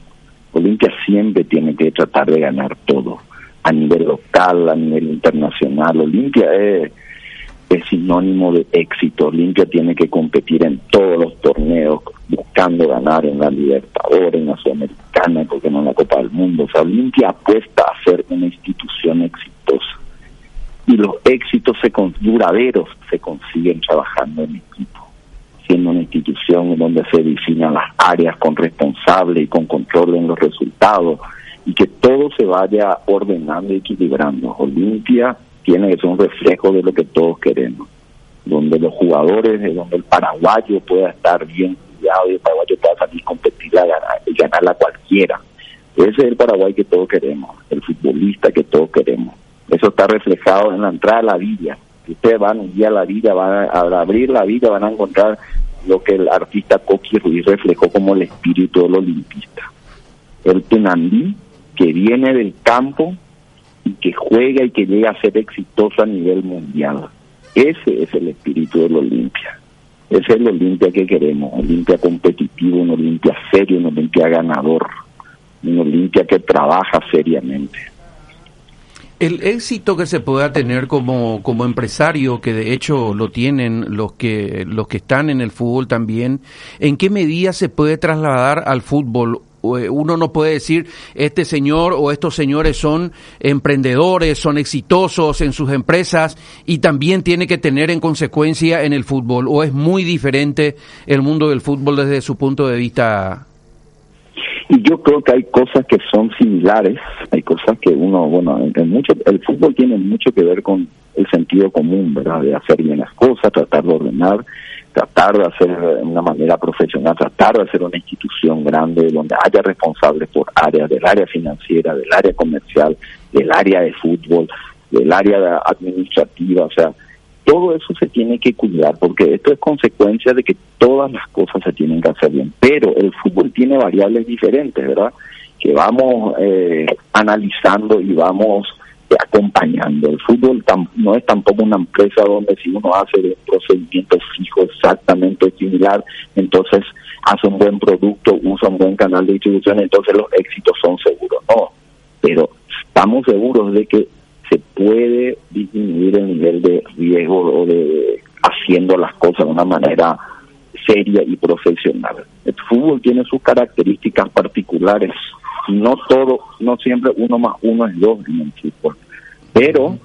Speaker 7: Olimpia siempre tiene que tratar de ganar todo, a nivel local, a nivel internacional. Olimpia es, es sinónimo de éxito, Olimpia tiene que competir en todos los torneos, buscando ganar en la Libertadores, en la Sudamericana, porque no en la Copa del Mundo. O sea, Olimpia apuesta a ser una institución exitosa y los éxitos se con- duraderos se consiguen trabajando en equipo, siendo una institución donde se definan las áreas con responsable y con control en los resultados y que todo se vaya ordenando y equilibrando. Olimpia tiene que ser un reflejo de lo que todos queremos, donde los jugadores, de donde el paraguayo pueda estar bien cuidado y el paraguayo pueda salir competir a ganar, y ganarla cualquiera. Ese es el Paraguay que todos queremos, el futbolista que todos queremos. Eso está reflejado en la entrada a la villa. Ustedes van un día a la villa, van a, abrir la villa van a encontrar lo que el artista Coqui Ruiz reflejó como el espíritu del olimpista. El Tunandí que viene del campo que juega y que llega a ser exitoso a nivel mundial. Ese es el espíritu del Olimpia. Ese es el Olimpia que queremos, Olimpia competitivo, un Olimpia serio, un Olimpia ganador, un Olimpia que trabaja seriamente.
Speaker 3: El éxito que se pueda tener como, como empresario, que de hecho lo tienen los que, los que están en el fútbol también, ¿en qué medida se puede trasladar al fútbol? Eh, Uno no puede decir, este señor o estos señores son emprendedores, son exitosos en sus empresas y también tiene que tener en consecuencia en el fútbol. ¿O es muy diferente el mundo del fútbol desde su punto de vista?
Speaker 7: Y yo creo que hay cosas que son similares, hay cosas que uno, bueno, en, mucho, el fútbol tiene mucho que ver con el sentido común, ¿verdad? De hacer bien las cosas, tratar de ordenar, tratar de hacer de una manera profesional, tratar de hacer una institución grande donde haya responsables por áreas, del área financiera, del área comercial, del área de fútbol, del área administrativa, o sea, todo eso se tiene que cuidar porque esto es consecuencia de que todas las cosas se tienen que hacer bien. Pero el fútbol tiene variables diferentes, ¿verdad? Que vamos eh, analizando y vamos acompañando. El fútbol no es tampoco una empresa donde si uno hace un procedimiento fijo exactamente similar, entonces hace un buen producto, usa un buen canal de distribución, entonces los éxitos son seguros. No, pero estamos seguros de que se puede disminuir el nivel de riesgo o de haciendo las cosas de una manera seria y profesional. El fútbol tiene sus características particulares. No todo, no siempre uno más uno es dos en el fútbol. Pero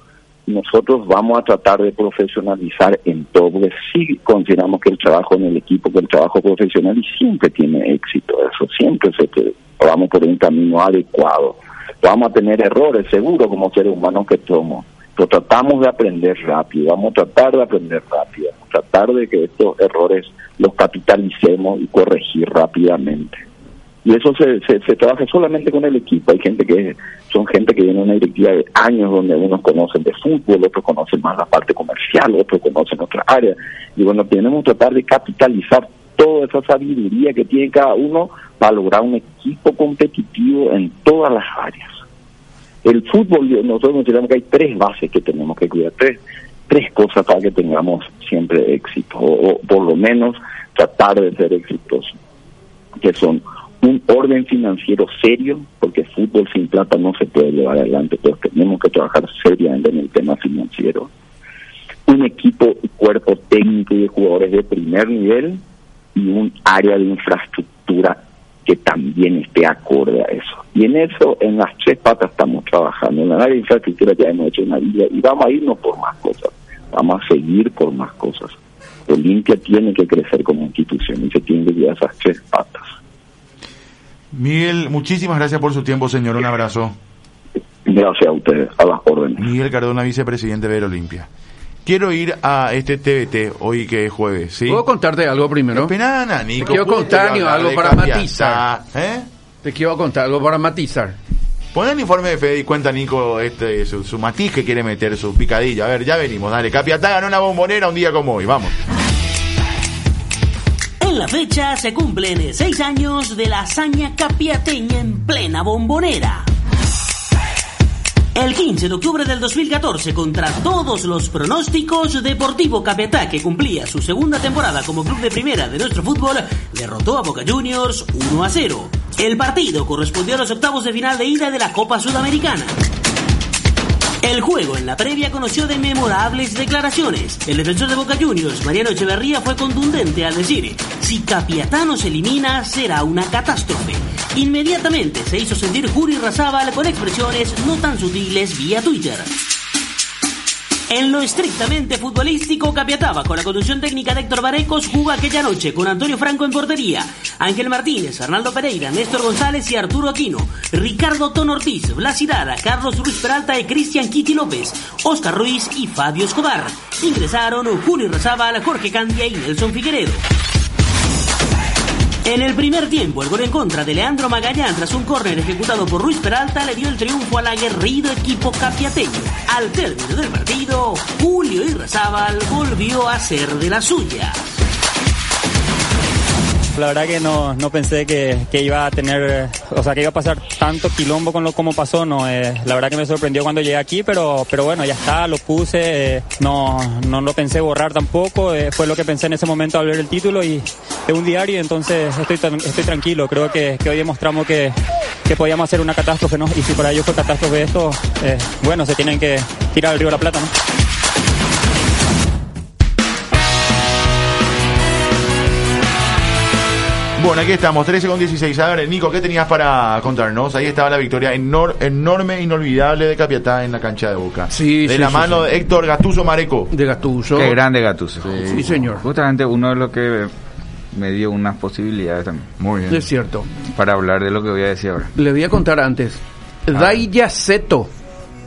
Speaker 7: nosotros vamos a tratar de profesionalizar en todo, porque sí consideramos que el trabajo en el equipo, que el trabajo profesional y siempre tiene éxito, eso siempre se vamos por un camino adecuado. Vamos a tener errores, seguro, como seres humanos que somos, pero tratamos de aprender rápido, vamos a tratar de aprender rápido, vamos a tratar de que estos errores los capitalicemos y corregir rápidamente. Y eso se, se, trabaja solamente con el equipo. Hay gente que son gente que viene de una directiva de años donde unos conocen de fútbol, otros conocen más la parte comercial, otros conocen otra área. Y bueno, tenemos que tratar de capitalizar toda esa sabiduría que tiene cada uno para lograr un equipo competitivo en todas las áreas. El fútbol, nosotros consideramos que hay tres bases que tenemos que cuidar, tres, tres cosas para que tengamos siempre éxito, o, por lo menos tratar de ser exitosos, que son un orden financiero serio, porque fútbol sin plata no se puede llevar adelante, pero tenemos que trabajar seriamente en el tema financiero. Un equipo y cuerpo técnico y de jugadores de primer nivel y un área de infraestructura que también esté acorde a eso. Y en eso, en las tres patas estamos trabajando. En el área de infraestructura ya hemos hecho una vida y vamos a irnos por más cosas. Vamos a seguir por más cosas. Olimpia tiene que crecer como institución y se tiene que llevar esas tres patas.
Speaker 10: Miguel, muchísimas gracias por su tiempo, señor. Un abrazo.
Speaker 7: Gracias a ustedes, a las órdenes.
Speaker 10: Miguel Cardona, vicepresidente de Olimpia. Quiero ir a este TVT hoy que es jueves, ¿sí?
Speaker 3: ¿Puedo contarte algo primero?
Speaker 10: Penana, Nico.
Speaker 3: Te quiero
Speaker 10: ¿puedo
Speaker 3: contar algo para matizar.
Speaker 10: ¿Eh?
Speaker 3: Te quiero contar algo para matizar.
Speaker 10: Pon el informe de Fede y cuenta Nico este, su, su matiz que quiere meter, su picadilla. A ver, ya venimos, dale. Capiatá ganó una bombonera un día como hoy, vamos.
Speaker 13: En la fecha se cumplen seis años de la hazaña capiateña en plena bombonera. El 15 de octubre del 2014, contra todos los pronósticos, Deportivo Capiatá, que cumplía su segunda temporada como club de primera de nuestro fútbol, derrotó a Boca Juniors 1 a 0. El partido correspondió a los octavos de final de ida de la Copa Sudamericana. El juego en la previa conoció de memorables declaraciones. El defensor de Boca Juniors, Mariano Echeverría, fue contundente al decir, si Capiatá nos elimina, será una catástrofe. Inmediatamente se hizo sentir Juri Razábal con expresiones no tan sutiles vía Twitter. En lo estrictamente futbolístico, Capiataba, con la conducción técnica de Héctor Varecos, jugó aquella noche con Antonio Franco en portería, Ángel Martínez, Arnaldo Pereira, Néstor González y Arturo Aquino, Ricardo Ton Ortiz, Blas Hidara, Carlos Ruiz Peralta y Cristian Kitty López, Oscar Ruiz y Fabio Escobar. Ingresaron Julio Razábal, Jorge Candia y Nelson Figueredo. En el primer tiempo, el gol en contra de Leandro Magallán tras un córner ejecutado por Ruiz Peralta le dio el triunfo al aguerrido equipo capiateño. Al término del partido, Julio Irrazábal volvió a ser de la suya.
Speaker 14: La verdad que no, no pensé que, que, iba a tener, o sea, que iba a pasar tanto quilombo con lo como pasó. No, eh, la verdad que me sorprendió cuando llegué aquí, pero, pero bueno, ya está, lo puse. Eh, no, no lo pensé borrar tampoco. Eh, fue lo que pensé en ese momento al ver el título y es un diario, entonces estoy, estoy tranquilo. Creo que, hoy demostramos que, que podíamos hacer una catástrofe, ¿no? Y si para ellos fue catástrofe esto, bueno, se tienen que tirar al río de la Plata, ¿no?
Speaker 10: Bueno, aquí estamos, 13 con 16. A ver, Nico, ¿qué tenías para contarnos? Ahí estaba la victoria enor enorme, inolvidable de Capiatá en la cancha de Boca.
Speaker 3: Sí,
Speaker 10: De
Speaker 3: sí,
Speaker 10: la
Speaker 3: sí,
Speaker 10: mano
Speaker 3: sí.
Speaker 10: de Héctor Gatuso Mareco.
Speaker 3: De Gatuso.
Speaker 6: Qué grande Gatuso.
Speaker 3: Sí, señor.
Speaker 6: Justamente uno de los que me dio unas posibilidades también.
Speaker 10: Muy bien.
Speaker 3: Es cierto.
Speaker 6: Para hablar de lo que voy a decir ahora.
Speaker 3: Le voy a contar antes. Daiya Seto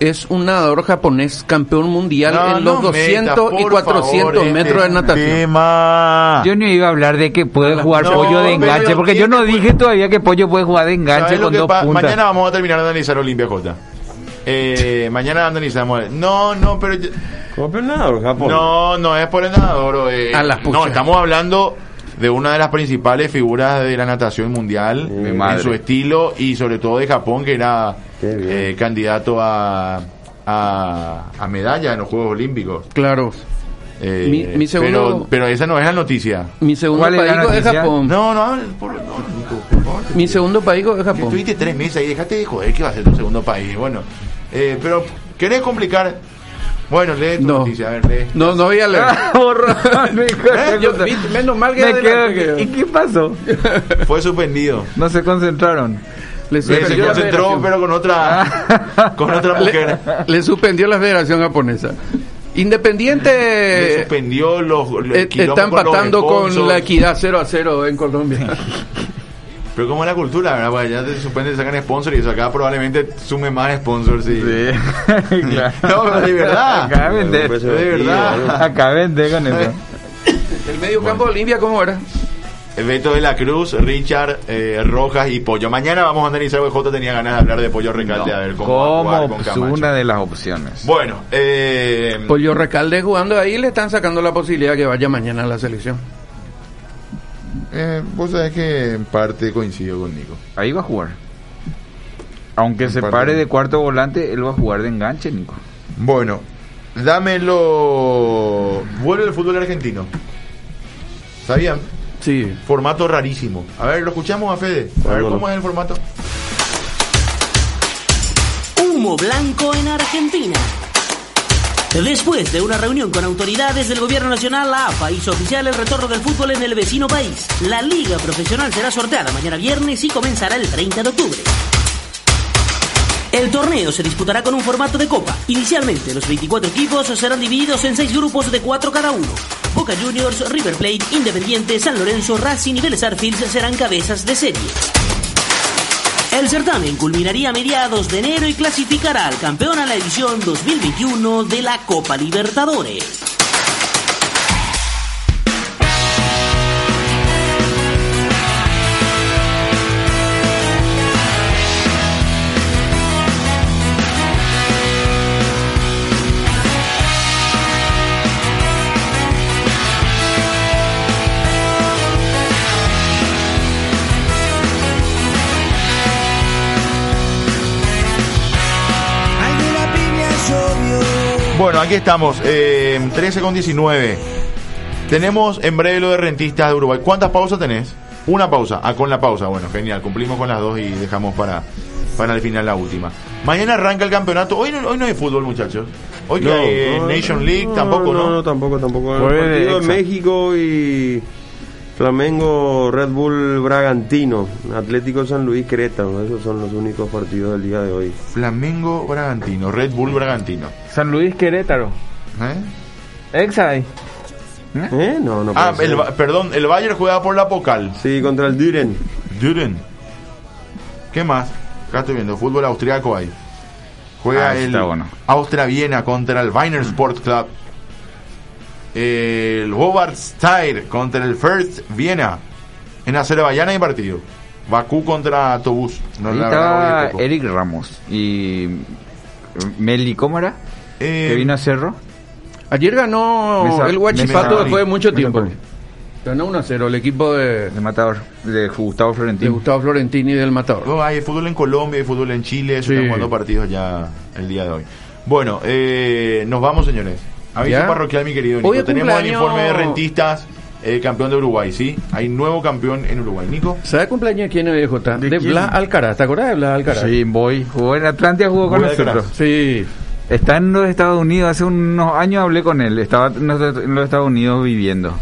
Speaker 3: es un nadador japonés campeón mundial
Speaker 10: No,
Speaker 3: en los
Speaker 10: no
Speaker 3: 200
Speaker 10: meta,
Speaker 3: y
Speaker 10: por
Speaker 3: 400
Speaker 10: favor,
Speaker 3: metros
Speaker 10: este
Speaker 3: de natación.
Speaker 10: tema.
Speaker 6: Yo no iba a hablar de que puede jugar
Speaker 10: no,
Speaker 6: pollo de enganche, porque yo no
Speaker 10: ¿quién
Speaker 6: dije todavía que pollo puede jugar de enganche
Speaker 10: ¿Sabes lo
Speaker 6: con dos puntas.
Speaker 10: Mañana vamos a terminar de analizar Olimpia J. Eh, mañana analizamos. No, no, pero. yo-
Speaker 4: Campeonato, Japón.
Speaker 10: No, no es por el nadador. eh,
Speaker 3: A las
Speaker 10: no, estamos hablando de una de las principales figuras de la natación mundial en
Speaker 6: madre.
Speaker 10: su estilo y sobre todo de Japón, que era. Eh, candidato a, a, a medalla en los Juegos Olímpicos.
Speaker 3: Claro.
Speaker 10: Eh,
Speaker 3: Mi- mi segundo-
Speaker 10: pero, pero esa no es la noticia.
Speaker 3: Mi segundo
Speaker 6: ¿Cuál es la
Speaker 3: país es? Japón.
Speaker 10: No, no, por, no, por favor.
Speaker 3: Mi segundo país es Japón.
Speaker 10: Estuviste tres meses ahí, dejate de joder que va a ser tu segundo país. Bueno, eh, pero ¿querés complicar? Bueno, lee tu
Speaker 3: No.
Speaker 10: noticia, a ver, lee.
Speaker 3: No, no voy a leer.
Speaker 10: ¿Eh?
Speaker 3: Yo- vi- menos mal que
Speaker 6: Me quedo-
Speaker 3: que-
Speaker 6: ¿Y qué pasó?
Speaker 10: Fue suspendido.
Speaker 6: No se concentraron.
Speaker 3: Le
Speaker 10: se
Speaker 3: suspendió la
Speaker 10: concentró,
Speaker 3: federación.
Speaker 10: pero con otra, con otra mujer.
Speaker 3: Le, le suspendió la Federación Japonesa. Independiente
Speaker 10: Le suspendió los, los
Speaker 3: eh, está
Speaker 10: con los
Speaker 3: empatando con
Speaker 10: sponsors.
Speaker 3: la equidad 0 a 0 en Colombia.
Speaker 10: Pero como es la cultura, ¿verdad? Pues ya te suspenden, sacan sponsor y eso acá probablemente sume más sponsors. Sí.
Speaker 6: Claro.
Speaker 10: No, pero de verdad.
Speaker 6: Acá vender.
Speaker 10: De verdad.
Speaker 6: Acá vender con eso.
Speaker 3: El medio campo de Olimpia, ¿cómo era?
Speaker 10: Beto de la Cruz, Richard, eh, Rojas y Pollo. Mañana vamos a analizar, J tenía ganas de hablar de Pollo Recalde, a ver cómo va a jugar
Speaker 6: Como
Speaker 10: con
Speaker 6: una de las opciones.
Speaker 10: Bueno, eh,
Speaker 3: Pollo Recalde jugando ahí le están sacando la posibilidad que vaya mañana a la selección.
Speaker 10: eh, vos sabés que en parte coincido con Nico.
Speaker 6: Ahí va a jugar. Aunque se
Speaker 10: parte-
Speaker 6: pare de cuarto volante, él va a jugar de enganche, Nico.
Speaker 10: Bueno, dámelo. Vuelve el fútbol argentino. ¿Sabían?
Speaker 3: Sí.
Speaker 10: Formato rarísimo. A ver, lo escuchamos a Fede. A ver cómo es el formato.
Speaker 13: Humo blanco en Argentina. Después de una reunión con autoridades del gobierno nacional, la AFA hizo oficial el retorno del fútbol en el vecino país. La liga profesional será sorteada mañana viernes y comenzará el 30 de octubre. El torneo se disputará con un formato de copa. Inicialmente, los 24 equipos serán divididos en 6 grupos de 4 cada uno. Boca Juniors, River Plate, Independiente, San Lorenzo, Racing y Vélez Arfield serán cabezas de serie. El certamen culminaría a mediados de enero y clasificará al campeón a la edición 2021 de la Copa Libertadores.
Speaker 10: Bueno, aquí estamos, eh, 13 con 19. Tenemos en breve lo de rentistas de Uruguay. ¿Cuántas pausas tenés? Una pausa. Ah, con la pausa. Bueno, genial. Cumplimos con las dos y dejamos para, para el final la última. Mañana arranca el campeonato. Hoy no, hoy no hay fútbol, muchachos. Hoy que
Speaker 4: No,
Speaker 10: hay eh,
Speaker 4: no,
Speaker 10: Nation
Speaker 4: no,
Speaker 10: League,
Speaker 4: no,
Speaker 10: tampoco, ¿no?
Speaker 4: No, no, tampoco, tampoco. El partido de. México y Flamengo, Red Bull, Bragantino, Atlético San Luis, Querétaro. Esos son los únicos partidos del día de hoy.
Speaker 10: Flamengo, Bragantino, Red Bull, Bragantino.
Speaker 6: San Luis Querétaro.
Speaker 10: ¿Eh?
Speaker 6: Exai.
Speaker 4: ¿Eh? No, no
Speaker 10: Ah, el, perdón, el Bayern juega por la Pocal.
Speaker 4: Sí, contra el Düren.
Speaker 10: Düren. ¿Qué más? Acá estoy viendo, fútbol austriaco ahí. Juega
Speaker 6: Ah,
Speaker 10: el
Speaker 6: está bueno.
Speaker 10: Austria Viena contra el Sport Club. El Hobart Steyr contra el First Viena. En Azerbaiyán hay partido. Bakú contra Tobús. No,
Speaker 6: Ahí
Speaker 10: la verdad,
Speaker 6: estaba. Eric Ramos y Meli, ¿cómo era?
Speaker 10: Eh,
Speaker 6: que vino a Cerro.
Speaker 3: Ayer ganó
Speaker 6: Mesa-
Speaker 3: el Huachipato
Speaker 6: Mesa-
Speaker 3: después de mucho tiempo. Ganó 1 a 0 el equipo de,
Speaker 6: de Matador, de Gustavo
Speaker 3: de
Speaker 6: Florentino.
Speaker 3: Gustavo Florentini del Matador.
Speaker 10: Oh, hay fútbol en Colombia, hay fútbol en Chile, se
Speaker 3: Sí.
Speaker 10: están jugando partidos ya el día de hoy. Bueno, eh, nos vamos, señores. Aviso parroquial, mi querido Nico.
Speaker 3: Hoy
Speaker 10: Tenemos el informe de rentistas, eh, campeón de Uruguay, ¿sí? Hay nuevo campeón en Uruguay. Nico.
Speaker 3: ¿Sabe cumpleaños de quién es J? De,
Speaker 10: quién?
Speaker 3: Blas Alcaraz. ¿Te acordás de Blas Alcaraz?
Speaker 6: Sí, voy. Jugó en Atlántida, jugó con nosotros.
Speaker 3: Sí.
Speaker 6: Está en los Estados Unidos, hace unos años hablé con él. Estaba en los en los Estados Unidos viviendo.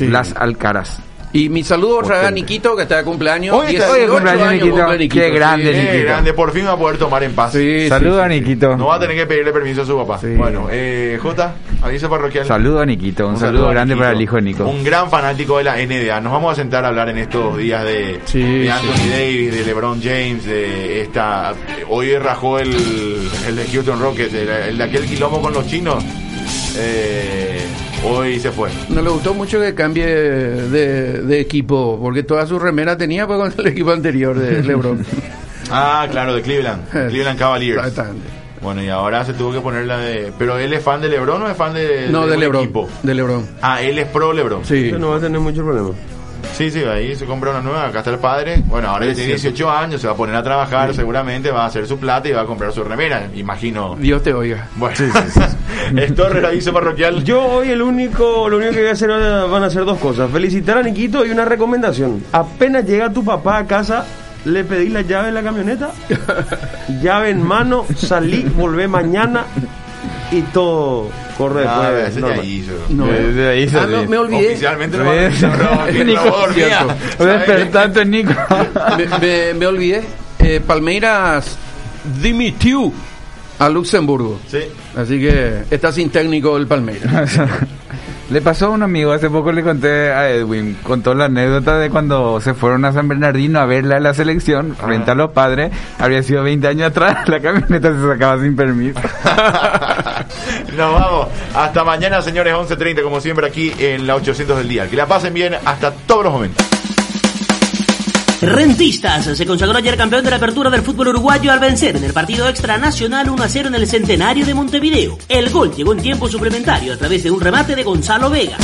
Speaker 6: Las Alcaraz.
Speaker 3: Y mi saludo otra vez a. Niquito, que está de cumpleaños.
Speaker 10: Hoy está-
Speaker 3: 18
Speaker 10: hoy es cumpleaños,
Speaker 3: años
Speaker 6: Niquito. Qué grande,
Speaker 10: Qué
Speaker 6: Niquito.
Speaker 10: grande, por fin va a poder tomar en paz.
Speaker 3: Sí,
Speaker 6: Saludos
Speaker 3: sí,
Speaker 6: a
Speaker 3: sí.
Speaker 6: Niquito.
Speaker 10: No va a tener que pedirle permiso a su papá. Bueno, eh, J, aviso parroquial.
Speaker 6: Saludos a Niquito. Un, saludo, grande
Speaker 10: Niquito.
Speaker 6: para el hijo de Nico.
Speaker 10: Un gran fanático de la NDA. Nos vamos a sentar a hablar en estos días de,
Speaker 3: Sí,
Speaker 10: de Anthony
Speaker 3: sí.
Speaker 10: Davis, de LeBron James, de esta. Hoy rajó el, el de Houston Rockets, el, el de aquel quilombo con los chinos. Eh, hoy se fue.
Speaker 3: No le gustó mucho que cambie de, de equipo, porque toda su remera tenía pues, con el equipo anterior de LeBron.
Speaker 10: Ah, claro, de Cleveland. Cleveland Cavaliers.
Speaker 3: Exactamente.
Speaker 10: Bueno, y ahora se tuvo que poner la de. ¿Pero él es fan de LeBron o es fan de,
Speaker 3: No, de LeBron.
Speaker 10: equipo?
Speaker 3: De LeBron.
Speaker 10: Ah, él es pro LeBron.
Speaker 3: Sí.
Speaker 4: No va a tener mucho problema.
Speaker 10: Sí, sí, ahí se compra una nueva, acá está el padre. Bueno, ahora él tiene 18 años, se va a poner a trabajar, seguramente va a hacer su plata y va a comprar su remera, imagino.
Speaker 3: Dios te oiga.
Speaker 10: Bueno, es Torres, aviso parroquial.
Speaker 4: Yo hoy el único, lo único que voy a hacer van a ser dos cosas. Felicitar a Niquito y una recomendación. Apenas llega tu papá a casa, le pedí la llave de la camioneta, llave en mano, salí, volvé mañana y todo corre
Speaker 10: Ah,
Speaker 4: después.
Speaker 10: ese ya hizo.
Speaker 3: No.
Speaker 6: De ahí
Speaker 3: Ah, me, me olvidé.
Speaker 10: Oficialmente no va a avisar, no, Nico,
Speaker 6: Nico,
Speaker 10: no
Speaker 3: me- me olvidé. Eh, Palmeiras dimitió a Luxemburgo.
Speaker 10: Sí.
Speaker 3: Así que está sin técnico el Palmeiras.
Speaker 6: Le pasó a un amigo, hace poco le conté a Edwin, contó la anécdota de cuando se fueron a San Bernardino a verla a la selección, frente a los padres, habría sido 20 años atrás, la camioneta se sacaba sin permiso.
Speaker 10: Nos vamos. Hasta mañana, señores, 11.30, como siempre, aquí en la 800 del día. Que la pasen bien hasta todos los momentos.
Speaker 13: Rentistas se consagró ayer campeón de la apertura del fútbol uruguayo al vencer en el partido extra nacional 1 a 0 en el centenario de Montevideo. El gol llegó en tiempo suplementario a través de un remate de Gonzalo Vega.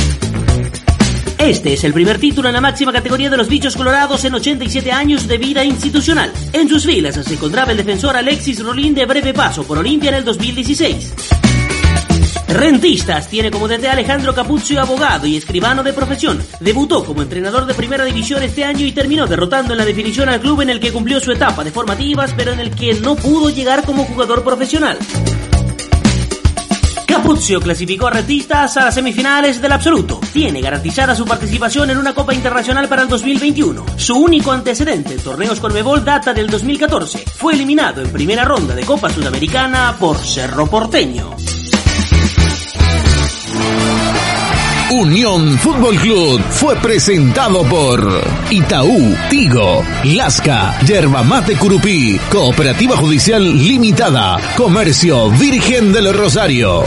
Speaker 13: Este es el primer título en la máxima categoría de los bichos colorados en 87 años de vida institucional. En sus filas se encontraba el defensor Alexis Rolín de breve paso por Olimpia en el 2016. Rentistas tiene como DT Alejandro Capuzzo, abogado y escribano de profesión. Debutó como entrenador de primera división este año y terminó derrotando en la definición al club en el que cumplió su etapa de formativas, pero en el que no pudo llegar como jugador profesional. Capuzzo clasificó a Rentistas a las semifinales del absoluto. Tiene garantizada su participación en una Copa Internacional para el 2021. Su único antecedente en torneos Conmebol data del 2014. Fue eliminado en primera ronda de Copa Sudamericana por Cerro Porteño.
Speaker 2: Unión Fútbol Club fue presentado por Itaú, Tigo, Lasca, Yerba Mate Curupí, Cooperativa Judicial Limitada, Comercio Virgen del Rosario.